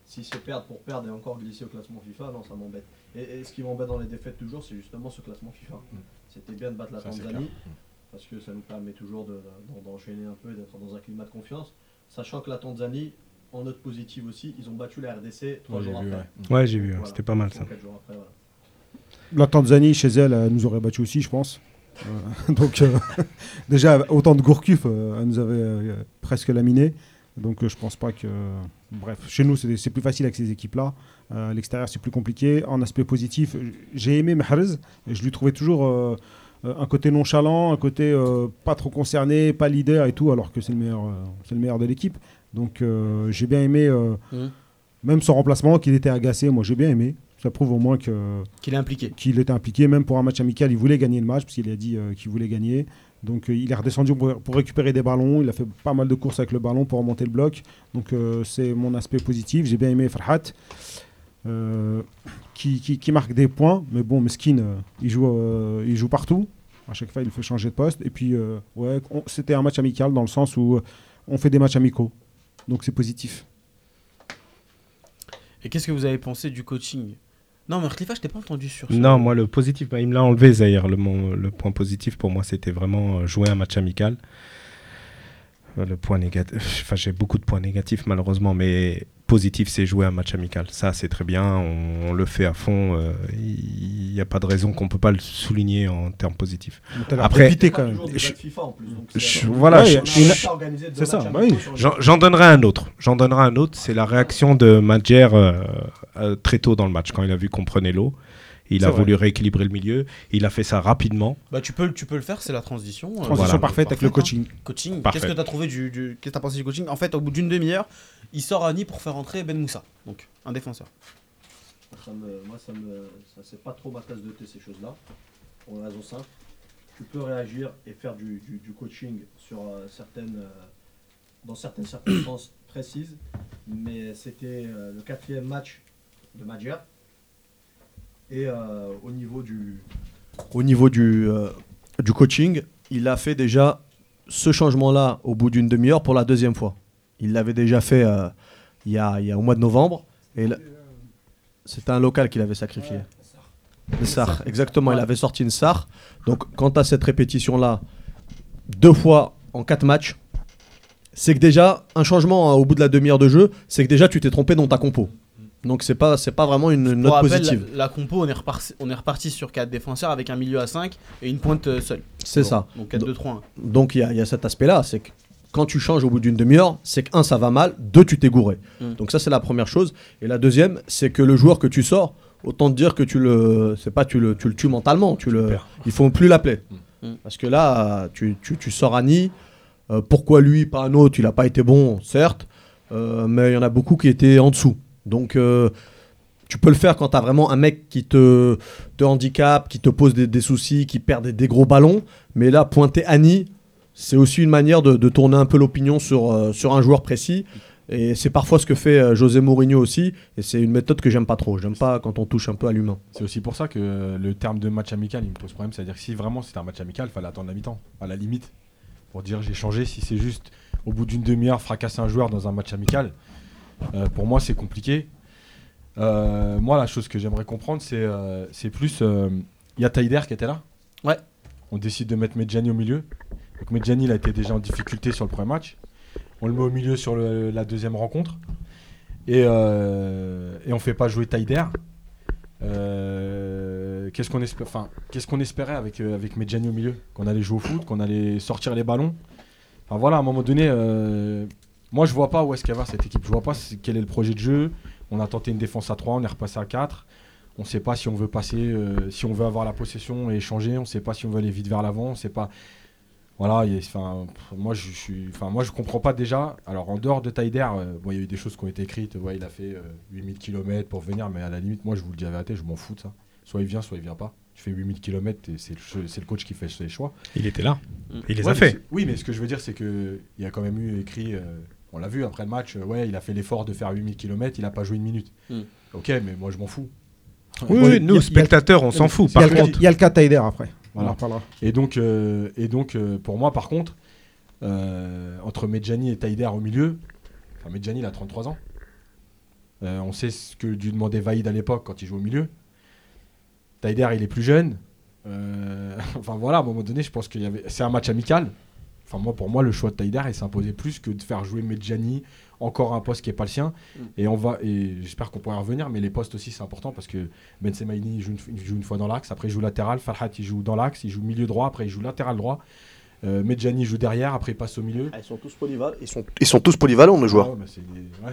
si c'est perdre pour perdre et encore glisser au classement FIFA, non, ça m'embête. Et, et ce qui m'embête dans les défaites toujours, c'est justement ce classement FIFA. Mm. C'était bien de battre la Ça, Tanzanie, clair. parce que ça nous permet toujours de- d'en- d'enchaîner un peu et d'être dans un climat de confiance. Sachant que la Tanzanie, en note positive aussi, ils ont battu la RDC trois Ouais, j'ai jours vu, après. ouais. Ouais, j'ai vu, Voilà. c'était pas mal ça. ou quatre jours après, voilà. La Tanzanie, chez elle, elle nous aurait battu aussi, je pense. Euh, donc, euh, déjà, autant de Gourcuff, euh, elle nous avait euh, presque laminé. Donc, euh, je pense pas que. Bref, chez nous, c'est plus facile avec ces équipes-là. Euh, à l'extérieur, c'est plus compliqué. En aspect positif, j'ai aimé Mahrez. et Je lui trouvais toujours un côté nonchalant, un côté euh, pas trop concerné, pas leader et tout, alors que c'est le meilleur, euh, c'est le meilleur de l'équipe. Donc, euh, j'ai bien aimé, euh, Mhm. même son remplacement, qu'il était agacé. Moi, j'ai bien aimé. Ça prouve au moins que Qu'il est impliqué. qu'il était impliqué, même pour un match amical, il voulait gagner le match, parce qu'il a dit euh, qu'il voulait gagner. Donc il est redescendu pour, pour récupérer des ballons, il a fait pas mal de courses avec le ballon pour remonter le bloc. Donc c'est mon aspect positif, j'ai bien aimé Farhat, qui, qui- qui marque des points, mais bon, Meskin, il, joue, il joue partout, à chaque fois il fait changer de poste. Et puis ouais, c'était un match amical dans le sens où on fait des matchs amicaux, donc c'est positif. Et qu'est-ce que vous avez pensé du coaching? Non, mais Khalifa, je t'ai pas entendu sur ça. Non, moi, le positif, bah, il me l'a enlevé, Zahir. Le, mon- le point positif, pour moi, c'était vraiment euh, jouer un match amical. Euh, Le point négatif, enfin, j'ai beaucoup de points négatifs, malheureusement, mais positif, c'est jouer un match amical. Ça, c'est très bien, on, on le fait à fond. euh, Il n'y a pas de raison qu'on ne peut pas le souligner en termes positifs. Après- quand même. Je- je- voilà, c'est ça, bah oui. J'en j'en donnerai un autre. J'en donnerai un autre. C'est la réaction de Madjer euh, euh, très tôt dans le match, quand il a vu qu'on prenait l'eau. Il a vrai. voulu rééquilibrer le milieu. Il a fait ça rapidement. Bah, tu peux, le- tu peux le faire, c'est la transition. euh, Transition Voilà. parfaite avec le Parfaite, hein. coaching. Coaching, qu'est-ce que tu as trouvé du, du- qu'est-ce que t'as pensé du coaching? En fait, au bout d'une demi-heure, il sort Annie pour faire entrer Ben Moussa, donc un défenseur. Ça me- moi, ça me, ça c'est pas trop ma tasse de thé ces choses-là. Pour une raison simple, tu peux réagir et faire du, du- du coaching sur euh, certaines, euh, dans certaines circonstances précises, mais c'était euh, le quatrième match de Madjer et euh, au niveau du, au niveau du, euh, du coaching, il a fait déjà ce changement-là au bout d'une demi-heure pour la deuxième fois. Il l'avait déjà fait euh, il, y a, il y a au mois de novembre. Et c'était un local qu'il avait sacrifié. Le SAR, exactement. Il avait sorti une SAR. Donc, quant à cette répétition-là, deux fois en quatre matchs, c'est que déjà, un changement hein, au bout de la demi-heure de jeu, c'est que déjà tu t'es trompé dans ta compo. Donc, c'est pas, c'est pas vraiment une Pour note rappel, positive. La, la compo, on est, reparti, on est reparti sur 4 défenseurs avec un milieu à 5 et une pointe euh, seule. C'est Bon, ça. Donc 4-2-3-1. Donc, il y, a- il y a cet aspect-là. C'est que quand tu changes au bout d'une demi-heure, c'est que, un, ça va mal, deux, tu t'es gouré. Mm. Donc, ça, c'est la première chose. Et la deuxième, c'est que le joueur que tu sors, autant te dire que tu le. C'est pas tu le, tu le tues mentalement. Tu le, perds. il faut plus l'appeler. Mm. Parce que là, tu, tu, tu sors Annie. euh, pourquoi lui, pas un autre Il n'a pas été bon, certes. euh, mais il y en a beaucoup qui étaient en dessous. Donc, euh, tu peux le faire quand tu as vraiment un mec qui te, te handicape, qui te pose des, soucis, qui perd des, gros ballons. Mais là, pointer Annie, c'est aussi une manière de, tourner un peu l'opinion sur, euh, sur un joueur précis. Et c'est parfois ce que fait euh, José Mourinho aussi. Et c'est une méthode que j'aime pas trop. J'aime pas quand on touche un peu à l'humain. C'est aussi pour ça que le terme de match amical, il me pose problème. C'est-à-dire que si vraiment c'était un match amical, il fallait attendre la mi-temps, à la limite, pour dire j'ai changé. Si c'est juste au bout d'une demi-heure fracasser un joueur dans un match amical, euh, pour moi c'est compliqué. Euh, moi, la chose que j'aimerais comprendre, c'est euh, c'est plus. Il y a Taider qui était là. Ouais. On décide de mettre Medjani au milieu. Donc Medjani, il a été déjà en difficulté sur le premier match. On le met au milieu sur le- la deuxième rencontre. Et, et on fait pas jouer Taider. Qu'est-ce qu'on qu'est-ce qu'on espérait avec avec Medjani au milieu? Qu'on allait jouer au foot qu'on allait sortir les ballons enfin voilà à un moment donné moi je vois pas où est-ce qu'elle va cette équipe. Je vois pas quel est le projet de jeu. On a tenté une défense à 3 on est repassé à 4 on sait pas si on veut passer euh, si on veut avoir la possession et échanger. On sait pas si on veut aller vite vers l'avant. On sait pas. Voilà y a- moi je suis enfin moi je comprends pas déjà. Alors en dehors de Taider euh, bon il y a eu des choses qui ont été écrites. Ouais il a fait euh, 8000 km pour venir mais à la limite moi je vous le dis la vérité je m'en fous de ça. Soit il vient soit il vient pas. Tu fais 8000 km et c'est le, coach qui fait ses choix. Il était là. Il les Ouais, a fait. Oui, mais ce que je veux dire, c'est que il y a quand même eu écrit, euh, on l'a vu après le match, euh, ouais, il a fait l'effort de faire 8000 km, il a pas joué une minute. Mm. Ok, mais moi je m'en fous. Oui, nous, a- spectateurs, on s'en fout. Il y, a Par le- contre, il y a le cas Taider après. On Voilà. en reparlera. Et donc, euh, et donc euh, pour moi, par contre, euh, entre Medjani et Taider au milieu, enfin, Medjani, il a 33 ans. Euh, on sait ce que lui demandait Vaïd à l'époque quand il jouait au milieu. Taider, il est plus jeune. Euh, enfin voilà, à un moment donné, je pense qu'il y avait. C'est un match amical. Enfin, moi, pour moi, le choix de Taider, il s'imposait plus que de faire jouer Medjani, encore un poste qui n'est pas le sien. Et on va, et j'espère qu'on pourra y revenir, mais les postes aussi, c'est important parce que Ben Semaini il joue, une, il joue une fois dans l'axe, après il joue latéral, Farhat il joue dans l'axe, il joue milieu droit, après il joue latéral droit. Euh, Medjani joue derrière, après il passe au milieu. Ah, Ils sont tous polyvalents. Ils sont, ils sont tous polyvalents, nos joueurs. Ouais, bah, c'est des- ouais.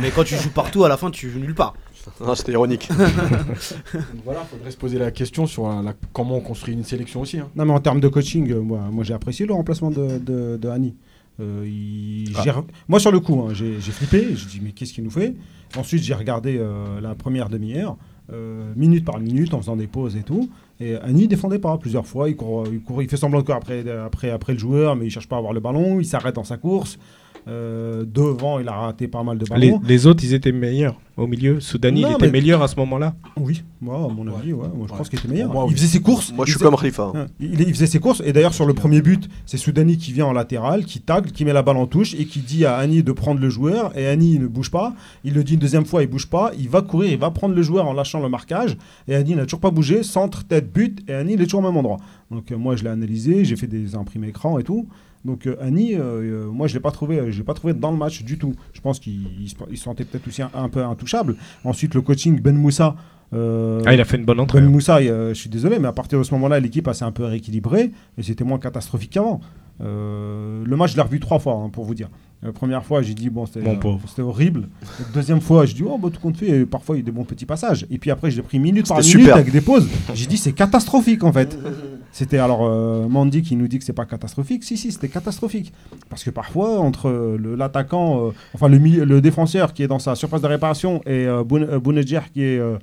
Mais quand tu joues partout, à la fin, tu joues nulle part. Non, c'était ironique. Donc voilà, faudrait se poser la question sur la- la- comment on construit une sélection aussi. hein. Non, mais en termes de coaching, euh, moi, moi j'ai apprécié le remplacement de, de, de Hani. Euh, il Ah. gère- Moi, sur le coup, hein, j'ai j'ai flippé. J'ai dit, mais qu'est-ce qu'il nous fait? Ensuite, j'ai regardé euh, la première demi-heure, euh, minute par minute, en faisant des pauses et tout. Et Hani défendait pas plusieurs fois. Il, court, il, court, il fait semblant de courir après, après, après le joueur, mais il cherche pas à avoir le ballon. Il s'arrête dans sa course. Euh, devant, il a raté pas mal de Les, ballons. les autres, ils étaient meilleurs au milieu. Soudani, Non, il était mais- meilleur à ce moment-là. Oui, moi, à mon avis, ouais, moi, je Ouais. pense qu'il était meilleur. Moi, il oui. faisait ses courses. Moi, il je suis faisait- comme Khalifa. Hein, Il, il faisait ses courses et d'ailleurs sur le premier but, c'est Soudani qui vient en latéral, qui tacle, qui met la balle en touche et qui dit à Annie de prendre le joueur et Annie ne bouge pas. Il le dit une deuxième fois, il bouge pas, il va courir, il va prendre le joueur en lâchant le marquage et Annie n'a toujours pas bougé, centre, tête, but et Annie il est toujours au même endroit. Donc euh, moi je l'ai analysé, j'ai fait des imprimés écran et tout. Donc euh, Annie, euh, euh, moi je l'ai pas trouvé, je l'ai pas trouvé dans le match du tout. Je pense qu'il il se, sentait peut-être aussi un, un peu intouchable. Ensuite le coaching Ben Moussa. euh, Ah, il a fait une bonne entrée. ben. Moussa, euh, je suis désolé, mais à partir de ce moment-là, l'équipe a s'est un peu rééquilibrée et c'était moins catastrophique qu'avant. Euh, le match, je l'ai revu trois fois, hein, pour vous dire. La première fois, j'ai dit, bon, c'était euh, horrible. La deuxième fois, j'ai dit, oh, bah, tout compte fait, et parfois, il y a des bons petits passages. Et puis après, j'ai pris minute par minute super. avec des pauses. J'ai dit, c'est catastrophique, en fait. C'était alors euh, Mandy qui nous dit que c'est pas catastrophique. Si, si, c'était catastrophique. Parce que parfois, entre le- l'attaquant, euh, enfin le, milieu- le défenseur qui est dans sa surface de réparation et euh, Boune- euh, Bounedjah qui est, euh,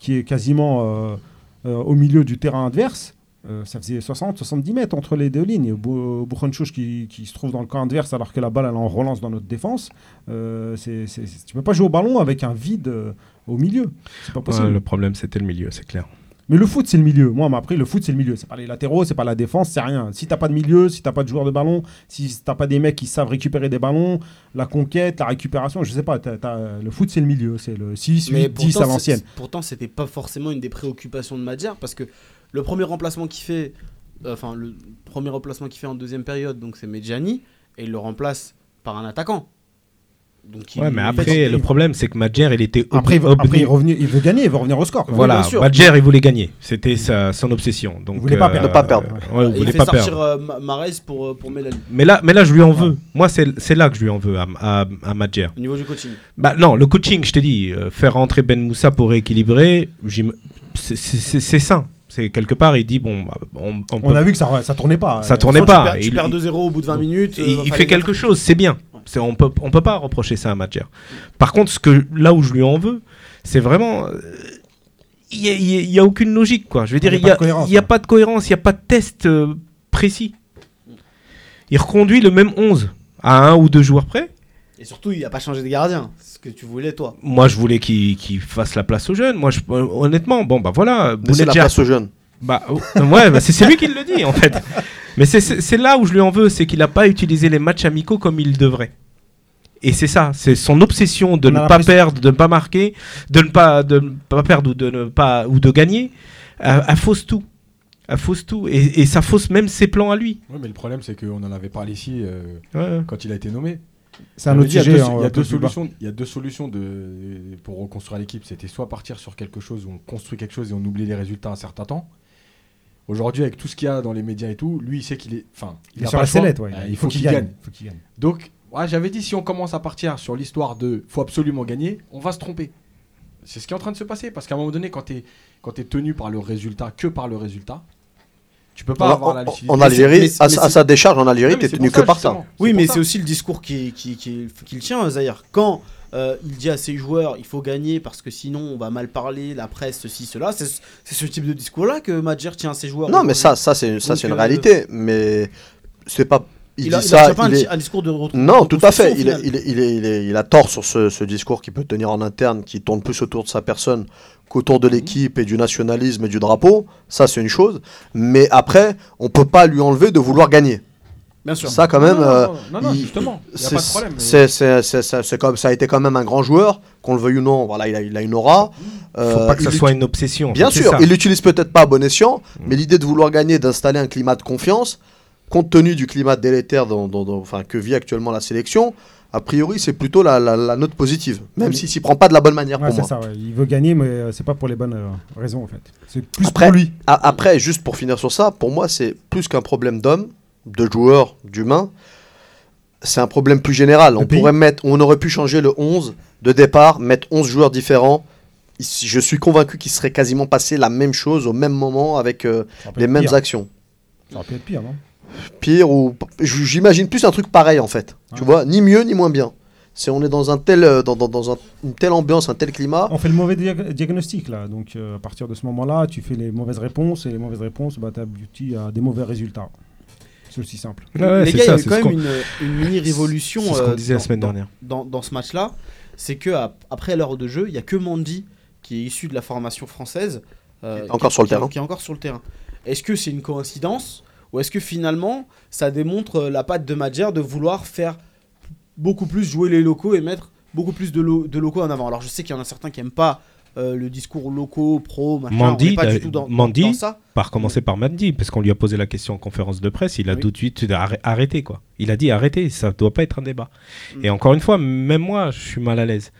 qui est quasiment euh, euh, au milieu du terrain adverse, euh, ça faisait 60-70 mètres entre les deux lignes. Bou- Boukhonchouch qui, qui se trouve dans le camp adverse alors que la balle elle en relance dans notre défense. Euh, c'est, c'est- c'est- tu peux pas jouer au ballon avec un vide euh, au milieu. C'est pas possible. Ouais, le problème, c'était le milieu, c'est clair. Mais le foot, c'est le milieu. Moi, on m'a appris, le foot, c'est le milieu. C'est pas les latéraux, c'est pas la défense, c'est rien. Si t'as pas de milieu, si t'as pas de joueur de ballon, si t'as pas des mecs qui savent récupérer des ballons, la conquête, la récupération, je sais pas. t'as- le foot, c'est le milieu. C'est le 6, 8, 10 à l'ancienne. Pourtant, c'était pas forcément une des préoccupations de Madjer parce que le premier remplacement qu'il fait, euh, enfin le premier remplacement qu'il fait en deuxième période, donc c'est Medjani et il le remplace par un attaquant. Donc il- Ouais, mais après, il- le problème, c'est que Madjer, il était Après, il obli- après, il, revenait- il veut gagner, il veut revenir au score. quoi. Voilà, bien sûr. Badger, il voulait gagner. C'était sa, son obsession. Donc, voulait pas perdre. Ne pas perdre. ouais, il il voulait fait pas sortir perdre. euh, Ma- Mahrez pour, euh, pour Melali Mais là, mais là, je lui en veux. Moi, c'est c'est là que je lui en veux à, à, à Madjer. au niveau du coaching. Bah non, le coaching, je t'ai dit, euh, faire rentrer Ben Moussa pour rééquilibrer, c'est- sain. C'est quelque part, il dit bon, bah, on, on On peut- a vu que ça, ça tournait pas. Ça Euh, tournait Tu pas. perds- Tu Il- perds 2-0 au bout de 20 minutes. il, euh, il fait quelque chose, c'est bien. C'est- on peut, on peut pas reprocher ça à Madjer. Par contre, ce que là où je lui en veux, c'est vraiment, euh, il y, a- il y a- y a aucune logique quoi. Je veux dire, Il y a y a, de cohérence, il y a ouais. pas de cohérence, il y a pas de test euh, précis. Il reconduit le même 11 à un ou deux joueurs près. Et surtout, il a pas changé de gardien. Ce que tu voulais, toi. Moi, je voulais qu'il qu'il fasse la place aux jeunes. Moi, je, euh, honnêtement, bon, bah voilà. Laissez la Bounedjah- place aux jeunes. Bah, oh, ouais, bah, c'est c'est lui qui le dit en fait. Mais c'est- là où je lui en veux, c'est qu'il n'a pas utilisé les matchs amicaux comme il devrait. Et c'est ça, c'est son obsession de On ne pas perdre, de ne pas marquer, de ne pas, de ne pas perdre ou de ne pas ou de gagner, elle, elle fausse tout. Elle fausse tout et, et ça fausse même ses plans à lui. Ouais, mais le problème, c'est qu'on en avait parlé ici euh, Ouais. quand il a été nommé. C'est un autre a dit, il y a sujet. deux- hein, Il y a deux solutions. Il y a deux solutions de, pour reconstruire l'équipe. C'était soit partir sur quelque chose où on construit quelque chose et on oublie les résultats un certain temps. Aujourd'hui, avec tout ce qu'il y a dans les médias et tout, lui, il sait qu'il est. Enfin, Il il a sur pas la le choix. sellette, ouais. Euh, il faut qu'il gagne. Il faut qu'il gagne. Donc, ouais, j'avais dit si on commence à partir sur l'histoire de faut absolument gagner, on va se tromper. C'est ce qui est en train de se passer parce qu'à un moment donné, quand tu es, quand es tenu par le résultat, que par le résultat, tu peux pas En, avoir la en- lucidité. Algérie, à, sa décharge en Algérie, t'es tenu que par ça. Oui, mais c'est aussi le discours qui, qui, qui, qui le tient, Zahir. Quand euh, il dit à ses joueurs il faut gagner parce que sinon on va mal parler, la presse, ceci, cela, c'est ce type de discours-là que Madjer tient à ses joueurs. Non, mais ça, ça c'est ça, Donc, c'est une euh, réalité. Mais c'est pas. Il, Il, a, dit il a ça. pas un, il est- un discours de retour. Non, tout à fait. Il, est- il, est- il, est- a tort sur ce, ce discours qui peut tenir en interne, qui tourne plus autour de sa personne qu'autour de l'équipe et du nationalisme et du drapeau. Ça, c'est une chose. Mais après, on peut pas lui enlever de vouloir gagner. Bien sûr. Ça, quand même. non, euh, non, non, non, il- justement, il y a pas de problème. c'est- comme, ça a été quand même un grand joueur, qu'on le veuille ou non. Voilà, il a, il a une aura. Faut Euh, pas que ça soit une obsession. en Bien sûr, ça. il l'utilise peut-être pas à bon escient, mais l'idée de vouloir gagner, d'installer un climat de confiance, compte tenu du climat délétère dans, dans- dans- enfin, que vit actuellement la sélection, a priori, c'est plutôt la, la- la note positive, même s'il s'y prend pas de la bonne manière Ouais, pour c'est moi. ça, ouais. Il veut gagner, mais euh, c'est pas pour les bonnes euh, raisons en fait. C'est plus Après- pour lui. A- Après, juste pour finir sur ça, pour moi, c'est plus qu'un problème d'homme, de joueur, d'humain. C'est un problème plus général. On pays. pourrait mettre, on aurait pu changer le 11 de départ, mettre 11 joueurs différents. Je suis convaincu qu'il serait quasiment passé la même chose au même moment avec euh, les mêmes pire. actions. Ça aurait pu être pire, non? Pire ou j'imagine plus un truc pareil en fait. Tu vois, ni mieux ni moins bien. C'est on est dans un tel euh, dans, dans- dans un- une telle ambiance, un tel climat. On fait le mauvais dia- diagnostic là, donc euh, à partir de ce moment-là, tu fais les mauvaises réponses et les mauvaises réponses, bah, t'aboutis à des mauvais résultats. C'est aussi simple. Ouais, les gars, ça, il y a eu quand même une, une mini révolution. c'est ce qu'on euh, disait la dans- semaine dans- dernière. Dans, dans ce match-là, c'est que ap- après l'heure de jeu, il y a que Mandy qui est issu de la formation française, euh, Qui est encore sur le qui terrain. qui est encore sur le terrain. Est-ce que c'est une coïncidence ou est-ce que finalement ça démontre euh, la patte de Madjer de vouloir faire beaucoup plus jouer les locaux et mettre beaucoup plus de, lo- de locaux en avant? Alors je sais qu'il y en a certains qui aiment pas euh, le discours locaux, pro, machin. Mandy, on n'est pas euh, du tout dans, Mandy, dans ça. Par commencer par Mandy, parce qu'on lui a posé la question en conférence de presse, il a Oui. tout de suite dit, arrê- arrêtez quoi. Il a dit arrêtez, ça doit pas être un débat. Mm. Et encore une fois, même moi, je suis mal à l'aise.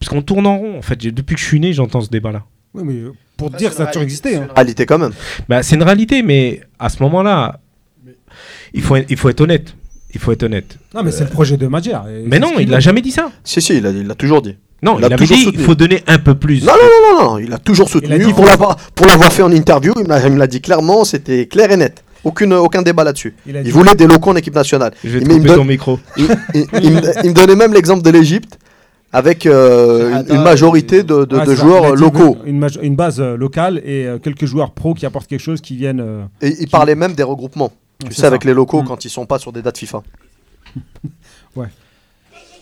Parce qu'on tourne en rond. En fait, depuis que je suis né, j'entends ce débat-là. Oui, mais euh, pour te Ouais, dire, ça a toujours existé. c'est hein. une Réalité quand même. Bah, c'est une réalité, mais à ce moment-là, il faut, il faut être honnête. Il faut être honnête. Non, mais c'est le projet de et Mais non, il l'a jamais dit ça. Si si, il a, il l'a toujours dit. Non, Il il, a avait toujours dit soutenu. il faut donner un peu plus. Non, non, non, non, non, il a toujours soutenu. Il a dit pour faut- l'avoir pour l'avoir fait en interview, il me l'a- dit clairement, c'était clair et net. Aucune, aucun débat là-dessus. Il voulait des locaux en équipe nationale. Je vais il me ton micro. Il, il- il me, il me donnait même l'exemple de l'Égypte avec euh, une, Attends, une majorité de, de- Ouais, ça. joueurs euh, locaux. Une, base euh, locale et euh, quelques joueurs pro qui apportent quelque chose qui viennent. euh, Et il parlait même des regroupements. Tu c'est sais, avec les locaux Mm. quand ils sont pas sur des dates FIFA.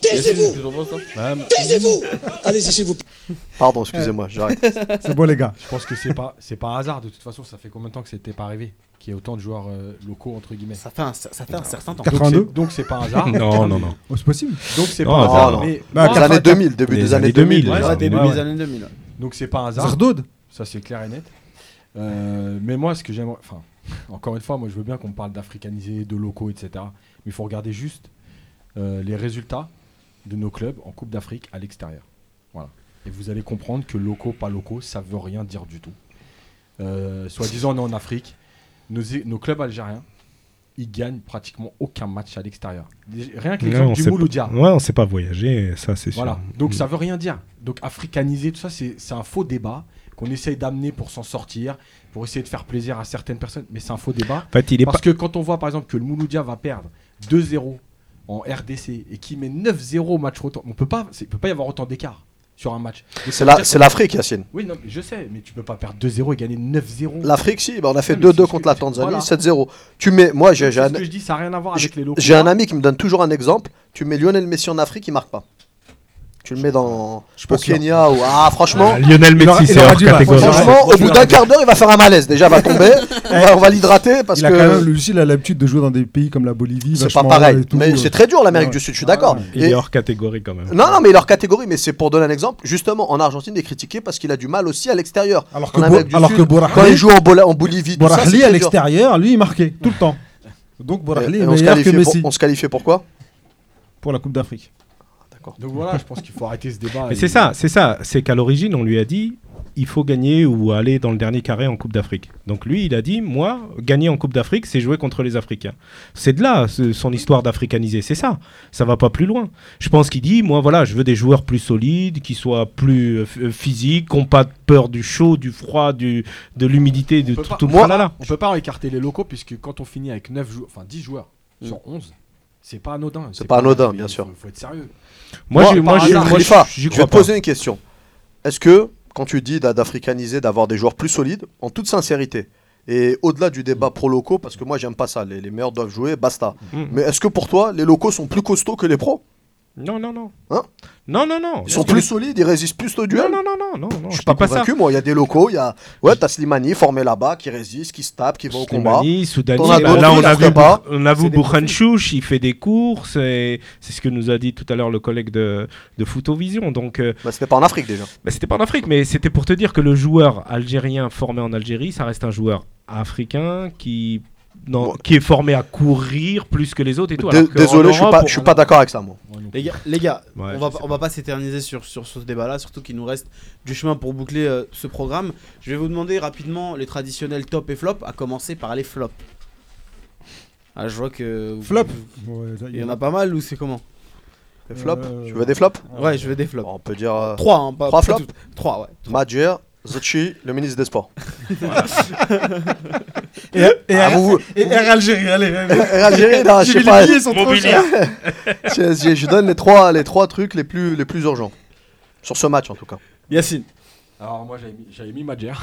Taisez-vous Allez-y, s'il vous plaît. Pardon, excusez-moi, j'arrête. C'est bon, les gars. Je pense que c'est pas, c'est pas un hasard. De toute façon, ça fait combien de temps que c'était pas arrivé qu'il y ait autant de joueurs euh, locaux entre guillemets? Ça fait un, ça, ça fait un certain temps. Donc 82. c'est- Donc c'est pas un hasard. Non, non, non. Oh, c'est possible. Donc c'est pas un hasard. non. Mais Bah, moi, Les années 2000, début des années années 2000. 2000, Ouais, Ouais, début ouais, des années 2000. donc c'est pas un hasard. Zardoud. Ça, c'est clair et net. Euh, mais moi, ce que j'aimerais. Enfin, encore une fois, moi, je veux bien qu'on parle d'africaniser, de locaux, etc. Mais il faut regarder juste euh, les résultats de nos clubs en Coupe d'Afrique à l'extérieur. Voilà. Et vous allez comprendre que locaux, pas locaux, ça veut rien dire du tout. Euh, Soi-disant, on est en Afrique. Nos, nos clubs algériens, ils gagnent pratiquement aucun match à l'extérieur. Rien que l'exemple du Mouloudia. pas- Ouais, on sait pas voyager, ça c'est sûr. Donc Mm. ça veut rien dire. Donc africaniser, tout ça, c'est c'est un faux débat qu'on essaye d'amener pour s'en sortir, pour essayer de faire plaisir à certaines personnes. Mais c'est un faux débat. En fait, il est Parce pas. que quand on voit par exemple que le Mouloudia va perdre 2-0 en RDC et qu'il met 9-0 au match retour, on peut pas, il peut pas y avoir autant d'écart sur un match. C'est veut la- l'Afrique, Yacine. Oui, non, mais je sais, mais tu peux pas perdre 2-0 et gagner 9-0. L'Afrique, si, bah, on a fait Ouais, mais 2-2 c'est ce contre que- la Tanzanie, voilà. 7-0. Tu mets, moi, j'ai un, que je dis, ça n'a rien à voir avec les locaux. j'ai un ami qui me donne toujours un exemple. Tu mets Lionel Messi en Afrique, il marque pas. Tu le mets dans pas au sûr. Kenya ou ah franchement. Ah, Lionel Il Messi, il c'est hors catégorie. Franchement, au bout d'un quart d'heure, il va faire un malaise. Déjà, il va tomber. on, va, l'hydrater parce il a quand même, que lui aussi, il a l'habitude de jouer dans des pays comme la Bolivie. c'est pas pareil. et tout, Mais euh. c'est très dur l'Amérique Ouais. du Sud, je suis Ah, d'accord. Il Et- est hors catégorie quand même. Non, non, mais leur catégorie, mais c'est pour donner un exemple. Justement, en Argentine, il est critiqué parce qu'il a du mal aussi à l'extérieur. Alors En que, Bo- alors Sud, que Quand il Borahli, joue en, Bola- en Bolivie, Borahli, à l'extérieur, lui, il marquait tout le temps. Donc Borahli est meilleur que Messi on se qualifiait pourquoi pour la Coupe d'Afrique. Donc voilà, je pense qu'il faut arrêter ce débat. Mais et- c'est ça, c'est ça. C'est qu'à l'origine, on lui a dit il faut gagner ou aller dans le dernier carré en Coupe d'Afrique. Donc lui, il a dit moi, gagner en Coupe d'Afrique, c'est jouer contre les Africains. C'est de là son histoire d'africaniser, c'est ça. Ça va pas plus loin. Je pense qu'il dit moi, voilà, je veux des joueurs plus solides, qui soient plus euh, euh, physiques, qui n'ont pas peur du chaud, du froid, du, de l'humidité, de tout, pas- tout le moi- tralala. On peut pas écarter les locaux puisque quand on finit avec 9 joueurs, enfin 10 joueurs sur 11, c'est pas anodin. C'est pas anodin, bien il sûr. Faut, faut être sérieux. Moi, Moi, j'ai- moi, Khalifa, je vais te poser une question. Est-ce que, quand tu dis d'a- d'africaniser, d'avoir des joueurs plus solides, en toute sincérité, et au-delà du débat pro-locaux, parce que moi j'aime pas ça, les, les meilleurs doivent jouer, basta. Mm. Mais est-ce que pour toi, les locaux sont plus costauds que les pros? Non, non, non. Hein? Non, non, non. Ils sont plus solides, ils résistent plus au duel? Non, non, non, non, non. Je suis pas ça. convaincu, moi. Il y a des locaux, il y a. Ouais, t'as Slimani formé là-bas qui résiste, qui se tape, qui va au combat. Slimani, Soudani, d'autres là on a vu, pas. on a vu Boukhanchouch, il fait des courses, et c'est ce que nous a dit tout à l'heure le collègue de, de Footovision. Donc, euh, Bah, c'était pas en Afrique déjà. bah, c'était pas en Afrique, mais c'était pour te dire que le joueur algérien formé en Algérie, ça reste un joueur africain qui, non, Bon. qui est formé à courir plus que les autres et tout. Alors Désolé, je suis pas, je suis pas d'accord avec ça, moi. Les gars, les gars Ouais, on, va, on va pas s'éterniser sur, sur ce débat-là, surtout qu'il nous reste du chemin pour boucler euh, ce programme. Je vais vous demander rapidement les traditionnels top et flop, à commencer par les flops. Ah, je vois que. Flop. vous- Ouais, ça, Il y en a pas mal ou c'est comment Les flops Euh, Tu veux des flops Ouais, je veux des flops. On peut dire. euh, Trois, hein, pas, Trois pas flops toutes. Trois, ouais. Madjer, Zachi, le ministre des Sports. Et, et, Ah, vous, vous- et Air Algérie, allez. Air Algérie, non, je sais pas. Je, je- je donne les trois, les trois trucs les plus, les plus urgents. Sur ce match, en tout cas. Yacine. Alors moi j'avais mis, mis Madjer.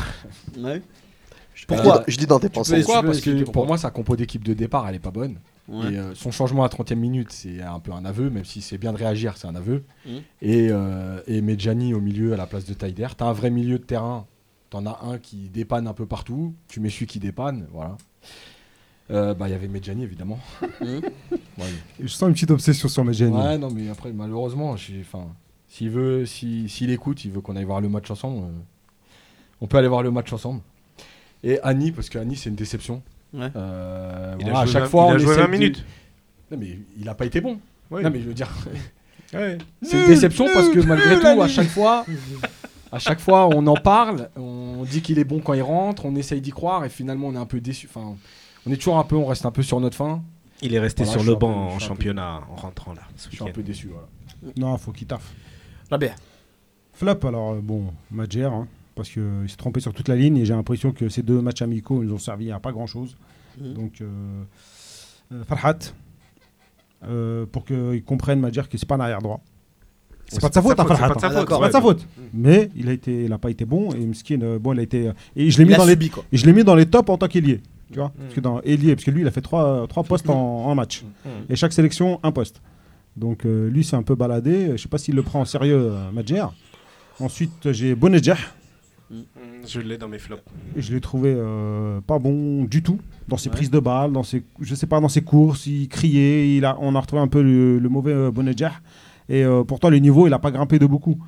Ouais. Pourquoi Je dis dans tes pensées. Pourquoi Parce que pour moi sa compo d'équipe de départ elle est pas bonne. Ouais. Et euh, son changement à 30 e minute c'est un peu un aveu, même si c'est bien de réagir, c'est un aveu. Mhm. Et, euh, et Medjani au milieu à la place de Taider. T'as un vrai milieu de terrain. T'en as un qui dépanne un peu partout. Tu mets celui qui dépanne, voilà. Euh, bah il y avait Medjani évidemment. Ouais. Je sens une petite obsession sur gènes. Ouais, non, mais après, malheureusement, s'il veut, si- s'il écoute, il veut qu'on aille voir le match ensemble. euh, on peut aller voir le match ensemble. Et Annie, parce que Annie, c'est une déception. Ouais. Euh, Il a voilà, à chaque 20 fois, il a on joué essaie 20 de- minutes. Non, mais il a pas été bon. Oui. Non, mais je veux dire, Ouais. c'est une déception parce que malgré tout, à chaque fois, à chaque fois, on en parle, on dit qu'il est bon quand il rentre, on essaye d'y croire et finalement, on est un peu déçu. Enfin, on est toujours un peu, on reste un peu sur notre fin. Il est resté Voilà, sur le peu- banc je en un peu- championnat en rentrant là. Je suis un peu déçu. Voilà. Non, faut qu'il taffe. Rabia. Flop, alors euh, bon, Madjer, hein, parce qu'il s'est trompé sur toute la ligne et j'ai l'impression que ces deux matchs amicaux ils nous ont servi à pas grand chose. Mhm. Donc, euh, euh, Farhat, euh, pour qu'ils comprennent Madjer que c'est pas un arrière droit. C'est pas de sa faute, hein, c'est Farhat. pas de sa faute, C'est pas de sa faute. Mais il a été, il a pas été bon et Mskin, bon, il a été. et je l'ai mis dans les, quoi. et je l'ai mis dans les tops en tant qu'ailier. Tu vois, parce que dans ailier, parce que lui, il a fait trois, trois postes en, en match. Mhm. Et chaque sélection, un poste. Donc euh, lui, c'est un peu baladé. Je sais pas s'il le prend en sérieux, euh, Madjer. Ensuite, j'ai Bonedjah. Mm, Je l'ai dans mes flops. Et je l'ai trouvé euh, pas bon du tout dans ses Ouais. prises de balles, dans ses, je sais pas, dans ses courses, il criait, il a, on a retrouvé un peu le, le mauvais euh, Bonedjah. Et euh, pourtant, le niveau, il a pas grimpé de beaucoup.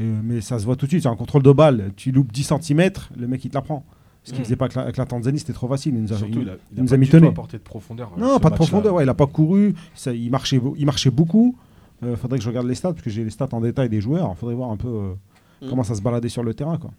Euh, mais ça se voit tout de suite, c'est un contrôle de balle. Tu loupes 10 cm, le mec, il te la prend. Ce qu'il Mm. faisait pas avec la, avec la Tanzanie, c'était trop facile. Il nous a, Surtout, il- il a, il il a nous pas a du tout mitonné. apporté de profondeur. Non, pas de profondeur, ouais, il a pas couru, ça, il, marchait, il marchait beaucoup. Euh, faudrait que je regarde les stats, parce que j'ai les stats en détail des joueurs. faudrait voir un peu euh, Mm. comment ça se baladait sur le terrain. Quoi.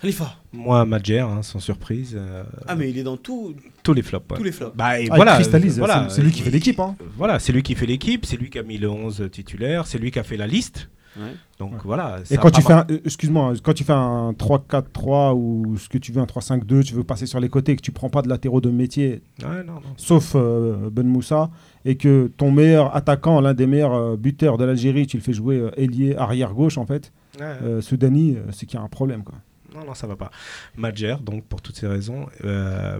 Khalifa. Moi, Madjer, hein, sans surprise, euh, Ah, mais il est dans tout- tous les flops. ouais. tous les flops. Bah, et Ah, voilà, il cristallise, euh, voilà, c'est- c'est lui qui fait l'équipe. Hein. Voilà, c'est lui qui fait l'équipe, c'est lui qui a mis le 11 titulaire, c'est lui qui a fait la liste. Ouais. Donc Ouais. voilà. Et ça quand a tu, fais un, euh, excuse-moi, quand tu fais un 3-4-3 ou ce que tu veux, un 3-5-2, tu veux passer sur les côtés et que tu prends pas de latéraux de métier, Ouais, non, non. sauf euh, Ben Moussa, et que ton meilleur attaquant, l'un des meilleurs euh, buteurs de l'Algérie, tu le fais jouer euh, ailier arrière gauche en fait, Ouais, euh, Soudani, euh, c'est qu'il y a un problème. Quoi. Non, non, ça va pas. Madjer, donc pour toutes ces raisons, euh,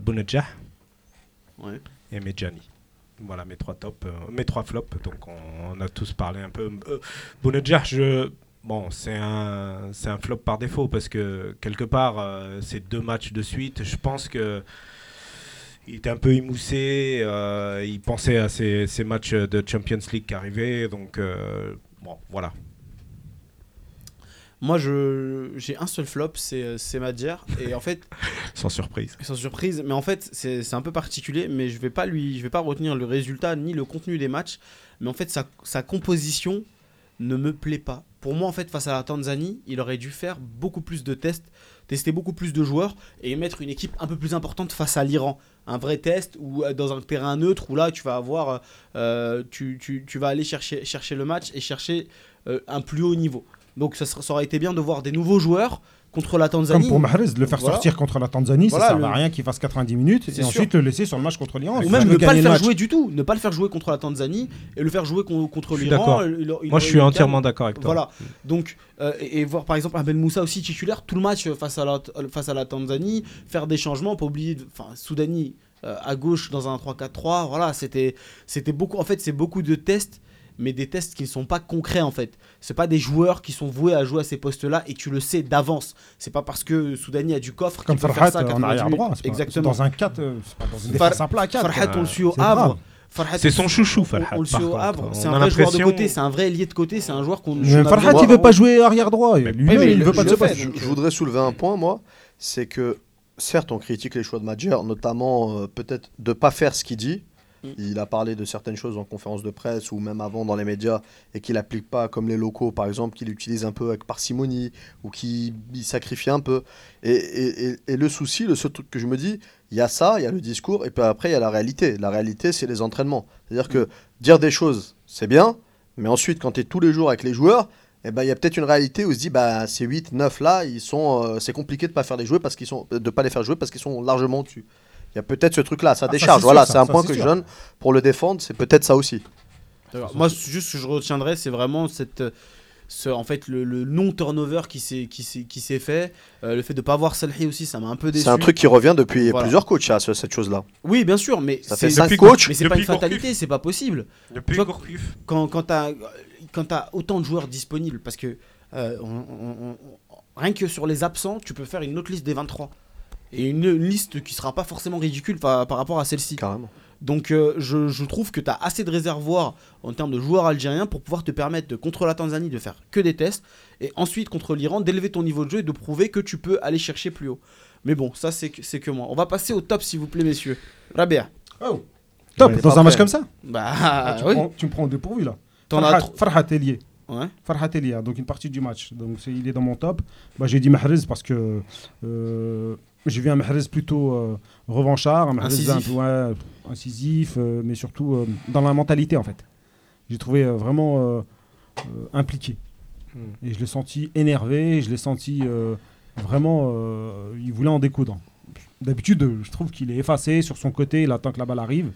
Ouais. et Medjani. Voilà mes trois tops, euh, mes trois flops. Donc on, on a tous parlé un peu. Euh, Bounedjah, je bon, c'est un c'est un flop par défaut parce que quelque part euh, c'est deux matchs de suite. Je pense que il était un peu émoussé. euh, il pensait à ces, ces matchs de Champions League qui arrivaient. Donc bon, voilà. Moi, je j'ai un seul flop, c'est euh, c'est Madjer. Et en fait, Sans surprise. sans surprise, mais en fait, c'est c'est un peu particulier. Mais je vais pas lui, je vais pas retenir le résultat ni le contenu des matchs. Mais en fait, sa, sa composition ne me plaît pas. Pour moi, en fait, face à la Tanzanie, il aurait dû faire beaucoup plus de tests, tester beaucoup plus de joueurs et mettre une équipe un peu plus importante face à l'Iran. Un vrai test ou euh, dans un terrain neutre où là, tu vas avoir, euh, tu, tu- tu vas aller chercher, chercher le match et chercher euh, un plus haut niveau. Donc ça, aurait été bien de voir des nouveaux joueurs contre la Tanzanie. Comme pour Mahrez, de le faire Voilà. sortir contre la Tanzanie, Voilà, ça ne sert le- à rien qu'il fasse 90 minutes et sûr. ensuite le laisser sur le match contre l'Iran. Ou même ne pas le faire match. jouer du tout, ne pas le faire jouer contre la Tanzanie et le faire jouer con- contre l'Iran. Moi, je suis entièrement d'accord avec toi. Voilà. Donc, euh, et, et voir par exemple Ben Moussa aussi titulaire tout le match face à la, face à la Tanzanie, faire des changements, pas oublier, enfin, Soudani euh, à gauche dans un 3-4-3, voilà, c'était c'était beaucoup, en fait, c'est beaucoup de tests mais des tests qui ne sont pas concrets en fait. C'est pas des joueurs qui sont voués à jouer à ces postes-là et tu le sais d'avance. C'est pas parce que Soudani a du coffre qu'il peut Farhat faire ça à en 98 arrière droit. pas- Exactement. Dans un 4, euh, c'est pas dans une Far- défense simple à 4. Farhat, on le suit au Havre. C'est son on- chouchou, Farhat, On le suit au. Havre. C'est a un vrai joueur de côté, c'est un vrai ailier de côté, c'est un joueur qu'on. A Farhat, il veut pas jouer arrière droit. Lui-même, mais il veut pas de Je, voudrais soulever un point, moi, c'est que certes, on critique les choix de Madjer, notamment euh, peut-être de pas faire ce qu'il dit. Mm. Il a parlé de certaines choses en conférence de presse ou même avant dans les médias et qu'il n'applique pas comme les locaux, par exemple, qu'il utilise un peu avec parcimonie ou qu'il il sacrifie un peu. Et, et- et- et le souci, le seul truc que je me dis, il y a ça, il y a le discours et puis après il y a la réalité. La réalité, c'est les entraînements. C'est-à-dire que dire des choses, c'est bien, mais ensuite, quand tu es tous les jours avec les joueurs, eh ben, il y a peut-être une réalité où on se dit bah, ces 8, 9 là, ils sont, euh, c'est compliqué de pas faire les jouer parce qu'ils sont, de pas les faire jouer parce qu'ils sont largement au-dessus. Il y a peut-être ce truc-là, ça Ah, décharge. voilà, sûr, c'est un ça, point que c'est je sûr. donne pour le défendre, c'est peut-être ça aussi. Moi, juste ce que je retiendrai, c'est vraiment cette, ce, en fait, le, le non-turnover qui s'est qui s'est qui s'est fait, Euh, le fait de pas avoir Salhi aussi, ça m'a un peu déçu. C'est un truc qui revient depuis Voilà. plusieurs coachs, à ce- cette chose-là. Oui, bien sûr, mais Ça c'est fait cinq depuis- coachs. Mais c'est pas une fatalité, c'est pas possible. Depuis Tu vois. Quand quand t'as quand t'as autant de joueurs disponibles, parce que euh, on- on- on- rien que sur les absents, tu peux faire une autre liste des 23 et une, liste qui sera pas forcément ridicule par, par rapport à celle-ci. Carrément. Donc euh, je, je trouve que tu as assez de réservoirs en termes de joueurs algériens pour pouvoir te permettre de contre la Tanzanie de faire que des tests et ensuite contre l'Iran d'élever ton niveau de jeu et de prouver que tu peux aller chercher plus haut. Mais bon, ça c'est que, c'est que moi. On va passer au top s'il vous plaît messieurs. Rabia. Oh. Top, dans un match comme ça Bah Ah, tu, oui. me prends, tu me prends au dépourvu là. T'en as Farhat, Farhat est lié. Ouais. Farhat hein, donc une partie du match. Donc c'est- il est dans mon top. Bah, J'ai dit Mahrez parce que euh, j'ai vu un Mahrez plutôt euh, revanchard, un Mahrez Incisif. un peu ouais, incisif, euh, mais surtout euh, dans la mentalité en fait. J'ai trouvé euh, vraiment euh, euh, impliqué. Hmm. Et je l'ai senti énervé, je l'ai senti euh, vraiment. euh, il voulait en découdre. D'habitude, je trouve qu'il est effacé sur son côté, il attend que la balle arrive.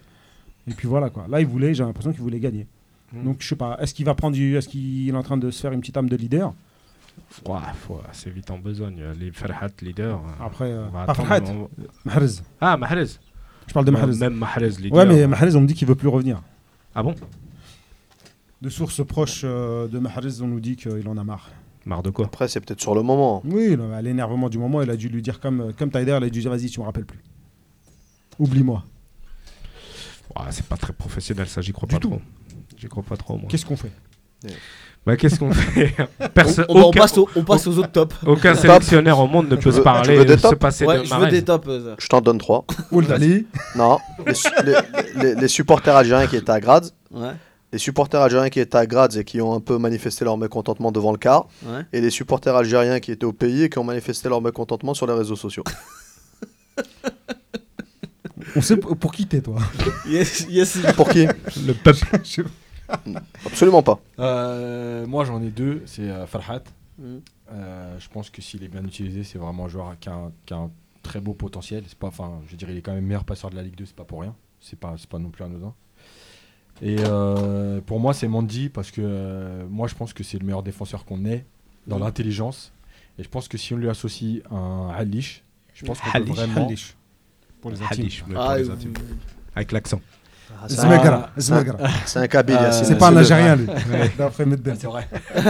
Et puis voilà quoi. Là, il voulait, j'ai l'impression qu'il voulait gagner. Hmm. Donc je sais pas, est-ce qu'il va prendre du. Est-ce qu'il est en train de se faire une petite âme de leader? Ouais, faut- c'est vite en besogne. Les Farhat leader. euh, Après, euh, pas Farhat, on- Mahrez. Ah, Mahrez. Je parle de Mahrez. Même Mahrez leader. Ouais, mais Mahrez, on me dit qu'il veut plus revenir. Ah bon? De sources proches euh, de Mahrez, on nous dit qu'il en a marre. Marre de quoi? Après, c'est peut-être sur le moment. Oui, l'énervement du moment, il a dû lui dire comme, comme Taider, il a dû dire vas-y, tu me rappelles plus. Oublie-moi. Ouais, C'est pas très professionnel, ça, j'y crois Du pas tout. trop. J'y crois pas trop, moi. Qu'est-ce qu'on fait? Bah, qu'est-ce qu'on fait? Perso- On, on va- on passe, au- on passe aux autres tops. aucun sélectionneur au monde ne peut se veux- parler veux des se passer Ouais, de je veux des tops. euh, Je t'en donne trois. Ouldali. Non, les, su- les- les- les supporters algériens qui étaient à Graz, Ouais, les supporters algériens qui étaient à Graz et qui ont un peu manifesté leur mécontentement devant le car, ouais. et les supporters algériens qui étaient au pays et qui ont manifesté leur mécontentement sur les réseaux sociaux. On sait pour, pour qui t'es, toi? Yes, yes. Pour qui? Le peuple. Absolument pas. Euh, moi j'en ai deux, c'est euh, Farhat. Mm. Euh, je pense que s'il est bien utilisé, c'est vraiment un joueur qui a un, qui a un très beau potentiel. C'est pas, enfin, je dirais, il est quand même meilleur passeur de la Ligue 2, c'est pas pour rien. C'est pas, c'est pas non plus anodin. Et euh, pour moi, c'est Mandy parce que euh, moi, je pense que c'est le meilleur défenseur qu'on ait dans Mm. l'intelligence. Et je pense que si on lui associe un Halish, je pense qu'on peut Halish, vraiment. Halish. Pour les intimes. Hadish, mais Ah, pour les euh, intimes. Avec l'accent. C'est Zmegra, Ah, Zmegra. C'est un Kabyle, Euh. C'est pas un Algérien, lui. C'est vrai.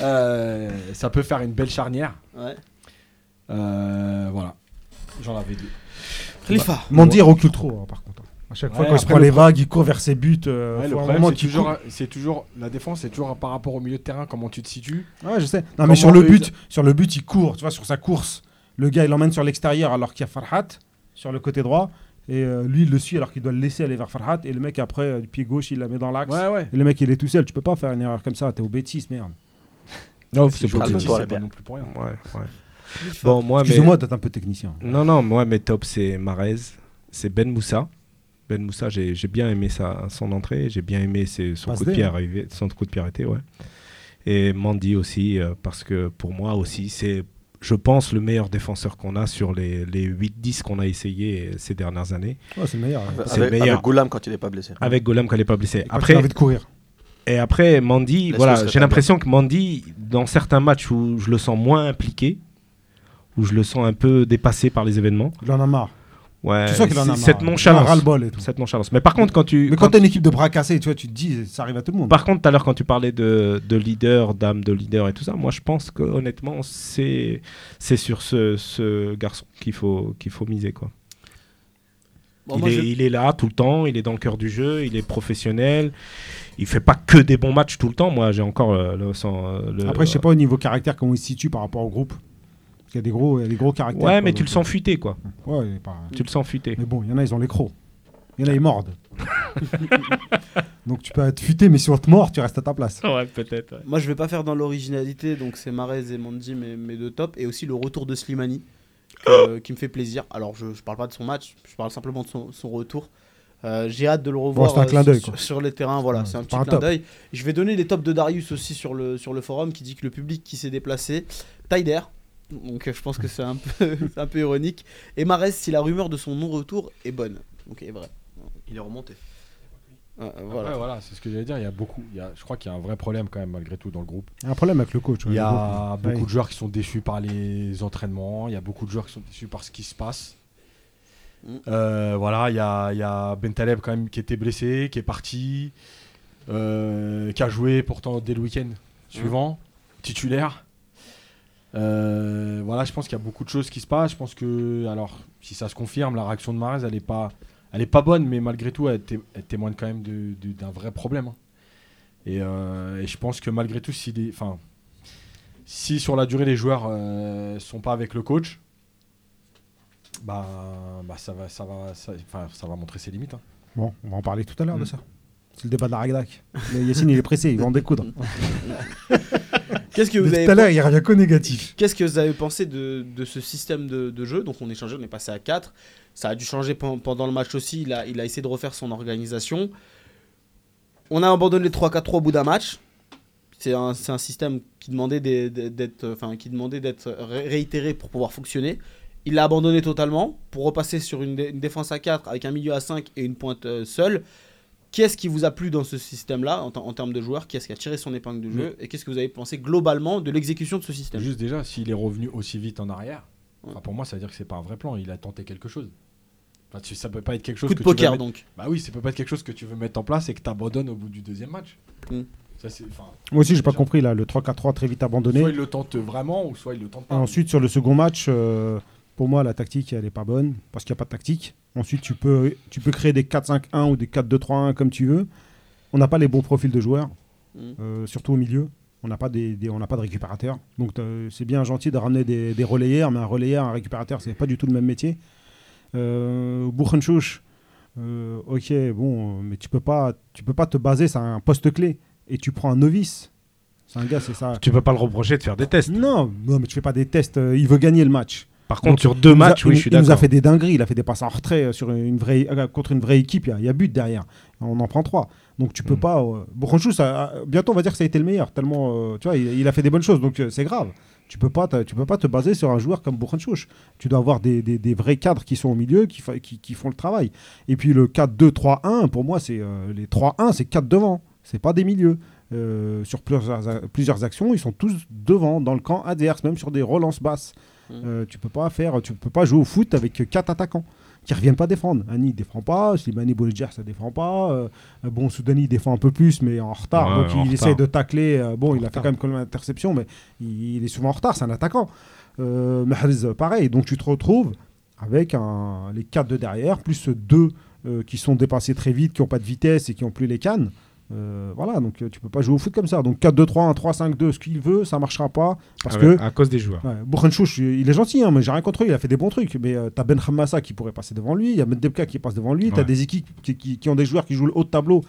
Euh, ça peut faire une belle charnière. Ouais. Euh, voilà. J'en avais deux. Khalifa. Mandy il recule trop, hein, par contre. À chaque fois, Ouais, quand il se prend le les vagues, il court vers ses buts. euh, Ouais, le problème, c'est toujours, la défense, c'est toujours par rapport au milieu de terrain, comment tu te situes. Ouais, je sais. Non, Comment mais sur le but, sur le but, il court. Tu vois, sur sa course, le gars, il l'emmène sur l'extérieur alors qu'il y a Farhat sur le côté droit. Et euh, lui, il le suit alors qu'il doit le laisser aller vers Farhat. Et le mec, après, euh, du pied gauche, il la met dans l'axe. Ouais, ouais. Et le mec, il est tout seul. Tu peux pas faire une erreur comme ça. T'es au bêtises, merde. Non, C'est pas pas, non plus pour rien. Ouais, ouais. Bon, moi, mais... Excusez-moi d'être un peu technicien. Non, non, moi, mes tops, c'est Marez, c'est Ben Moussa. Ben Moussa, j'ai j'ai bien aimé sa, son entrée, j'ai bien aimé ses- son coup de pied arrivé, son coup de pied arrêté, ouais. Et Mandy aussi, euh, parce que pour moi aussi, c'est, je pense, le meilleur défenseur qu'on a sur les, les 8-10 qu'on a essayé ces dernières années. Ouais, c'est le meilleur. le Avec, meilleur. avec Goulam quand il est pas blessé. Avec Golem quand il n'est pas blessé. Il a Après, envie de courir. et après, Mandy, voilà, j'ai l'impression que Mandy, dans certains matchs où je le sens moins impliqué, où je le sens un peu dépassé par les événements, Il en a marre. Ouais, Tu sens qu'il en a c'est- marre. cette Il en a nonchalance. ras-le-bol et tout. Cette nonchalance. Mais par contre, quand tu. Mais quand t'as une équipe de bras cassés, tu vois, tu te dis, ça arrive à tout le monde. Par contre, tout à l'heure, quand tu parlais de, de leader, d'âme de leader et tout ça, moi je pense que honnêtement, c'est c'est sur ce, ce garçon qu'il faut, qu'il faut miser. Quoi. Bon, il, moi, est, je- il est là tout le temps, il est dans le cœur du jeu, il est professionnel. Il fait pas que des bons matchs tout le temps. Moi, j'ai encore euh, le, euh, le- Après, je sais pas au niveau caractère comment il se situe par rapport au groupe. Qu'il y a des gros, il y a des gros caractères. Ouais, quoi, mais tu donc, le sens fuité, quoi. euh, Ouais, il est pas- Tu le sens fuité. Mais bon, il y en a, ils ont les crocs. Il y en a, ils mordent. donc tu peux être futé, mais si on te mord, tu restes à ta place. Ouais, peut-être. Moi, je vais pas faire dans l'originalité, donc c'est Marez et Mandy, mes, mes deux tops, et aussi le retour de Slimani, que- qui me fait plaisir. Alors, je, je parle pas de son match, je parle simplement de son, son retour. Euh, J'ai hâte de le revoir c'est un euh, clin d'œil, sur, quoi. sur les terrains. Voilà, Ouais, c'est un c'est petit pas un clin top. d'œil. Je vais donner les tops de Darius aussi sur le, sur le forum qui dit que le public qui s'est déplacé, d'air. Donc, euh, je pense que c'est un peu, un peu ironique. Et Marez, si la rumeur de son non-retour est bonne. Donc, est vrai. Il est remonté. Euh, Voilà, c'est ce que j'allais dire. Il y a beaucoup. il y a- je crois qu'il y a un vrai problème quand même malgré tout dans le groupe. Il y a un problème avec le coach. Il y a beaucoup Ouais. de joueurs qui sont déçus par les entraînements. Il y a beaucoup de joueurs qui sont déçus par ce qui se passe. Mm. Euh, voilà, il y a, il y a Bentaleb quand même qui était blessé, qui est parti, euh, qui a joué pourtant dès le week-end suivant, titulaire. Euh, voilà, je pense qu'il y a beaucoup de choses qui se passent. Je pense que, alors, si ça se confirme, la réaction de Marez, elle est pas, elle est pas bonne, mais malgré tout, elle, té- elle témoigne quand même d'un vrai problème. hein. Et, euh, et je pense que malgré tout, si, des, si sur la durée les joueurs euh, sont pas avec le coach, bah, bah ça va, ça va, ça, va montrer ses limites. hein. Bon, on va en parler tout à l'heure de Mm. ça. C'est le débat de la Ragdac. Yacine, il est pressé, il va en découdre. Qu'est-ce que vous Mais avez tout à l'heure, il revient qu'au négatif. Qu'est-ce que vous avez pensé de, de ce système de, de jeu? Donc on est changé, on est passé à 4. Ça a dû changer pen- pendant le match aussi. Il a, il a essayé de refaire son organisation. On a abandonné le 3-4-3 au bout d'un match. C'est un, un système qui demandait d'être enfin, qui demandait d'être ré- réitéré pour pouvoir fonctionner. Il l'a abandonné totalement pour repasser sur une, dé- une défense à 4 avec un milieu à 5 et une pointe euh, seule. Qu'est-ce qui vous a plu dans ce système-là en, ter- en termes de joueurs Qu'est-ce qui a tiré son épingle de jeu Et qu'est-ce que vous avez pensé globalement de l'exécution de ce système? Juste déjà, s'il est revenu aussi vite en arrière, Ouais. enfin, pour moi, ça veut dire que c'est pas un vrai plan. Il a tenté quelque chose. Enfin, tu- ça peut pas être quelque chose Coup de que tu veux poker mettre- donc. Bah oui, ça peut pas être quelque chose que tu veux mettre en place et que tu abandonnes au bout du deuxième match. Mm. Ça, enfin, Moi aussi, j'ai pas compris là, le 3-4-3 très vite abandonné. soit il le tente vraiment, ou soit il le tente pas. Ensuite, sur le second match, euh, pour moi, la tactique, elle est pas bonne parce qu'il n'y a pas de tactique. Ensuite, tu peux, tu peux créer des 4-5-1 ou des 4-2-3-1 comme tu veux. On n'a pas les bons profils de joueurs, Mm. euh, surtout au milieu. On n'a pas, des, des- on n'a pas de récupérateurs. Donc, c'est bien gentil de ramener des, des relayeurs, mais un relayeur, un récupérateur, c'est pas du tout le même métier. Euh, euh, ok, bon, mais tu peux pas, tu peux pas te baser sur un poste clé et tu prends un novice. C'est un gars, c'est ça. Tu peux pas le reprocher de faire des tests. Non, non, mais tu fais pas des tests. euh, il veut gagner le match. Par contre, Donc, sur deux a- matchs, oui, il- je suis Il nous a d'accord. fait des dingueries. Il a fait des passes en retrait euh, sur une vraie, euh, contre une vraie équipe. Il y a, il y a but derrière. On en prend trois. Donc tu peux Mm. pas. Euh, ça, euh, bientôt on va dire que ça a été le meilleur. Tellement, euh, tu vois, il, il a fait des bonnes choses. Donc euh, c'est grave. Tu peux pas, tu peux pas te baser sur un joueur comme Bourgonchouch. Tu dois avoir des, des- des vrais cadres qui sont au milieu, qui, fa- qui, qui font le travail. Et puis le 4-2-3-1, pour moi, c'est les 3-1, c'est 4 devant. C'est pas des milieux. Sur plusieurs, plusieurs actions, ils sont tous devant, dans le camp adverse, même sur des relances basses. Mm. Euh, tu peux pas faire, tu peux pas jouer au foot avec quatre attaquants qui reviennent pas défendre. Annie défend pas, Slimani Bolidjar ça défend pas. euh, bon, Soudani défend un peu plus, mais en retard. Ouais, donc en il retard. essaye de tacler. euh, bon, En il a fait retard. quand même comme une interception, mais il, il est souvent en retard. C'est un attaquant. Euh, Mahrez, pareil. Donc tu te retrouves avec un, les quatre de derrière, plus deux qui sont dépassés très vite, qui n'ont pas de vitesse et qui n'ont plus les cannes. Euh, voilà, donc euh, tu peux pas jouer au foot comme ça. Donc 4-2-3-1, 3-5-2, ce qu'il veut, ça marchera pas. Parce Ah que à cause des joueurs. Ouais, il est gentil, hein, mais j'ai rien contre lui, il a fait des bons trucs. Mais euh, t'as Ben Hammassa qui pourrait passer devant lui, il y a Mendebka qui passe devant lui, t'as Ouais. des équipes qui, qui- qui ont des joueurs qui jouent le haut de tableau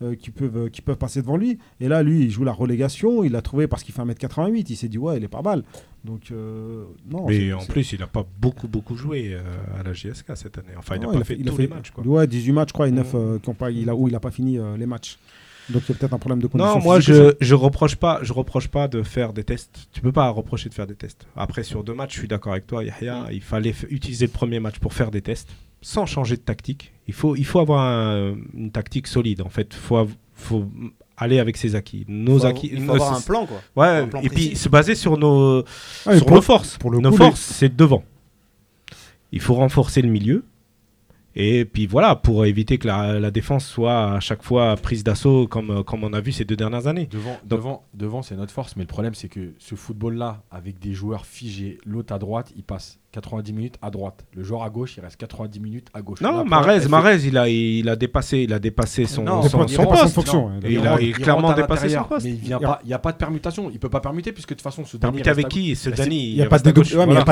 euh, qui, peuvent, qui peuvent passer devant lui. Et là, lui, il joue la relégation, il l'a trouvé parce qu'il fait 1m88, il s'est dit, ouais, il est pas mal. Donc, non. Mais en plus, il n'a pas beaucoup, beaucoup joué à la JSK cette année. Enfin, il n'a pas fait, tous les matchs. Quoi. Ouais, 18 matchs, je crois, et 9 euh, qui ont pas, il a, où il a pas fini les matchs. Donc, il y a peut-être un problème de condition Non, moi je, je reproche pas, je reproche pas de faire des tests. Tu peux pas reprocher de faire des tests. Après sur deux matchs, je suis d'accord avec toi, Yahya. Il fallait utiliser le premier match pour faire des tests, sans changer de tactique. Il faut, il faut avoir un- une tactique solide. En fait, faut, faut aller avec ses acquis. Nos Faut- acquis. il faut nos- avoir un plan quoi. Ouais, plan et puis se baser sur nos, Ah, sur pour- nos forces. pour le nos coup, les- forces, c'est devant. Il faut renforcer le milieu Et puis voilà, pour éviter que la, la défense soit à chaque fois prise d'assaut comme, comme on a vu ces deux dernières années. Devant, Donc- devant, devant c'est notre force, mais le problème, c'est que ce football-là, avec des joueurs figés, l'autre à droite, il passe 90 minutes à droite. Le joueur à gauche, il reste 90 minutes à gauche. Non, Marez, Marez, il a, il a dépassé, il a dépassé son, Non, son, son poste. fonction, non, ouais. Et il il a- il a clairement dépassé son poste. Mais il vient Il y a- pas, il n'y a pas de permutation. Il peut pas permuter puisque de toute façon, ce dernier Permuté reste avec qui Ce Dani Il n'y a, pas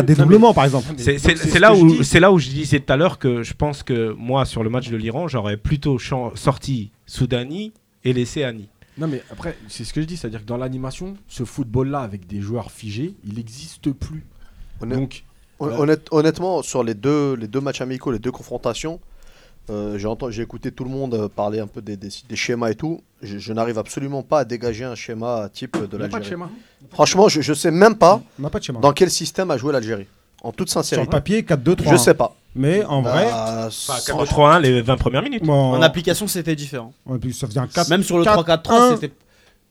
de dédoublement, par exemple. C'est là, où- c'est là où je disais tout à l'heure que je pense que moi, sur le match de l'Iran, j'aurais plutôt sorti Soudani et laissé Ani. Non, mais après, c'est ce que je dis, c'est-à-dire que dans l'animation, ce football-là avec des joueurs figés, il n'existe plus. Honnêt- Donc, honnête- honnêtement, sur les deux, les deux matchs amicaux, les deux confrontations, euh, j'ai entendu- j'ai écouté tout le monde euh, parler un peu des, des- des schémas et tout. Je, je n'arrive absolument pas à dégager un schéma type de il n'y a pas de l'Algérie. schéma. Franchement, je ne sais même pas pas de schéma. dans quel système a joué l'Algérie. En toute Sur le sincérité. papier, 4-2-3. Je sais pas. Mais en vrai, Bah, Enfin, sans- 4-3-1 les 20 premières minutes. bon, En application, c'était différent. ouais, puis ça faisait un 4, Même sur le 4, 3-4-3, 1, c'était.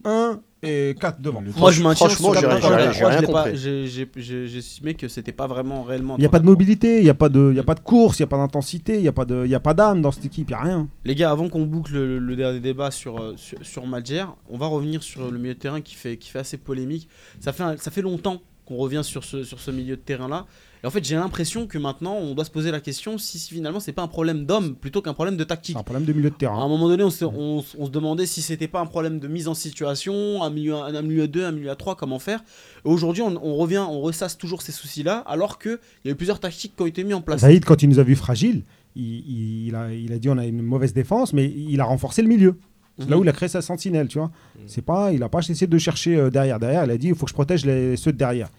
1 et 4 devant. Le- Moi, je maintiens franchement, j'ai rien- j'ai rien- 3-4-3, j'ai rien je l'ai pas- compris. estimé que c'était pas vraiment réellement. Il n'y a pas de 3-4-3. mobilité, il n'y a, pas de- il y a pas de course, il n'y a pas d'intensité, il n'y a pas de- il y a pas d'âme dans cette équipe, il n'y a rien. Les gars, avant qu'on boucle le, le dernier débat sur, euh, sur, sur Madjer, on va revenir sur le milieu de terrain qui fait, qui fait assez polémique. Ça fait, un- ça fait longtemps qu'on revient sur ce, sur ce milieu de terrain-là. Et en fait, j'ai l'impression que maintenant, on doit se poser la question si, si finalement, c'est pas un problème d'homme plutôt qu'un problème de tactique. Un problème de milieu de À un terrain. moment donné, on se, on s- on se demandait si c'était pas un problème de mise en situation, un milieu, un, un milieu à 2, un milieu à 3, comment faire. Aujourd'hui, on, on revient, on ressasse toujours ces soucis-là, alors qu'il y a eu plusieurs tactiques qui ont été mises en place. Saïd, quand il nous a vu fragiles, il, il- il a, il a dit on a une mauvaise défense, mais il a renforcé le milieu. Là où il a créé sa sentinelle, tu vois. C'est pas, il n'a pas essayé de chercher euh, derrière. Derrière, il a dit il faut que je protège les, ceux de derrière.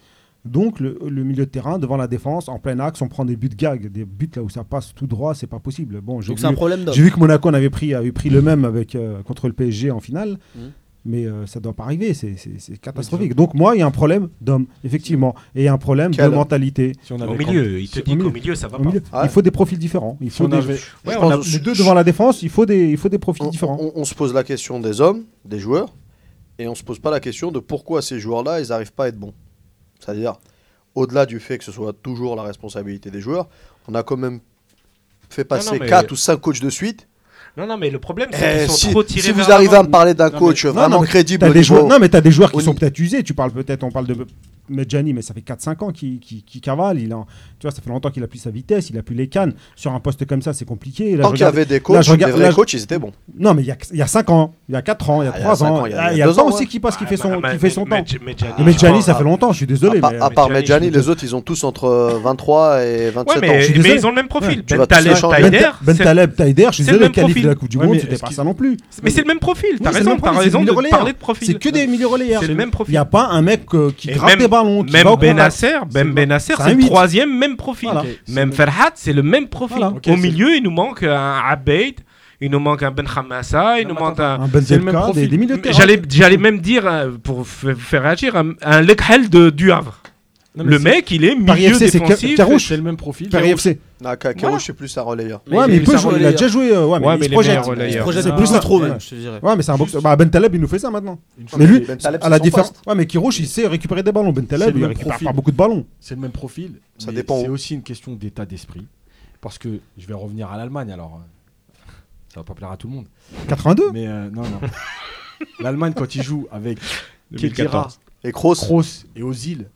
Donc le, le milieu de terrain devant la défense, en plein axe, on prend des buts gag, des buts là où ça passe tout droit, c'est pas possible. Bon, j'ai un vu, problème d'homme. j'ai vu que Monaco en avait pris, avait pris le même avec euh, contre le PSG en finale. Mhm. Mais euh, ça doit pas arriver, c'est, catastrophique. Donc moi, il y a un problème d'homme, effectivement, et il y a un problème Quel de mentalité. Si on Au milieu, il te dit qu'au milieu. milieu, ça va pas. milieu. Ah ouais Il faut des profils différents. Il faut on des... avait- Ouais, Je on a- pense- les deux devant la défense, il faut des, il faut des profils on, différents. on- on se pose la question des hommes, des joueurs, et on se pose pas la question de pourquoi ces joueurs-là, ils n'arrivent pas à être bons. C'est-à-dire, au-delà du fait que ce soit toujours la responsabilité des joueurs, on a quand même fait passer non, mais- 4 ou 5 coachs de suite. Non, non, mais le problème, c'est Eh, qu'ils sont si, trop tirés si vous arrivez à me parler d'un coach non, vraiment non, crédible T'as des joueurs, non, mais tu as des joueurs qui sont peut-être usés. Tu parles peut-être, on parle de Medjani, mais ça fait 4-5 ans qu'il cavale. Il a, tu vois, ça fait longtemps qu'il a plus sa vitesse, il a plus les cannes. Sur un poste comme ça, c'est compliqué. Là, Tant qu'il y avait des là, coachs, je regarde- des vrais là, coachs, ils étaient bons. Non, mais il y a, il y a 5 ans, il y a 4 ans, il y a Ah, il y a 3 cinq ans. il y a- Ah, il Il y a ans, aussi qui passe, qui Ah, fait son, qui fait son temps. Medjani- Ah, ça fait longtemps, je suis désolé. à, part- mais- à part Medjani, les autres, ils ont tous entre euh, 23 et 27 Ouais, ans. mais, ils ont le même profil. Ben Taleb. Ben, Taider, Ben Taleb, Taider, je suis désolé, qualif de la Coupe du Monde, c'était pas ça non plus. Mais c'est le même profil. T'as raison, de parler de profil. C'est que des milieux relayeurs. C'est le même Il profil. n'y a pas un mec qui gratte des qui Même va au Ben contact. Nasser, Ben Ben Nasser, c'est le troisième, même profil. Voilà. Même Ferhat, c'est le même profil. Voilà. Au milieu, il nous manque un Abeid, il nous manque un Ben Khamassa, il Non, nous manque un. Un Ben même Zelka, des, profil. des milieux de terrain. J'allais, j'allais même dire, euh, pour faire réagir, un, un Lekhel de, du Havre. Non, mais le mec, il est Paris milieu FC, c'est défensif. Car- Carouche. C'est le même profil. Paris FC. Ah, Ka- Kérouche, c'est plus un relayeur. Mais Ouais, mais il peut jouer. Il a déjà joué. euh, Ouais, mais Ouais, il se les projette. meilleurs relayeurs. Il se projette C'est plus un trop, même, je te dirais. Ouais, mais c'est un boxeur. Bah, Ben Taleb, il nous fait ça maintenant. Mais lui, Ben Taleb, à c'est la son différence. poste. Ouais, mais Kirouche, il sait récupérer des ballons. Ben C'est Taleb, le il même récupère profil. pas beaucoup de ballons. C'est le même profil. Ça mais dépend C'est où. aussi une question d'état d'esprit. Parce que je vais revenir à l'Allemagne alors. euh, Ça va pas plaire à tout le monde. 82 Mais euh, non, non. L'Allemagne, quand il joue avec Kedira, 2014. Et Kroos, Kroos et Ozil,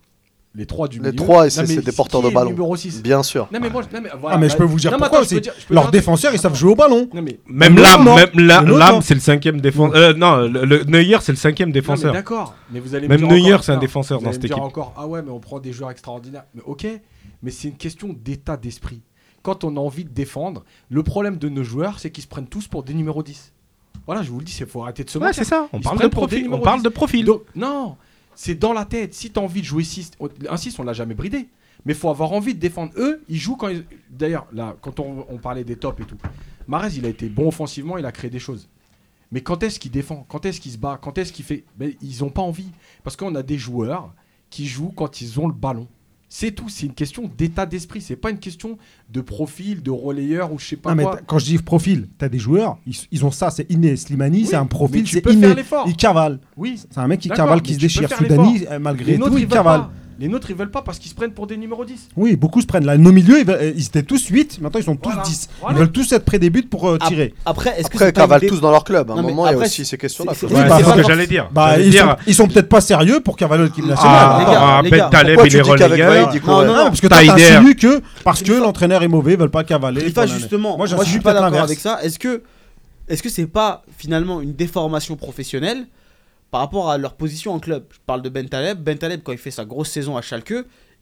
les trois du Les milieu. trois, Non, c'est- des porteurs de ballon. numéro 6 bien sûr. Non, mais moi, je- non, mais voilà, Ah, mais je peux vous dire non, pourquoi aussi. Leurs défenseurs, ils savent jouer au ballon. Non, mais Même Notman. même c'est le cinquième défenseur. Euh, non, le, le- Neuer, c'est le cinquième défenseur. d'accord, mais vous allez me Même dire Neuer, c'est un défenseur vous dans cette équipe. encore, ah ouais, mais on prend des joueurs extraordinaires. Mais ok, mais c'est une question d'état d'esprit. Quand on a envie de défendre, le problème de nos joueurs, c'est qu'ils se prennent tous pour des numéros 10. Voilà, je vous le dis, il faut arrêter de se Ouais, mentir. c'est ça. On parle de profil. On parle 10. de profil. Donc, non, c'est dans la tête. Si tu as envie de jouer 6, un 6, on l'a jamais bridé. Mais faut avoir envie de défendre. Eux, ils jouent quand ils... D'ailleurs, là, quand on, parlait des tops et tout, Marez, il a été bon offensivement, il a créé des choses. Mais quand est-ce qu'il défend? Quand est-ce qu'il se bat? Quand est-ce qu'il fait? Ils n'ont pas envie. Parce qu'on a des joueurs qui jouent quand ils ont le ballon. C'est tout. C'est une question d'état d'esprit. C'est pas une question de profil, de relayeur ou je sais pas mais quoi. t'as- quand je dis profil, t'as des joueurs, ils, ils ont ça, c'est inné. Slimani, Oui, c'est un mais profil, tu c'est inné. Il cavale. Oui, C'est un mec qui cavale, mais qui se les nôtres, ils veulent pas parce qu'ils se prennent pour des numéros 10. Oui, beaucoup se prennent. Là, nos milieux, ils, euh, étaient tous 8, maintenant ils sont tous Voilà. 10. Ils veulent tous être près des buts pour euh, tirer. Après, est-ce que Après, c'est cavalent tous dans leur club. À un moment, il y a aussi ces questions-là. c'est- Ouais, ce que j'allais dire. Bah, ils, dire, sont, peut-être pas sérieux pour Carvalho ah, l'équipe nationale. les gars, Ah, les ben, gars. Ben Taleb, Pourquoi il tu relégué. Non, non, parce que toi, Taider. que parce que l'entraîneur est mauvais, ils veulent pas Cavaler. Et pas justement, moi, moi, je suis pas d'accord avec ça. Est-ce que ce que c'est pas finalement une déformation professionnelle par rapport à leur position en club. Je parle de Bentaleb. Bentaleb, quand il fait sa grosse saison à Schalke,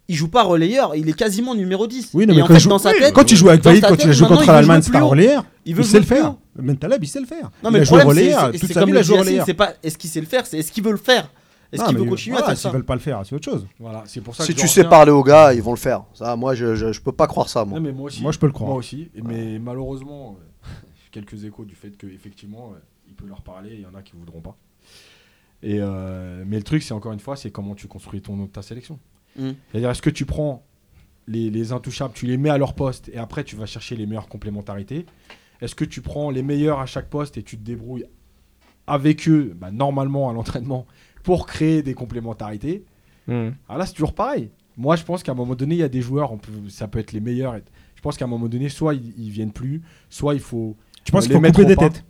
il joue pas relayeur, il est quasiment numéro 10. Oui, non, quand, en joue... dans sa tête, quand tu joues avec Valide, quand tu joues contre l'Allemagne, c'est pas relayeur. Ben il, sait le faire. Bentaleb, il sait le faire. Il a joué relayeur. C'est pas est-ce qu'il sait le faire, c'est est-ce qu'il veut le faire? Est-ce qu'ils veulent continuer voilà, à S'ils veulent pas le faire, c'est autre chose. Voilà, c'est pour ça. Si tu sais parler aux gars, ils vont le faire. Ça, moi, je, je, peux pas croire ça. Moi. Moi, aussi, je peux le croire. Moi aussi. Mais malheureusement, euh, quelques échos du fait qu'effectivement, euh, il peut leur parler. Il y en a qui voudront pas. Et, euh, mais le truc, c'est encore une fois, c'est comment tu construis ton, ta sélection. Mm. C'est-à-dire, est-ce que tu prends les, intouchables, tu les mets à leur poste et après tu vas chercher les meilleures complémentarités Est-ce que tu prends les meilleurs à chaque poste et tu te débrouilles avec eux, bah, normalement à l'entraînement, pour créer des complémentarités? Mmh. Là, c'est toujours pareil. Moi, je pense qu'à un moment donné, il y a des joueurs, ça peut être les meilleurs. Je pense qu'à un moment donné, soit ils, ils, viennent plus, soit il faut. Tu euh, penses les faut mettre des têtes?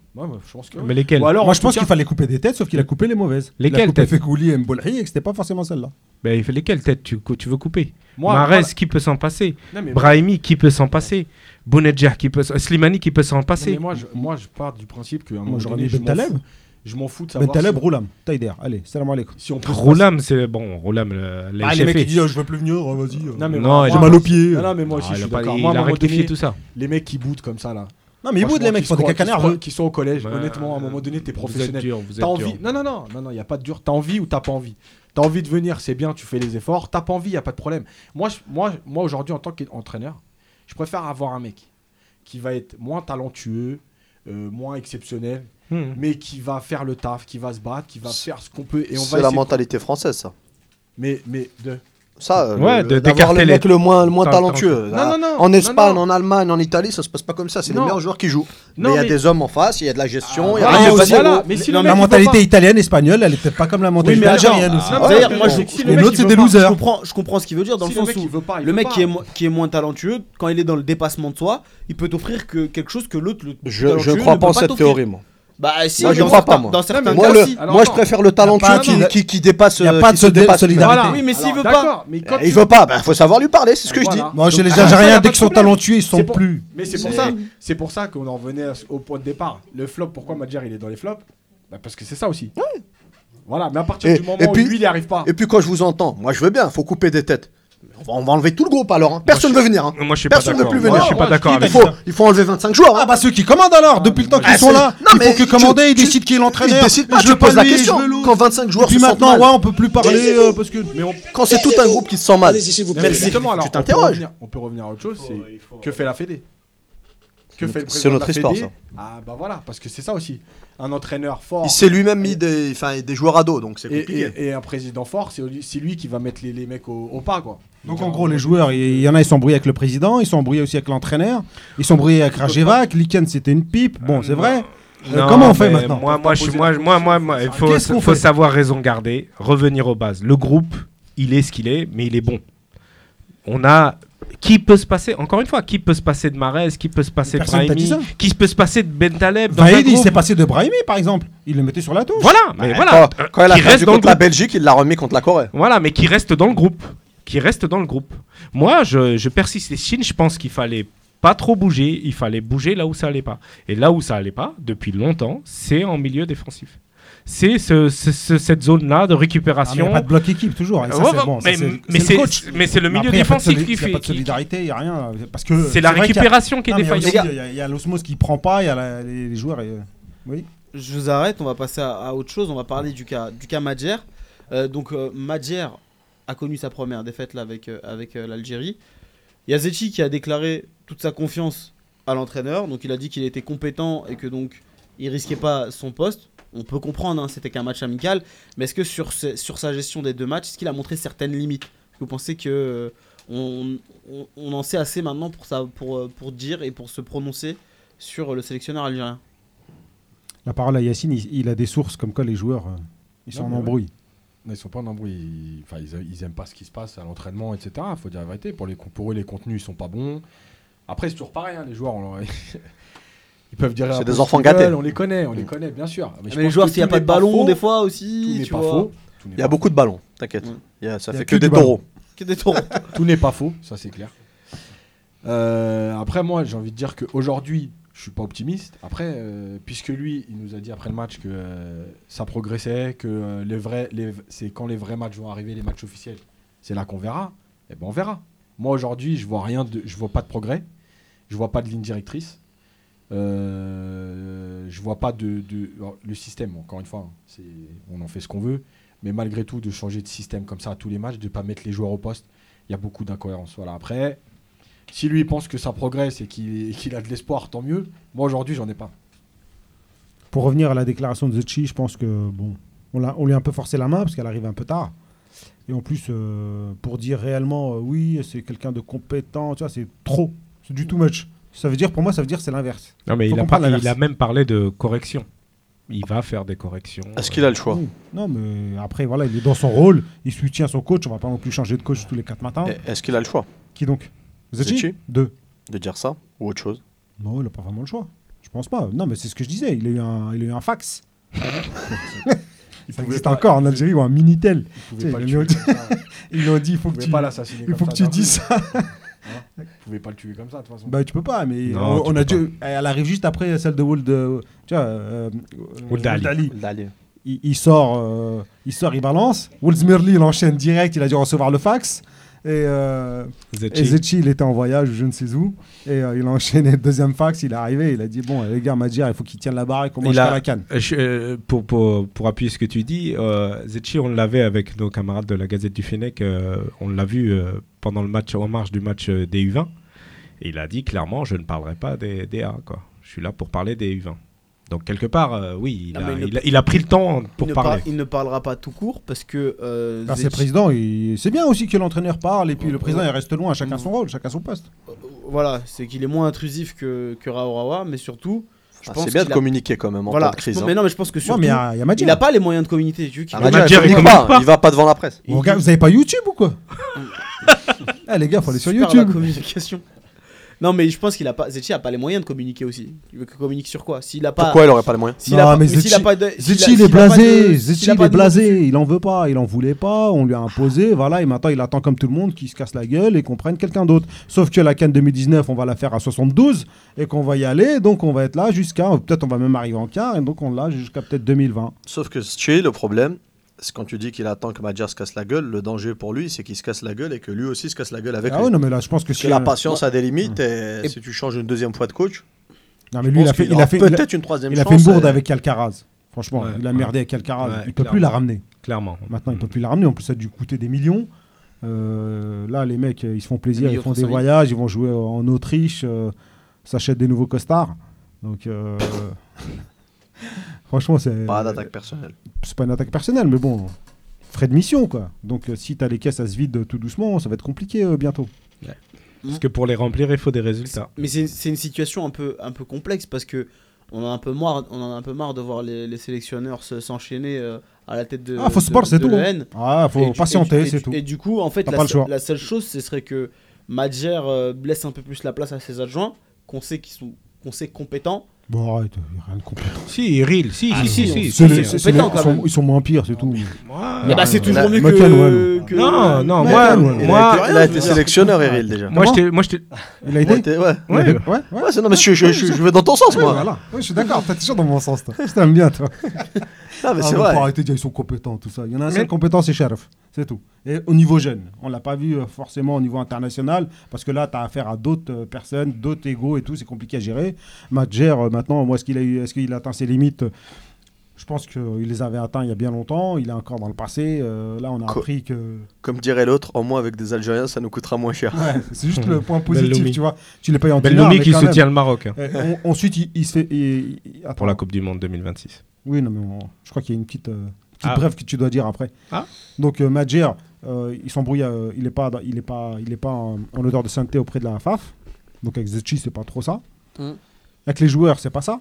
Je pense. Mais lesquels Moi, je pense qu'il fallait couper des têtes, sauf qu'il a coupé les mauvaises. Lesquelles il a coupé têtes Fekouli et et c'était pas forcément celle-là. Ben, il fait lesquelles têtes tu, veux couper? Moi, qui peut s'en passer? Brahimi, qui peut s'en passer? Slimani, qui peut s'en passer? moi, je, pars du principe que. à je m'en Je m'en fous de Roulam, Taïder. Allez, salam alaikum. Si Roulam, c'est bon, Roulam, les mecs qui disent, veux plus venir, les mecs qui bootent comme ça, là, non, mais ils wood, les mecs, sont des caca nerveux. Qui sont au collège, honnêtement, à un moment donné, t'es professionnel. T'as envie. Non, non, non, non, non, y a pas de dur. T'as envie ou t'as pas envie? T'as envie de venir, c'est bien, tu fais les efforts. T'as pas envie, y a pas de problème. Moi, moi, moi aujourd'hui, en tant qu'entraîneur, je préfère avoir un mec qui va être moins talentueux, euh, moins exceptionnel, mais qui va faire le taf, qui va se battre, qui va faire ce qu'on peut. Et on va. C'est la mentalité française, ça. Mais mais de. Ça, euh, ouais, le, d'avoir le mec les... le moins, le moins talentueux. Ah, non, non, non, en Espagne, en Allemagne, en Italie, ça se passe pas comme ça. C'est les meilleurs joueurs qui jouent. mais il y a mais... des hommes en face, il y a de la gestion. Ah, y a ah, aussi, voilà. mais si la mentalité pas... italienne, espagnole, elle est peut-être pas comme la mentalité algérienne aussi. L'autre, c'est des losers. Je comprends ce qu'il veut dire dans le sens où le mec qui est moins talentueux, quand il est dans le dépassement de soi, il peut t'offrir quelque chose que l'autre. Je crois pas en cette théorie, moi. Bah si, moi je crois pas moi. Moi, le, moi je préfère le talentueux qui, qui, dépasse. Il n'y a euh, pas de se dépasse solidarité. Voilà. Oui, mais s'il veut pas, eh, il veut pas, bah, faut savoir lui parler, c'est ce que je dis. Moi, chez les Algériens, dès qu'ils sont talentueux, ils sont plus. Mais c'est pour ça, c'est pour ça qu'on en revenait au point de départ. Le flop, pourquoi Madjer il est dans les flops? Bah, parce que c'est ça aussi. Voilà, mais à partir du moment où lui il n'y arrive pas. Et puis quand je vous entends, moi je veux bien, faut couper des têtes. On va enlever tout le groupe alors. Hein. Personne ne veut venir. Hein. Moi, je suis Personne ne veut plus venir. Je suis pas ah, d'accord faut. Il faut enlever 25 joueurs. Hein. Ah bah ceux qui commandent alors, depuis le temps qu'ils sont là. Il faut que commander, ils décident qui est l'entraîneur. Je ah, pose la question. Quand 25 joueurs. Puis maintenant, ouais, on peut plus parler. Euh, Quand c'est tout un groupe qui se sent mal. Merci. Tu t'interroges. On peut revenir à autre chose. C'est que fait la Fédé que fait C'est notre histoire, ça. Ah bah voilà, parce que c'est ça aussi. Un entraîneur fort. Il s'est lui-même mis des, des joueurs à dos, donc c'est compliqué. Et, un président fort, c'est lui, lui qui va mettre les, les mecs au, au, pas, quoi. Donc en gros, les joueurs, il y en a, ils sont brouillés avec le président, ils sont brouillés aussi avec l'entraîneur, ils sont brouillés avec Rajevac, Liken c'était une pipe, bon euh, c'est vrai. Euh, non, comment on fait maintenant Moi, moi, je, moi, moi, moi, il faut, faut savoir raison garder, revenir aux bases. Le groupe, il est ce qu'il est, mais il est bon. On a qui peut se passer encore une fois qui peut se passer de Marez qui peut se passer Personne de Brahimi qui peut se passer de Bentaleb Vaïd il s'est passé de Brahimi par exemple. Il le mettait sur la touche. Voilà mais voilà. Quand, quand il a reste dans contre le la Belgique il l'a remis contre la Corée. Voilà mais qui reste dans le groupe qui restent dans le groupe. Moi, je, persiste et Chine, je pense qu'il fallait pas trop bouger, il fallait bouger là où ça allait pas. Et là où ça allait pas, depuis longtemps, c'est en milieu défensif c'est ce, cette zone-là de récupération. Ah, il a pas de bloc équipe toujours. Mais c'est le, milieu défensif qui fait. Il n'y a pas de solidarité, il n'y a rien. C'est la récupération qui est défaillante. Il y a, a l'osmose qui prend pas, il y a les, joueurs. Euh, oui. Je vous arrête, on va passer à, autre chose. On va parler du cas, du cas Madjer. Euh, donc euh, a connu sa première défaite avec, euh, euh, l'Algérie. Il qui a déclaré toute sa confiance à l'entraîneur, donc il a dit qu'il était compétent et que donc il risquait pas son poste. On peut comprendre, hein, c'était qu'un match amical, mais est-ce que sur, sa gestion des deux matchs, est-ce qu'il a montré certaines limites? Vous pensez que euh, on, en sait assez maintenant pour, dire et pour se prononcer sur le sélectionneur algérien? La parole à Yacine, il, a des sources comme quoi les joueurs, ils sont en embrouille ils sont pas en embrouille. Ils, enfin, ils, ils aiment pas ce qui se passe à l'entraînement, etc. Faut dire la vérité. Pour, les, pour eux, les contenus, ils sont pas bons. Après, c'est toujours pareil. hein, les joueurs, on leur- ils peuvent dire. C'est peu des enfants gâtés. On les connaît, on les connaît, bien sûr. Mais, je les joueurs, s'il n'y a tout pas n'est de ballon, faux, des fois tout aussi, n'est tu pas vois. faux. tout n'est Il y a beaucoup de ballons, t'inquiète. Mm. Il Ça Il y fait que que du des ballon. taureaux. Que des taureaux. Tout n'est pas faux, ça c'est clair. Euh, après, moi, j'ai envie de dire qu'aujourd'hui, je suis pas optimiste. Après, euh, puisque lui, il nous a dit après le match que euh, ça progressait, que euh, les vrais, c'est quand les vrais matchs vont arriver, les matchs officiels, c'est là qu'on verra. Et ben on verra. Moi aujourd'hui, je vois rien, de, je vois pas de progrès, je vois pas de ligne directrice, je vois pas de, le système. Encore une fois, hein, c'est, on en fait ce qu'on veut, mais malgré tout, de changer de système comme ça à tous les matchs, de pas mettre les joueurs au poste, il y a beaucoup d'incohérences. Voilà. Après, si lui pense que ça progresse et qu'il, a de l'espoir, tant mieux. Moi aujourd'hui, j'en ai pas. Pour revenir à la déclaration de Zetchi, je pense que bon, on, lui a un peu forcé la main parce qu'elle arrive un peu tard. Et en plus, euh, pour dire réellement, euh, oui, c'est quelqu'un de compétent, tu vois, c'est trop. C'est du too much. Ça veut dire, pour moi, ça veut dire c'est l'inverse. Non, mais il a, comprendre pas- l'inverse. il a même parlé de correction. Il va faire des corrections. Est-ce qu'il a le choix Oui. Non, mais après, voilà, il est dans son rôle, il soutient son coach, on va pas non plus changer de coach tous les quatre matins. Est-ce qu'il a le choix? Qui donc? Zetchi Deux. de dire ça ou autre chose? Non, il n'a pas vraiment le choix. Je pense pas. Non, mais c'est ce que je disais. Il a eu un, il a eu un fax. ça existe pas- encore en Algérie ou un Minitel. Vous Tu sais, ils dit- ça. Ils lui ont dit il faut que tu, pas l'assassiner il faut ça que tu coup. ça. Vous pouvez pas le tuer comme ça de toute façon. bah, tu peux pas, mais Non, on, a dû. Elle arrive juste après celle de Wold. euh, tu vois, euh, Wold Wold Ali. Il, il sort, euh, il sort, il balance. Woldsmirli, il enchaîne direct. Il a dû recevoir le fax. Et, euh, Zetchi. et Zetchi, il était en voyage, je ne sais où. Et euh, il a enchaîné le deuxième fax. Il est arrivé. Il a dit Bon, les gars, Madjer, il faut qu'il tienne la barre et qu'on mange a- la canne. Euh, je- pour, pour, pour appuyer ce que tu dis, euh, Zetchi, on l'avait avec nos camarades de la Gazette du Fennec, euh, on l'a vu pendant le match, en marge du match des U20. Et il a dit clairement, je ne parlerai pas des, des A, quoi. Je suis là pour parler des U20. Donc quelque part, euh, oui, il, Non, a, mais il ne- il a- il a pris le temps pour parler. par- il ne parlera pas tout court parce que. euh, Ah, président, il- c'est bien aussi que l'entraîneur parle et puis le président il reste loin, chacun son rôle, chacun son poste. Voilà, c'est qu'il est moins intrusif que, que Raourawa, mais surtout. Je Ah, C'est bien de a- communiquer quand même en Voilà, temps de crise. hein. mais non, mais je pense que Non, surtout. mais il y a, il y a Madjer. il a pas les moyens de communiquer. Tu vois, qu'il Ah, a- Madjer, Madjer, il communique il communique pas, pas. il va pas devant la presse. Vous avez pas YouTube ou quoi? Eh les gars, faut aller sur Super la YouTube. communication. Non, mais je pense qu'il a pas. Zetchi a pas les moyens de communiquer aussi. Il veut que communique sur quoi? S'il a pas. Pourquoi il aurait pas les moyens? S'il Non, a pas, mais s'il a Zetchi- pas de- s'il a- Zetchi, il s'il est a pas de- blasé, s'il Zetchi, a il pas est de- blasé, il en veut pas, il en voulait pas, on lui a imposé, voilà, et maintenant il attend comme tout le monde qu'il se casse la gueule et qu'on prenne quelqu'un d'autre. Sauf que la Cannes 2019, on va la faire à 72 et qu'on va y aller, donc on va être là jusqu'à, peut-être on va même arriver en quart, et donc on l'a jusqu'à peut-être 2020. Sauf que Tché, le problème, quand tu dis qu'il attend que Madjer se casse la gueule, le danger pour lui, c'est qu'il se casse la gueule et que lui aussi se casse la gueule avec Ah lui. ouais, non mais là je pense que que la patience a des limites et, Et- si tu changes une deuxième fois de coach, Non mais lui il a fait, il a peut-être une troisième il a fait une bourde et- avec Alcaraz. Franchement, Ouais, il a merdé avec Alcaraz. Ouais, il peut plus la ramener. Clairement. Maintenant, il peut plus la ramener. En plus, ça a dû coûter des millions. Euh, là, les mecs, ils se font plaisir, ils font des voyages, ils vont jouer en Autriche, euh, s'achètent des nouveaux costards. Donc, euh, franchement, c'est Pas d'attaque personnelle. c'est pas une attaque personnelle, mais bon, frais de mission, quoi. Donc, euh, si t'as les caisses à se vide tout doucement, ça va être compliqué euh, bientôt. Parce que pour les remplir, il faut des résultats. Mais c'est c'est une situation un peu, un peu complexe parce que on en a un peu marre, on en a un peu marre de voir les, les sélectionneurs se- s'enchaîner euh, à la tête de. Ah, faut de- sport, c'est de tout. l'EN. Ah, faut Et patienter, et du- c'est et tout. du- Et du coup, en fait, T'as la, pas le seule- choix. la seule chose, ce serait que Madjer euh, laisse un peu plus la place à ses adjoints, qu'on sait qu'ils sont, qu'on sait compétents. Bon, arrête, rien de compétent. Si, Iril, si, Ah, si, si, si, si. C'est c'est les- compétent, c'est les- ils, sont, même. ils sont moins pires, c'est tout. Moi, Mais bah, c'est toujours mieux que, Non, non, moi, moi, a été, il a été sélectionneur, Eril, déjà. moi, j'étais, Il a été ouais. Ouais. ouais, non, mais je, je, je, je vais dans ton sens, moi. voilà. Je suis d'accord, t'es toujours dans mon sens, toi. Je t'aime bien, toi. Ah, mais Ah, c'est non, vrai. Faut arrêter de dire ils sont compétents, tout ça. Il y en a un seul Mais- compétent, c'est Sheriff. C'est tout. Et au niveau jeune, on l'a pas vu euh, forcément au niveau international, parce que là, tu as affaire à d'autres euh, personnes, d'autres égaux et tout, c'est compliqué à gérer. Madjer, euh, maintenant, moi, est-ce qu'il a, eu- est-ce qu'il a atteint ses limites? Je pense qu'il les avait atteints il y a bien longtemps. Il est encore dans le passé. Euh, là, on a Co- appris que. Comme dirait l'autre, en moins avec des Algériens, ça nous coûtera moins cher. Ouais, c'est juste le point positif, Belloumi. tu vois. Tu l'es payé en Belloumi mais qui soutient le Maroc hein, on- ensuite, il, il se fait. il- il- attends. pour la Coupe du Monde 2026. Oui, non, mais on- je crois qu'il y a une petite, euh, petite Ah. brève que tu dois dire après. Ah. Donc, euh, Madjer, euh, il s'embrouille, euh, il n'est pas, il est pas, il est pas en, en odeur de sainteté auprès de la FAF. Donc, avec Zetchi, c'est pas trop ça. Mm. Avec les joueurs, c'est pas ça.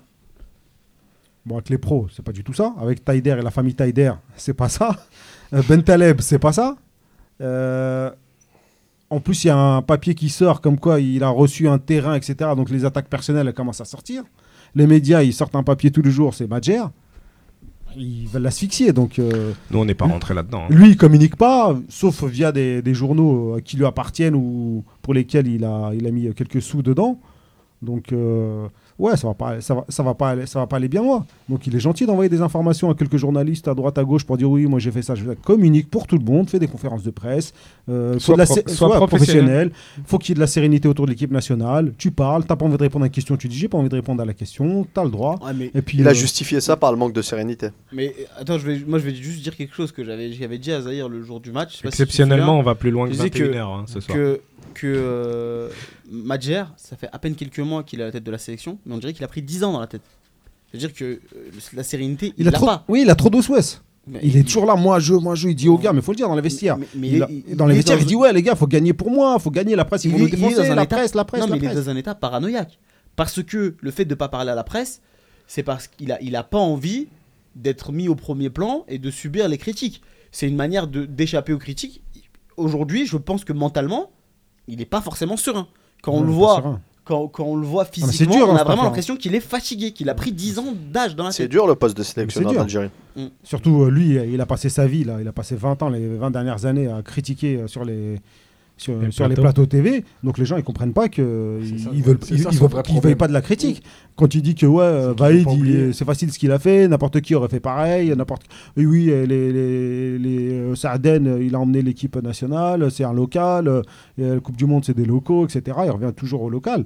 Bon, avec les pros, c'est pas du tout ça. Avec Taider et la famille Taider, c'est pas ça. Euh, Ben Taleb, c'est pas ça. Euh, en plus, il y a un papier qui sort comme quoi il a reçu un terrain, etc. Donc les attaques personnelles elles commencent à sortir. Les médias, ils sortent un papier tous les jours, c'est Madjer. Ils veulent l'asphyxier. Donc euh, Nous, on n'est pas rentré là-dedans. hein. lui, il communique pas, sauf via des, des journaux euh, qui lui appartiennent ou pour lesquels il a, il a mis quelques sous dedans. Donc, euh, ouais, ça va pas, ça va, ça va pas, aller- ça va pas aller bien loin. Donc, il est gentil d'envoyer des informations à quelques journalistes à droite à gauche pour dire oui, moi j'ai fait ça, je communique pour tout le monde, fait des conférences de presse, euh, Sois de la professionnel. Faut qu'il y ait de la sérénité autour de l'équipe nationale. Tu parles, t'as pas envie de répondre à une question, tu dis j'ai pas envie de répondre à la question, t'as le droit. Ouais, mais, Et puis Il a euh, justifié ça par le manque de sérénité. mais attends, je vais, moi je vais juste dire quelque chose que j'avais j'avais dit à Zahir le jour du match. si Exceptionnellement, on va plus loin que Je disais que- 21h hein, ce soir. que, que euh, Madjer, ça fait à peine quelques mois qu'il est à la tête de la sélection, mais on dirait qu'il a pris 10 ans dans la tête. C'est-à-dire que euh, la sérénité, il il a trop, pas. oui, il a trop d'os Il est toujours là, moi je, moi je, il dit aux gars, mais faut le dire dans les vestiaires. Mais- mais Il il a- est- il- dans les est vestiaires, dans- il dit ouais les gars, faut gagner pour moi, faut gagner la presse, ils vont nous défoncer, dans un la état- presse, la presse, non, la mais il est dans un état paranoïaque. Parce que le fait de ne pas parler à la presse, c'est parce qu'il a, il a pas envie d'être mis au premier plan et de subir les critiques. C'est une manière de- d'échapper aux critiques. Aujourd'hui, je pense que mentalement, il n'est pas forcément serein. Quand on le voit, quand, quand on le voit c'est physiquement, dur, on hein, a cette vraiment affaire. l'impression qu'il est fatigué, qu'il a pris 10 ans d'âge dans la C'est dur le poste de sélectionneur dur. d'Algérie. Surtout euh, lui, il a passé sa vie là, il a passé 20 ans, les 20 dernières années à critiquer euh, sur les sur, Les sur les plateaux. TV. Donc les gens ils comprennent pas que C'est ils, ça, ils veulent c'est ils, ça ils son veulent- vrai ils veulent problème. pas de la critique. Quand il dit que ouais, euh, Vaïd, c'est facile ce qu'il a fait, n'importe qui aurait fait pareil, n'importe oui oui euh, les les, les euh, il a emmené l'équipe nationale, c'est un local, la Coupe du monde c'est des locaux, etc. Il revient toujours au local.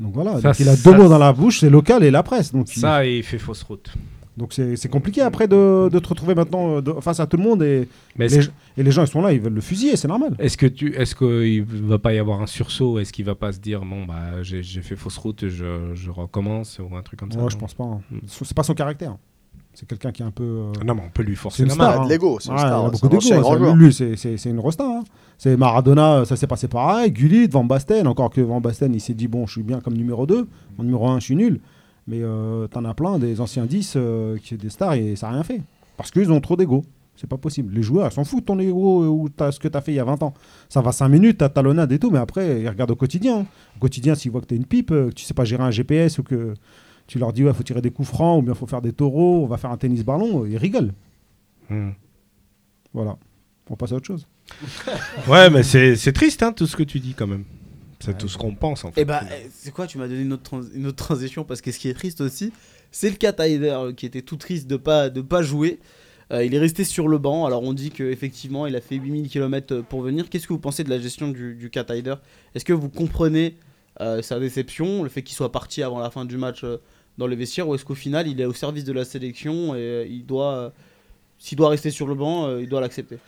Donc voilà, Ça, donc il a ça, deux mots dans la bouche, c'est local et la presse. Donc Ça, et il fait fausse route. Donc c'est c'est compliqué après de, de te retrouver maintenant euh, de- face à tout le monde et Mais les, et les gens ils sont là, ils veulent le fusiller, c'est normal. est-ce que tu, est-ce qu'il va pas y avoir un sursaut? Est-ce qu'il va pas se dire bon bah j'ai, fait fausse route, je, je recommence ou un truc comme ça? Moi non je pense pas. hein. Mm. C'est pas son caractère. C'est quelqu'un qui est un peu. euh, Non, mais on peut lui forcer C'est une la star, main. Hein. de l'ego, c'est une ouais, star, il a beaucoup d'ego. hein. Lui, c'est- une rosta. hein. C'est Maradona, ça s'est passé pareil. Gullit, Van Basten, encore que Van Basten, il s'est dit bon, je suis bien comme numéro 2. En numéro 1, je suis nul. Mais euh, t'en as plein, des anciens 10 euh, qui sont des stars et ça n'a rien fait. Parce qu'ils ont trop d'ego. C'est pas possible. Les joueurs, ils s'en foutent de ton ego euh, ou t'as- ce que tu as fait il y a 20 ans. Ça va 5 minutes, t'as talonnade et tout, mais après, ils regardent au quotidien. Au quotidien, s'ils voient que t'es une pipe, que tu sais pas gérer un GPS ou que tu leur dis, ouais, faut tirer des coups francs ou bien faut faire des taureaux, on va faire un tennis ballon, ils rigolent. Hmm. Voilà. On passe à autre chose. Ouais, mais c'est, c'est triste hein, tout ce que tu dis quand même. C'est tout ce qu'on pense en fait. Et bah, eh, c'est quoi Tu m'as donné une autre, trans- une autre transition parce que ce qui est triste aussi, c'est le cas Tyler euh, qui était tout triste de pas de pas jouer. Euh, il est resté sur le banc. Alors on dit qu'effectivement il a fait 8000 km pour venir. Qu'est-ce que vous pensez de la gestion du, du cas Tyler? Est-ce que vous comprenez euh, sa déception, le fait qu'il soit parti avant la fin du match euh, dans les vestiaires, ou est-ce qu'au final il est au service de la sélection et euh, il doit, euh, s'il doit rester sur le banc, euh, il doit l'accepter?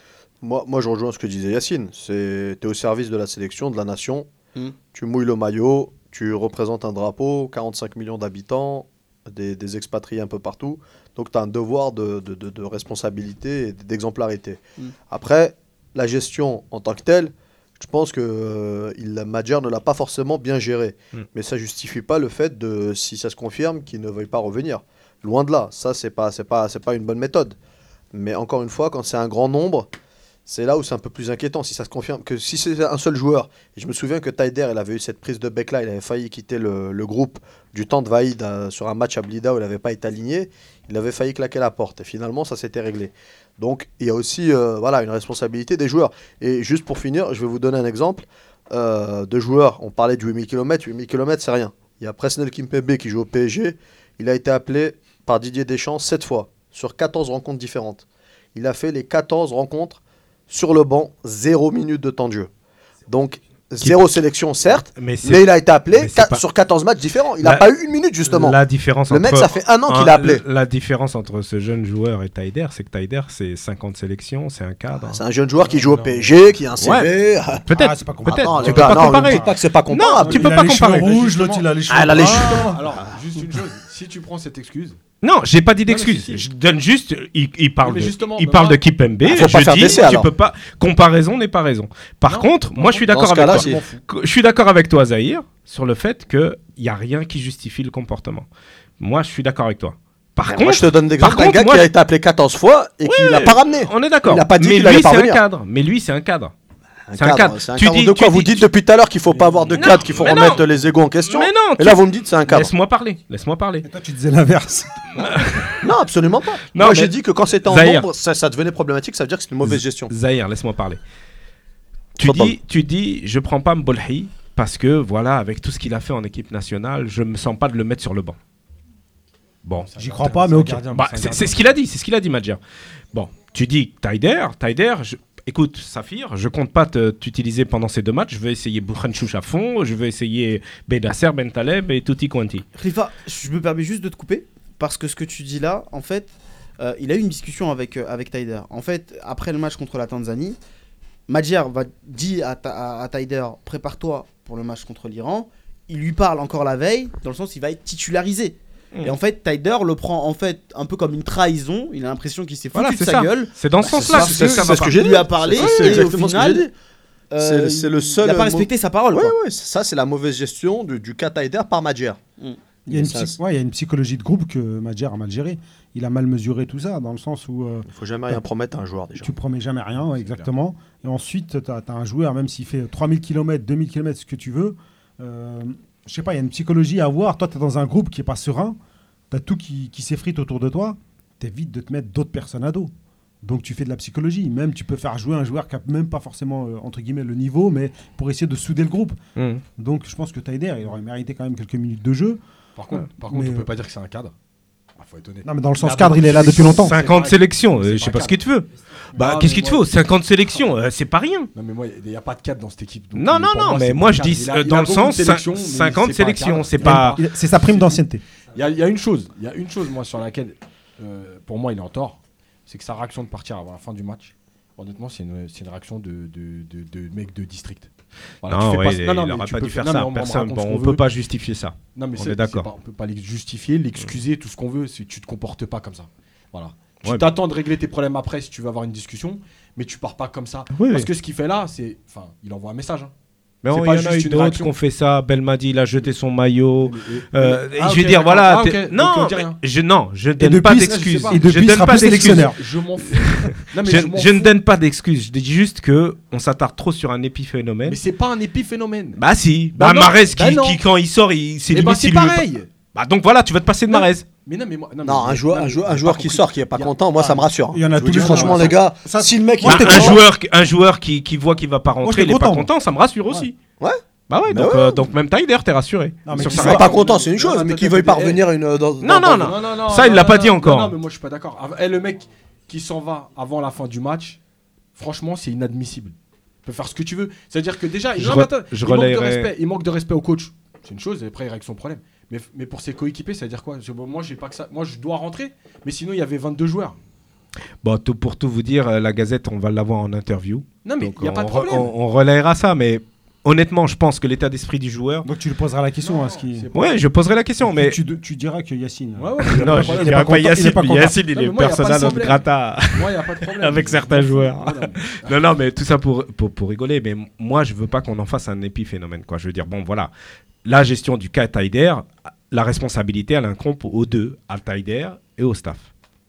Moi, moi, je rejoins ce que disait Yacine. C'est es au service de la sélection, de la nation. Mm. Tu mouilles le maillot, tu représentes un drapeau, 45 millions d'habitants, des, des expatriés un peu partout. Donc tu as un devoir de, de- de- de responsabilité et d'exemplarité. Mm. Après, la gestion en tant que telle, je pense que euh, il, Madjer ne l'a pas forcément bien gérée. Mm. Mais ça justifie pas le fait de, si ça se confirme, qu'il ne veuille pas revenir. Loin de là, ça c'est pas, c'est pas, c'est pas une bonne méthode. Mais encore une fois, quand c'est un grand nombre, c'est là où c'est un peu plus inquiétant. Si ça se confirme que si c'est un seul joueur, et je me souviens que Taider, il avait eu cette prise de bec là, il avait failli quitter le, groupe du temps de Vaïd euh, sur un match à Blida où il n'avait pas été aligné, il avait failli claquer la porte. Et finalement, ça s'était réglé. Donc il y a aussi euh, voilà, une responsabilité des joueurs. Et juste pour finir, je vais vous donner un exemple euh, de joueurs. On parlait du 8000 km, 8000 km c'est rien. Il y a Presnel Kimpembe qui joue au PSG. Il a été appelé par Didier Deschamps 7 fois sur 14 rencontres différentes. Il a fait les 14 rencontres sur le banc, 0 minute de temps de jeu. Donc, zéro sélection, certes, Mais mais il a été appelé pas- sur 14 matchs différents. Il n'a La- pas eu une minute, justement. La différence Le entre... mec, ça fait un an qu'il Ah, a appelé. La, la différence entre ce jeune joueur et Taider, c'est que Taider, c'est 50 sélections, c'est un cadre. C'est un jeune joueur qui joue au PSG, qui a un CV. Peut-être, Ah, c'est pas comparable. peut-être. Tu peux pas non, comparer. pas que c'est pas comparable. tu peux Il a pas les comparer. cheveux rouges, l'autre il a les cheveux Ah, elle a les cheveux. Alors, juste une chose, si tu prends cette excuse, Non, j'ai pas dit mais d'excuse. si, si. Je donne juste. Il, il parle, Oui, mais de, il parle de Kipembe. faut je pas faire dis, d'essai, tu peux pas. Comparaison n'est pas raison. Par Non, contre, moi, je suis d'accord avec toi. Que- Je suis d'accord avec toi, Zahir, sur le fait qu'il n'y a rien qui justifie le comportement. Moi, je suis d'accord avec toi. Par Mais contre, moi, je te donne l'exemple par d'un gars moi, qui a été appelé 14 fois et qui Ouais, l'a pas ramené. on est d'accord. Il a pas dit mais qu'il lui, allait c'est un cadre. Mais lui, c'est un cadre. C'est un cadre. C'est un Tu dis- de quoi tu Vous dis- dites depuis tout à l'heure qu'il faut pas avoir de Non, cadre, qu'il faut remettre non. les égos en question. Mais non, Et tu- là, vous me dites c'est un cadre. Laisse-moi parler. Laisse-moi parler. Toi, tu disais l'inverse. Non, absolument pas. Non, Moi, mais- j'ai dit que quand c'était en Zahir. nombre, ça, ça devenait problématique, ça veut dire que c'est une mauvaise gestion. Zahir, laisse-moi parler. Tu dis, tu dis, je prends pas Mbolhi parce que voilà, avec tout ce qu'il a fait en équipe nationale, je me sens pas de le mettre sur le banc. Bon, J'y crois pas, mais ok. Bah, c'est c'est ce qu'il a dit, c'est ce qu'il a dit, Madjer. Bon, tu dis Taider, Taider, je- écoute, Saphir, je compte pas t'utiliser pendant ces deux matchs. Je vais essayer Boukhanchouch à fond, je vais essayer Benasser, Bentaleb et Tutti Quanti. Khalifa, je me permets juste de te couper parce que ce que tu dis là, en fait, euh, il a eu une discussion avec, euh, avec Taider. En fait, après le match contre la Tanzanie, Madjer va dire à, à, Taider prépare-toi pour le match contre l'Iran. Il lui parle encore la veille, dans le sens il va être titularisé. Mm. Et en fait, Taider le prend en fait un peu comme une trahison. Il a l'impression qu'il s'est foutu Voilà, de sa ça. gueule. C'est dans ce sens-là c'est que ça, ça c'est va ce pas. que j'ai lui a parlé C'est- au exactement ce que final, euh, C'est- le seul Il n'a pas respecté sa parole. Quoi. ouais, ça, c'est la mauvaise gestion du, du cas Taider par Madjer. Il y, a une Ça, psy- ouais, il y a une psychologie de groupe que Madjer a mal gérée. Il a mal mesuré tout ça, dans le sens où euh, Il faut jamais rien promettre à un joueur déjà. tu promets jamais rien, ouais, exactement. Et ensuite, tu as, un joueur, même s'il fait 3000 km, 2000 km, ce que tu veux, euh, je sais pas, il y a une psychologie à avoir. Toi, tu es dans un groupe qui est pas serein, tu as tout qui, qui s'effrite autour de toi, tu évites de te mettre d'autres personnes à dos. Donc tu fais de la psychologie. Même tu peux faire jouer un joueur qui n'a même pas forcément, euh, entre guillemets, le niveau, mais pour essayer de souder le groupe. Mm. Donc je pense que Taider, il aurait mérité quand même quelques minutes de jeu. Par contre, par contre Mais, on peut euh, pas dire que c'est un cadre. Ah, faut être honnête. Non, mais dans le sens cadre, il est là depuis longtemps. sélections, 50 c'est sélections, euh, je sais pas pas ce qu'il te veut. Bah, qu'est-ce qu'il te faut 50 sélections, euh, c'est pas rien. Non mais moi il n'y a pas de cadre dans cette équipe. donc, Non, non, pour non, mais c'est moi pas je un dis cadre. Il a- euh, il dans le beaucoup de sens cin- sélections, mais 50 c'est pas un sélections, cadre. c'est pas. Il- C'est sa prime d'ancienneté. Il y, a, il y a une chose, il y a une chose moi sur laquelle euh, pour moi il est en tort, c'est que sa réaction de partir avant la fin du match. Honnêtement, c'est une, c'est une réaction de, de, de, de mec de district. Voilà, tu Non, fais ouais, pas- il non, non, il mais aurait tu pas peux dû faire non, mais ça. on- on Personne, raconte bon, ce on qu'on peut veut. pas justifier ça. Non, mais On c'est- est d'accord. pas- On peut pas le justifier, l'excuser, tout ce qu'on veut. Si tu te comportes pas comme ça. Voilà. Tu Ouais. t'attends de régler tes problèmes après si tu veux avoir une discussion, mais tu pars pas comme ça. Oui, Parce oui. que ce qu'il fait là, c'est. Enfin, il envoie un message. hein. Mais C'est on- il pas y en a juste eu une d'autres réaction. qui ont fait ça. Belmadi, il a jeté son maillot. Euh, je vais dire, voilà. Ah, Donc, Non, rien. je, non, je donne pas d'excuses. Je il donne pas d'excuses. Je m'en fous. Non, mais Je, je, m'en je ne donne pas d'excuses. Je dis juste que on s'attarde trop sur un épiphénomène. Mais c'est pas un épiphénomène. Bah si. Bah Bah, Marez bah qui, quand il sort, il c'est Eh lui- pareil. Bah donc voilà, tu vas te passer de. Marez. Mais non, mais moi. Non, Non, mais- un joueur, non, un joueur, j'ai un joueur pas qui sort, qui est pas a- content, moi ça me rassure. Il y en a tous les franchement, ça. les gars, Ça, si le mec moi, un, joueur, un joueur qui, qui voit qu'il va pas rentrer, il est pas content. ça me rassure aussi. Ouais. Bah ouais, Bah donc, ouais. euh, donc même Tyler, t'es rassuré. Non, mais réaction. pas content, c'est une chose, Non, mais attends, qui veuille attends, parvenir une, dans, Non, non, non. Non, non, Ça, il l'a pas dit encore. Non, mais moi je suis pas d'accord. Av- eh, le mec qui s'en va avant la fin du match, franchement, c'est inadmissible. Tu peux faire ce que tu veux. C'est-à-dire que déjà, Je non, re- mais attends, je il, manque de relayerai- respect, il manque de respect au coach. C'est une chose, et après il règle son problème. Mais, mais pour ses coéquipiers, ça veut dire quoi Moi, j'ai pas que ça. Moi, je dois rentrer, mais sinon, il y avait 22 joueurs. Bon, tout- pour tout vous dire, euh, la Gazette, on va l'avoir en interview. Non, mais il y a pas de problème. On, on relayera ça, mais honnêtement, je pense que l'état d'esprit du joueur. Donc tu lui poseras la question. hein, ce qui... Ouais, je poserai la question, mais. tu, tu diras que Yacine. Ouais, ouais, Non, je de il dirais pas il Yacine. il Non, est moi, de personnel non problème. grata Moi, il y a pas de problème. avec certains joueurs. Non, non, mais- Non, non, mais tout ça pour, pour, pour rigoler. Mais moi, je veux pas qu'on en fasse un épiphénomène. Quoi. Je veux dire, bon, voilà. La gestion du cas Taider, la responsabilité, elle incombe aux deux, à Taider et au staff.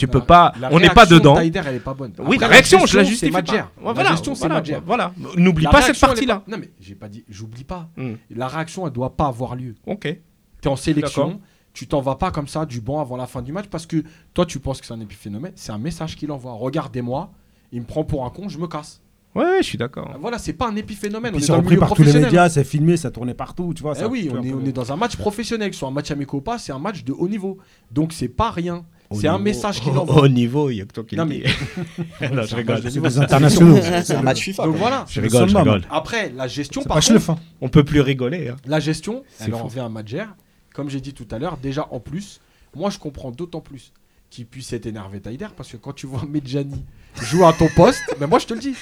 Tu peux pas. on n'est pas dedans. Taider, elle est pas bonne. Oui, Après, la réaction, je la justifie La gestion, c'est voilà, Madjer. Voilà. N'oublie pas cette partie-là. pas- Non, mais j'ai pas dit, j'oublie pas. Hmm. La réaction, elle doit pas avoir lieu. Ok. Tu es en sélection, tu t'en vas pas comme ça du banc avant la fin du match parce que toi, tu penses que c'est un épiphénomène. C'est un message qu'il envoie. Regardez-moi, il me prend pour un con, je me casse. Ouais, ouais, je suis d'accord. Voilà, c'est pas un épiphénomène. Puis on est repris par tous les professionnel. médias, c'est filmé, ça tournait partout, tu vois. Eh ça oui, on est, peu- on est dans un match professionnel, que ce soit un match amical ou pas, c'est un match de haut niveau. Donc c'est pas rien. Au C'est un message qu'il Au envoie. haut niveau, il y a que toi qui Non, mais- non, je rigole. C'est des internationaux. C'est un match FIFA. Donc voilà. Je rigole, je rigole. Après, la gestion, par contre. On peut plus rigoler. hein. La gestion, C'est elle en fou. revient à Madjer. Comme j'ai dit tout à l'heure, déjà en plus, moi je comprends d'autant plus qu'il puisse être énervé Taider parce que quand tu vois Medjani jouer à ton poste, mais moi je te le dis,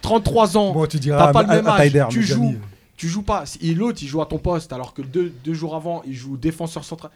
33 ans, Bon, tu t'as à- pas le même âge, Taider, tu joues, tu joues pas. Et l'autre il joue à ton poste alors que deux, deux jours avant il joue défenseur central.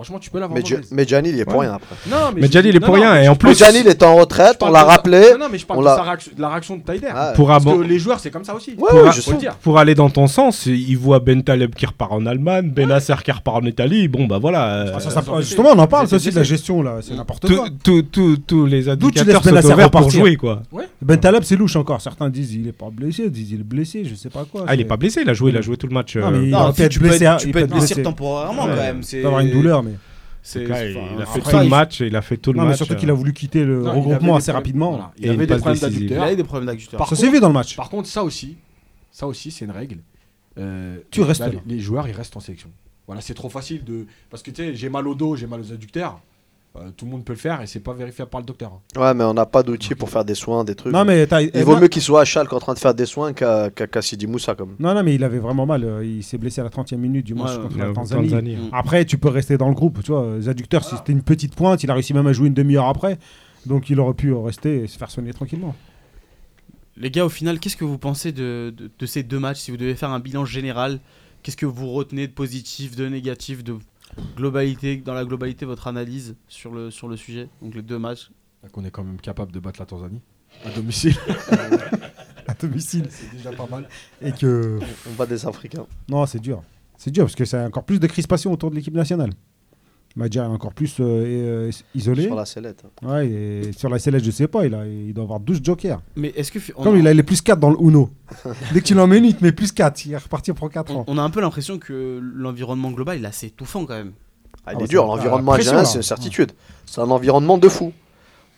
Franchement, tu peux l'avoir Mais, mais Gianni, il est pour Ouais. rien après. Non, Mais Gianni, il est pour non, rien, mais et en plus- Gianni, il était en retraite, on l'a rappelé. Non, non, mais je parle on de, l'a- sa réaction- de la réaction de Taider. Ah, Pour Parce que les joueurs, c'est comme ça aussi. Ouais, pour, ouais, je dire. aller dans ton sens, il voit Ben Taleb qui repart en Allemagne, Benasser qui repart en Italie. Bon, bah voilà. euh, Ah, ça, Euh, ça- justement, on en parle ça aussi de la gestion là, c'est n'importe quoi. Tous les D'où tu indicateurs laisses sont Benasser ouverts pour repartir jouer, quoi. Ben Taleb, c'est louche encore. Certains disent il est pas blessé, disent il est blessé, je sais pas quoi. Ah, il est pas blessé, il a joué, il a joué tout le match. Non, euh, mais tu peux être, hein, être blessé temporairement quand même. Il C'est peut avoir une douleur, mais. C'est- cas, il a fait après, tout le match, il a fait tout le Non, mais match. surtout euh, qu'il a voulu quitter le Non, regroupement assez rapidement. voilà, Il Et avait des problèmes. Il d'adducteur. des problèmes Ça contre- s'est vu dans le match. Par contre, ça aussi, ça aussi, c'est une règle. Euh, Tu restes bah, là. les, les joueurs, ils restent en sélection. Voilà, c'est trop facile de. Parce que tu sais, j'ai mal au dos, j'ai mal aux adducteurs. Euh, tout le monde peut le faire et c'est pas vérifiable par le docteur. hein. Ouais, mais on n'a pas d'outils pour faire des soins, des trucs. Non, mais Il vaut non- mieux qu'il soit à Schalke en train de faire des soins qu'à qu'à- qu'à Sidi Moussa. Comme. Non, non, mais il avait vraiment mal. euh, Il s'est blessé à la 30e minute du match Ouais, contre la Tanzanie. Tanzanie. Mm. Après, tu peux rester dans le groupe. Tu vois, les adducteurs, c'était une petite pointe, il a réussi même à jouer une demi-heure après. Donc il aurait pu rester et se faire soigner tranquillement. Les gars, au final, qu'est-ce que vous pensez de, de- de ces deux matchs? Si vous devez faire un bilan général, qu'est-ce que vous retenez de positif, de négatif, de globalité, dans la globalité, votre analyse sur le, sur le sujet Donc les deux matchs. Donc on est quand même capable de battre la Tanzanie à domicile. À domicile. c'est déjà pas mal. Et que. On bat des Africains. Non, c'est dur. C'est dur parce que c'est encore plus de crispation autour de l'équipe nationale. Madja est encore plus euh, euh, isolé. Sur la sellette. Ouais, et sur la sellette, je sais pas, il, a, il doit avoir 12 jokers. Mais est-ce que. on Comme a- il a les plus 4 dans le Uno. Dès que tu l'emmènes, il te met plus 4. Il est reparti pour 4 on, ans. on a un peu l'impression que l'environnement global il est assez étouffant quand même. Ah, il Ah est dur, l'environnement ah, algérien, c'est une certitude. C'est un environnement de fou.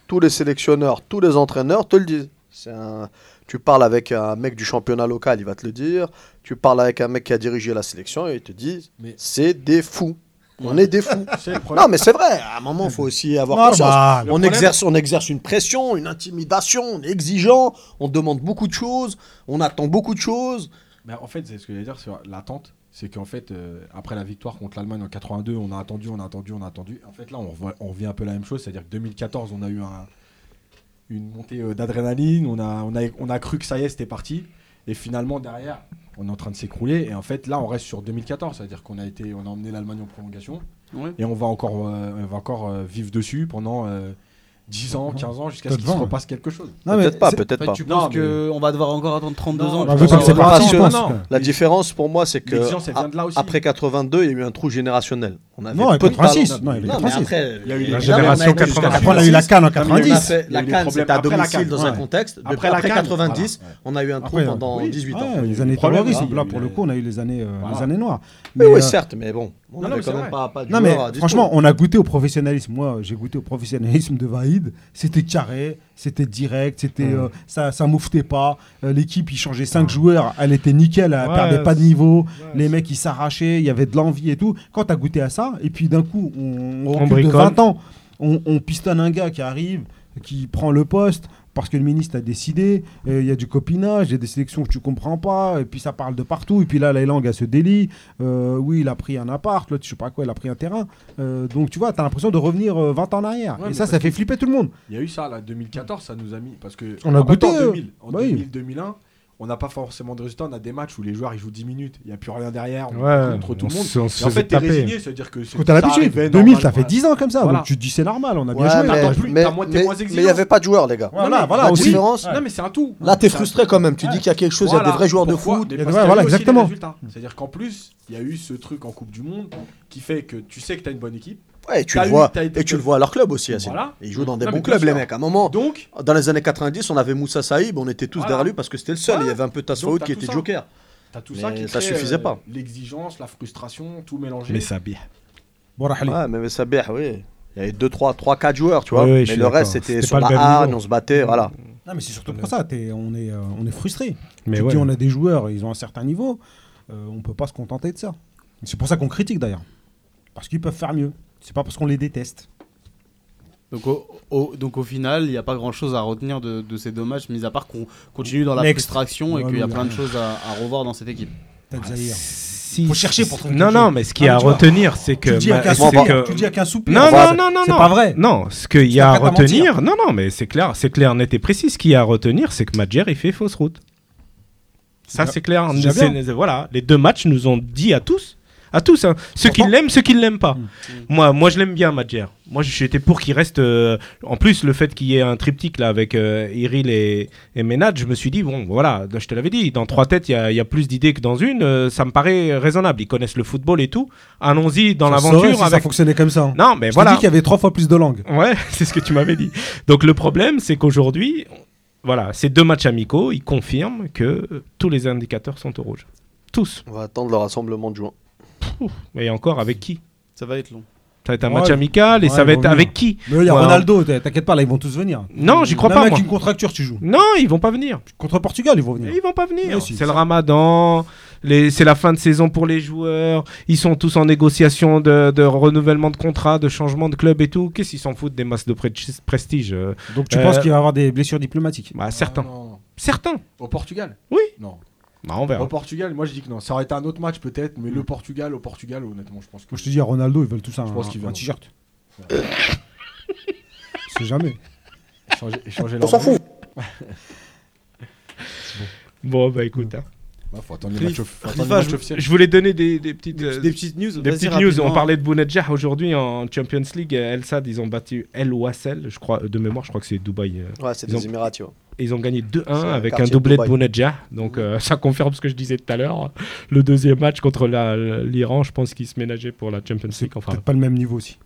Tous les sélectionneurs, tous les entraîneurs te le disent. Un... Tu parles avec un mec du championnat local, il va te le dire. Tu parles avec un mec qui a dirigé la sélection et il te dit Mais- c'est des fous. On est des fous. Le. Non, mais c'est vrai. À un moment, il faut aussi avoir conscience. On problème- exerce, on exerce une pression, une intimidation, on est exigeant, on demande beaucoup de choses, on attend beaucoup de choses. Mais en fait, c'est ce que je veux dire sur l'attente. C'est qu'en fait, euh, après la victoire contre l'Allemagne en 82, on a attendu, on a attendu, on a attendu. En fait, là, on, revoit- on revient un peu la même chose. C'est-à-dire que 2014, on a eu un- une montée euh, d'adrénaline. On a, on, a, on a cru que ça y est, c'était parti. Et finalement, derrière, on est en train de s'écrouler. Et en fait, là, on reste sur 2014. C'est-à-dire qu'on a, été, on a emmené l'Allemagne en prolongation. Ouais. Et on va encore, euh, on va encore euh, vivre dessus pendant euh, 10 ans, 15 ans, jusqu'à ce qu'il se 20, repasse quelque chose. Peut-être pas, peut-être pas. tu Non, penses mais- qu'on va devoir encore attendre 32 Non, ans Bah, La différence pour moi, c'est que après 82, il y a eu un trou générationnel. On avait Non, et peu de 86. talent. Non, il y avait Non, mais 86. après, Il y a eu les- évidemment, génération on a été jusqu'à 90. Après, on a eu la canne en On a 90. fait- Il y a La eu des canne, problèmes c'était à après la domicile CAN, dans un contexte. Après Après, la CAN, 90, voilà, ouais. on a eu un trou Après, pendant oui. 18 ans. Ouais, Il y a eu les années terroristes. Là, pour le coup, on a eu les années, euh, Voilà. les années noires. Oui, Mais, oui, euh, certes, mais bon, on Non, quand c'est même vrai. pas, pas de Non mais à franchement, on a goûté au professionnalisme. Moi, j'ai goûté au professionnalisme de Vaïd. C'était carré, c'était direct, c'était Mm. euh, ça, ça mouftait pas. Euh, L'équipe, il changeait 5 joueurs, elle était nickel, elle Ouais, perdait pas de niveau. ouais, les mecs, ils s'arrachaient, il y avait de l'envie et tout. Quand t'as goûté à ça, et puis d'un coup, on, on recule de bricole. 20 ans, on, on pistonne un gars qui arrive, qui prend le poste. Parce que le ministre a décidé, euh, il y a du copinage, il y a des sélections que tu comprends pas, et puis ça parle de partout, et puis là, la langue, elle se délie. Euh, oui, il a pris un appart, l'autre, je sais pas quoi, il a pris un terrain. Euh, donc tu vois, tu as l'impression de revenir euh, 20 ans en arrière. Ouais, et ça, ça fait flipper tout le monde. Il y a eu ça, là, 2014, ça nous a mis. Parce que. On a goûté, En euh, 2000, en bah oui. 2000, 2001, on n'a pas forcément de résultats. On a des matchs où les joueurs ils jouent 10 minutes, il n'y a plus rien derrière, on Ouais, contre tout le monde. se- on se Et en fait, t'es résigné, c'est-à-dire que. que t'as ça l'habitude. arrivait 2000, normal, ça fait voilà. 10 ans comme ça. Voilà. Donc tu te dis c'est normal, on a bien Ouais, joué. mais- t'as il n'y avait pas de joueurs, les gars. Voilà, mais voilà, la aussi. différence, Non, mais c'est un tout. là, t'es frustré quand même. Tu dis qu'il y a quelque chose, il y a des vrais joueurs de foot. Voilà, exactement. C'est-à-dire qu'en plus, il y a eu ce truc en Coupe du Monde qui fait que tu sais que tu as une bonne équipe. Ouais, et tu le vois, et tu le vois à leur club aussi. Voilà. Ils jouent dans des Non, mais bons bien clubs, les mecs. À un moment, Donc, dans les années 90, on avait Moussa Saïb, on était tous Voilà. derrière lui parce que c'était le seul. Voilà. Il y avait un peu Tasfaoud qui était ça. joker. tout Mais ça qui ça suffisait euh, pas. L'exigence, la frustration, tout mélangé. Mais ça bien. Bon. Ouais, mais Sabih, oui. Il y avait 2, 3, 3, 4 joueurs, tu vois. Oui, oui, je mais le reste, c'était sur la niveau. on se battait, voilà. Non, mais c'est surtout pour ça. t'es- on est, euh, on est frustré. Mais tu te ouais. dis, on a des joueurs, ils ont un certain niveau. euh, on peut pas se contenter de ça. C'est pour ça qu'on critique d'ailleurs. Parce qu'ils peuvent faire mieux. C'est pas parce qu'on les déteste. Donc au, au- donc au final, il n'y a pas grand chose à retenir de, de ces deux matchs, mis à part qu'on continue dans la Next. frustration et Ouais, qu'il y a plein de choses à, à revoir dans cette équipe. Peut-être Zahir. Si- Faut chercher pour trouver Non, non, mais ce qu'il y a Ah, à tu vois, retenir, c'est que. Tu dis avec bah, un c'est soupir. Non, Voilà, non, non, non, c'est pas vrai. Non, ce qu'il y a à à retenir, non, non, mais c'est clair, c'est clair, net et précis. Ce qu'il y a à retenir, c'est que Madjer, il fait fausse route. Ça, C'est clair. Voilà, les deux matchs nous ont dit à tous, À tous, hein. ceux qui l'aiment, ceux qui ne l'aiment pas. Moi, moi, je l'aime bien, Madjer. Moi, j'étais pour qu'il reste. euh, En plus, le fait qu'il y ait un triptyque là avec euh, Iril et, et Ménard, je me suis dit, bon, voilà, je te l'avais dit, dans trois têtes, il y, a- il y a plus d'idées que dans une. euh, ça me paraît raisonnable. Ils connaissent le football et tout. Allons-y dans Ça l'aventure si ça avec. fonctionnait comme ça. Non, mais Je voilà. dit qu'il y avait trois fois plus de langues. Ouais, c'est ce que tu m'avais dit. Donc le problème, c'est qu'aujourd'hui, voilà, ces deux matchs amicaux, ils confirment que tous les indicateurs sont au rouge. Tous. On va attendre le rassemblement de juin. Et encore avec qui Ça va être long. Ça va être un Ouais, match amical et ouais, ça va être avec qui Mais il y a Ouais, Ronaldo, t'inquiète pas, là ils vont tous venir. Non, j'y crois Même pas, avec moi. une contracture, tu joues. Non, ils vont pas venir. Contre Portugal, ils vont venir. Ils vont pas venir. Si, c'est le ramadan, les- c'est la fin de saison pour les joueurs, ils sont tous en négociation de, de renouvellement de contrat, de changement de club et tout. Qu'est-ce qu'ils s'en foutent des masses de prestige euh, Donc tu Euh, penses qu'il va y avoir des blessures diplomatiques? Bah, Certains. Ah. Certains. Au Portugal? Oui. Non. Bah, on verra. Au Portugal, moi je dis que non. Ça aurait été un autre match peut-être, mais le Portugal, au Portugal, honnêtement, je pense que. Moi je te dis, à Ronaldo, ils veulent tous un, Je pense qu'ils un veulent. t-shirt. C'est jamais. Échanger, échanger On s'en fout. Bon, bah écoute. hein. Bah, faut attendre les matchs, off- faut Cliff, attendre les matchs je-. Je voulais donner des, des petites, Des, euh, des petites news. des petites news. On parlait de Bounedjah aujourd'hui en Champions League. El Sad, ils ont battu El Wassel, je crois, de mémoire, je crois que c'est Dubaï. euh, Ouais, c'est des ont- Émiratis. ouais. Et ils ont gagné 2-1 C'est un avec un doublé de Dubaï. Bounedjah. Donc euh, ça confirme ce que je disais tout à l'heure. Le deuxième match contre l'Iran, je pense qu'ils se ménageaient pour la Champions League. Enfin, Peut-être pas le même niveau aussi.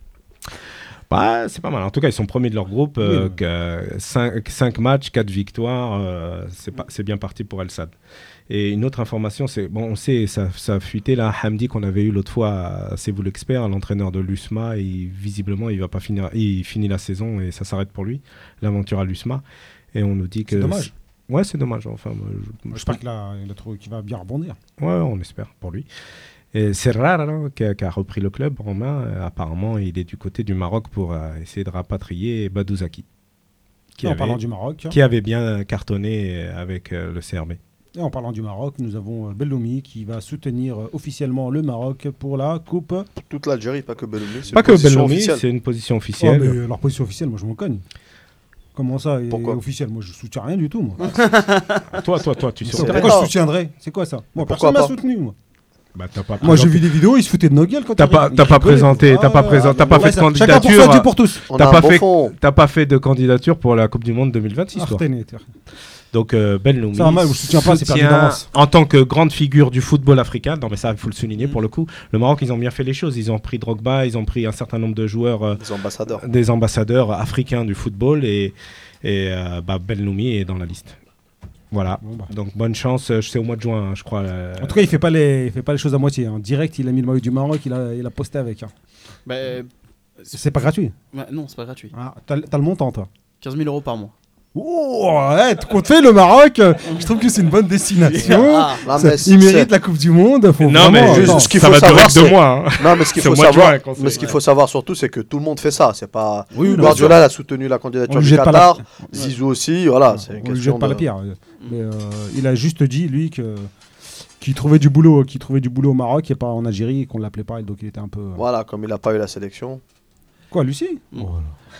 bah, c'est pas mal. En tout cas, ils sont premiers de leur groupe. Oui, 5, matchs, 4 victoires. euh, c'est bien parti pour El Sad. Et une autre information, c'est bon, on sait, ça, ça a fuité là. Hamdi qu'on avait eu l'autre fois, c'est vous l'expert, l'entraîneur de l'USMA. Et visiblement, il va pas finir. Il finit la saison et ça s'arrête pour lui, l'aventure à l'USMA. Et on nous dit que C'est dommage. Ouais, c'est dommage. Enfin, je- J'espère qu'il a, il a trouvé qu'il va bien rebondir. Ouais, on espère pour lui. Et c'est rare hein, qui, a, qui a repris le club en main. Euh, apparemment, il est du côté du Maroc pour euh, essayer de rapatrier Badouzaki. Qui en avait, parlant du Maroc, qui avait bien cartonné euh, avec euh, le CRB. et en parlant du Maroc, nous avons Belloumi qui va soutenir officiellement le Maroc pour la Coupe. Toute l'Algérie, pas que Belloumi. c'est Pas une que position Bellomi, officielle. c'est une position Oh, officielle. mais euh, leur position officielle, moi je m'en cogne. Comment ça est Pourquoi officiel? Moi je soutiens rien du tout. Moi. Toi, toi, toi, tu sais. Pourquoi Pourquoi? je soutiendrais? C'est quoi ça? Moi Pourquoi personne m'a pas? soutenu. Moi, Bah, t'as pas moi j'ai présenté- vu des vidéos, ils se foutaient de nos gueules quand T'as ils- pas- t'as pas présenté, t'as pas ouais, présent- ouais, t'as pas ouais, fait de ça- Chacun pour candidature, euh, pour tous. On T'as pas fait-. T'as pas fait de candidature pour la Coupe du Monde 2026, toi. Artenay, t'es- Donc euh, Belloumi Ça va mal, je soutiens pas, d'avance. en tant que grande figure du football africain. Non mais ça il faut le souligner Mm. pour le coup. Le Maroc ils ont bien fait les choses. Ils ont pris Drogba, ils ont pris un certain nombre de joueurs, euh, Les ambassadeurs. des ambassadeurs africains du football et, et euh, bah, Belloumi est dans la liste. Voilà. Bon, bah. Donc bonne chance. euh, C'est au mois de juin, hein, je crois. euh, En tout cas, il fait pas les, il fait pas les choses à moitié. hein. Direct, il a mis le maillot du Maroc, il a, il a posté avec. hein. Bah, C'est pas gratuit. ouais, non, c'est pas gratuit. Ah, T'as t'as le montant, toi. 15 000 euros par mois. Oh, ouais, compte fait le Maroc. euh, Je trouve que c'est une bonne destination. Ah, Non, Ça- il mérite la Coupe du Monde. Faut Non vraiment- mais juste ce qu'il faut savoir, deux mois. hein. Non, mais ce qu'il faut savoir, juin mais ce qu'il ouais. faut savoir surtout, c'est que tout le monde fait ça. C'est pas Oui, bien Guardiola a soutenu la candidature du pas la- Qatar, Zizou aussi. Voilà, c'est une on lui question jette pas de- la pierre. Mais, euh, il a juste dit lui que qu'il trouvait du boulot, qu'il trouvait du boulot au Maroc et pas en Algérie, et qu'on l'appelait pas, donc il était un peu. euh, Voilà, comme il n'a pas eu la sélection. Quoi, Lucie?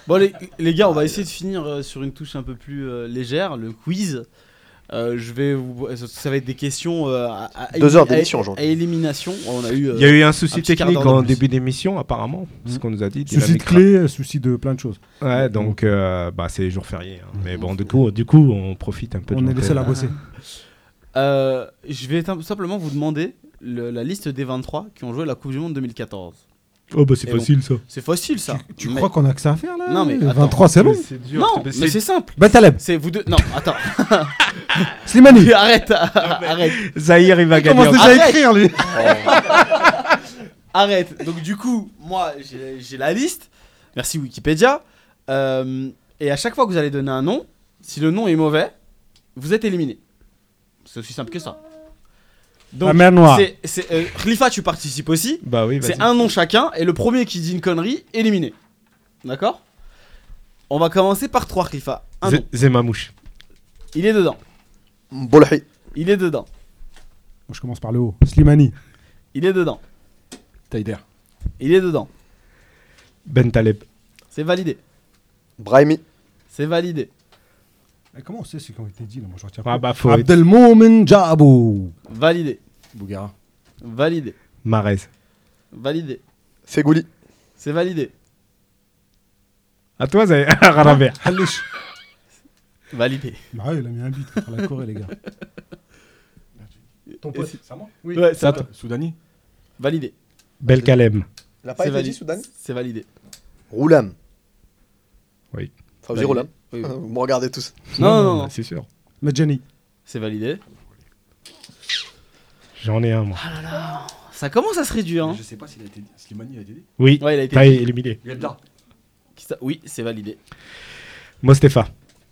Bon les, les gars, on va essayer de finir euh, sur une touche un peu plus euh, légère, le quiz. Euh, je vais vous, ça- va être des questions euh, à, à- Deux à- heures d'émission à- aujourd'hui. À élimination. On a eu. euh, Il y a eu un souci un petit quart technique d'heure de en plus. début d'émission apparemment, c'est ce qu'on nous a dit. Souci de clé, euh, souci de plein de choses. Ouais, donc euh, bah, c'est jour férié. hein. Mais bon, du coup, du coup, on profite un peu de On est les l'antenne. seuls à bosser. euh, je vais tout simplement vous demander le- la liste des 23 qui ont joué la Coupe du Monde 2014. Oh, bah c'est bon. facile ça. C'est facile ça. Tu Mais- crois qu'on a que ça à faire là Non, mais Les attends. 23, c'est long. Non, mais c'est simple. Ben Taleb, C'est vous deux. Non, attends. Slimani. arrête, arrête, Zahir, il va Il gagner. commence en- déjà à Arrête. écrire lui. arrête. Donc du coup, moi j'ai j'ai la liste. Merci Wikipédia. Euh, et à chaque fois que vous allez donner un nom, si le nom est mauvais, vous êtes éliminé. C'est aussi simple que ça. Donc, La mer Noire. c'est- c'est, euh, Khalifa, tu participes aussi. Bah oui, vas-y. C'est un nom chacun et le premier qui dit une connerie, éliminé. D'accord? On va commencer par 3 Khalifa. Un nom. Z- Zemamouche. Il est dedans. Bolhi, Il est dedans. Moi, je commence par le haut. Slimani. Il est dedans. Taider. Il est dedans. Ben Taleb. C'est validé. Brahimi, C'est validé. Comment on sait ce qui ont été dit là Moi, je retiens Ah pas. bah faut être Abdelmoumen Djabou. Validé. Bougara. Validé. Marez. Validé. Fegouli. C'est validé. À toi, Zay- Rarabert. Validé. Bah ouais, il a mis un but contre la Corée, les gars. Ton pote, c'est- c'est à moi? Oui, ouais, c'est à toi. Soudani Validé. Belkalem. Il a pas C'est été validé. Soudan C'est validé. Roulam. Oui. Validé. Oui. Vous me regardez tous. Non, non, non. C'est sûr. Medjani. C'est validé. J'en ai un, moi. Ça commence à se réduire. Hein. Je sais pas s'il a été dit. Slimani a été dit. Oui, Ouais, il a été t'as éliminé. Yelda. Qui ça- Oui, c'est validé. Mostefa.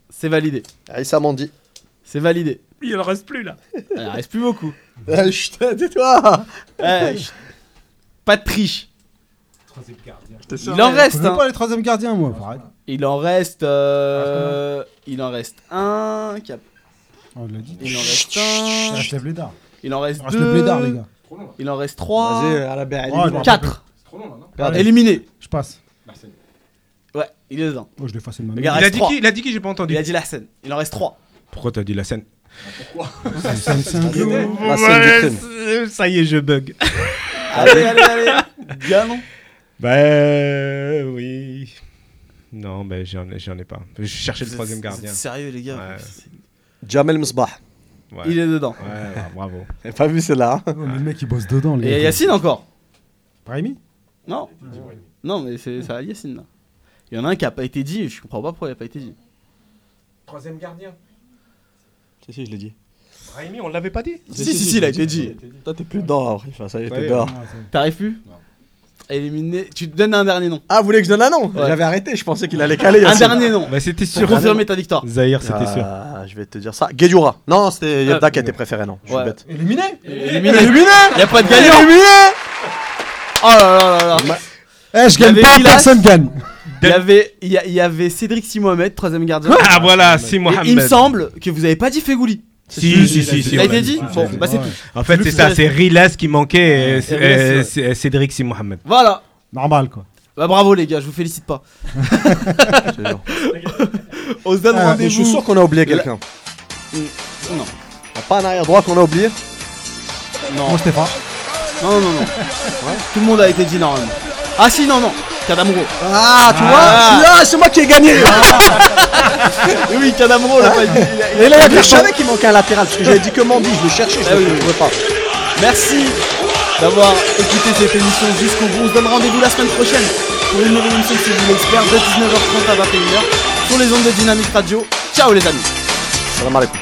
C'est validé. Aïssa Mandi. C'est validé. Il en reste plus, là. Il en reste plus beaucoup. Eh, chut, tais-toi Eh, chut. Pas de triche. Troisième gardien. Il en Je reste. connais hein. pas les troisième gardiens, moi. faut arrêter. Il en reste. euh, Il en reste un. qui a- on l'a dit. Il en reste Il un. reste le blédard. Il en reste Il reste le blédard, les deux. gars. Trop long là. Il en reste trois. Vas-y, à la belle. Oh, je Quatre. C'est trop long là, non Allez. Éliminé. Je passe. Larsen. Ouais, il est dedans. Oh, je l'ai effacé de ma Regarde. main. Il a reste dit trois. qui Il a dit qui J'ai pas entendu. Il a dit la scène. Il en reste trois. Pourquoi t'as dit la scène C'est c'est un glou. La scène du crime. c'est- Ça y est, je bug. Allez, allez, allez. Ganon. Bah oui. Non, bah j'en ai, j'en ai pas. Je cherchais le troisième gardien. C'est Sérieux, les gars? Ouais. Jamel Msbah. Ouais. Il est dedans. Ouais, bravo. J'ai pas vu celle-là. hein. Mais le mec, il bosse dedans. Et Yacine encore? Brahimi? Non. Non, mais c'est ça, Yacine là. Il y en a un qui a pas été dit. Je comprends pas pourquoi il a pas été dit. Troisième gardien. Si, si, je l'ai dit. Brahimi, on l'avait pas dit? Si, si, si, il a été dit. Toi, t'es plus dedans. Enfin, ça y est, t'es dehors. T'arrives plus? Éliminé. Tu te donnes un dernier nom. Ah, vous voulez que je donne un nom Ouais. J'avais arrêté, je pensais qu'il allait caler. Un Yacine. dernier nom. Bah c'était Pour sûr. confirmer ta victoire. Zahir, c'était sûr. Ah, je vais te dire ça. Guedjura. Non, c'était Ah, qui a été préféré, non. Je suis ouais. bête. Éliminé Éliminé. Y a pas de gagnant. Oh là là là là. Eh, je Il y gagne avait pas, Vilas. personne gagne. Il y avait, il y, a- il y avait Cédric Si Mohamed, troisième gardien. Ah voilà, si Et Mohamed. il me semble que vous avez pas dit Fegouli. Si, si, si, si. Ça a été dit. Bon, bah c'est Ouais. tout. En fait, c'est ça, qui c'est Rilas qui manquait, et euh, ouais. c'est- Cédric Si Mohamed. Voilà. Normal, quoi. Bah bravo les gars, je vous félicite pas. Je. On se donne Ah, je suis sûr qu'on a oublié quelqu'un. Non. Y a pas un arrière droit qu'on a oublié Non. Moi, Stéphane. Non, non, non. Tout le monde a été dit normalement. Ah si, non, non. Kadamro. Ah, tu Ah. vois Ah, c'est moi qui ai gagné Oui, oui, Kadamro l'a pas dit. Il il a- Et là, il a- je savais qu'il manquait un latéral parce que j'avais dit que Mandy, je le cherchais, je Ah oui, ne oui. trouvais pas. Merci d'avoir écouté cette émission jusqu'au bout. On se donne rendez-vous la semaine prochaine pour une nouvelle émission de C'est vous l'expert de 19h30 à 21h sur les ondes de Dynamique Radio. Ciao les amis. Salam alaikum.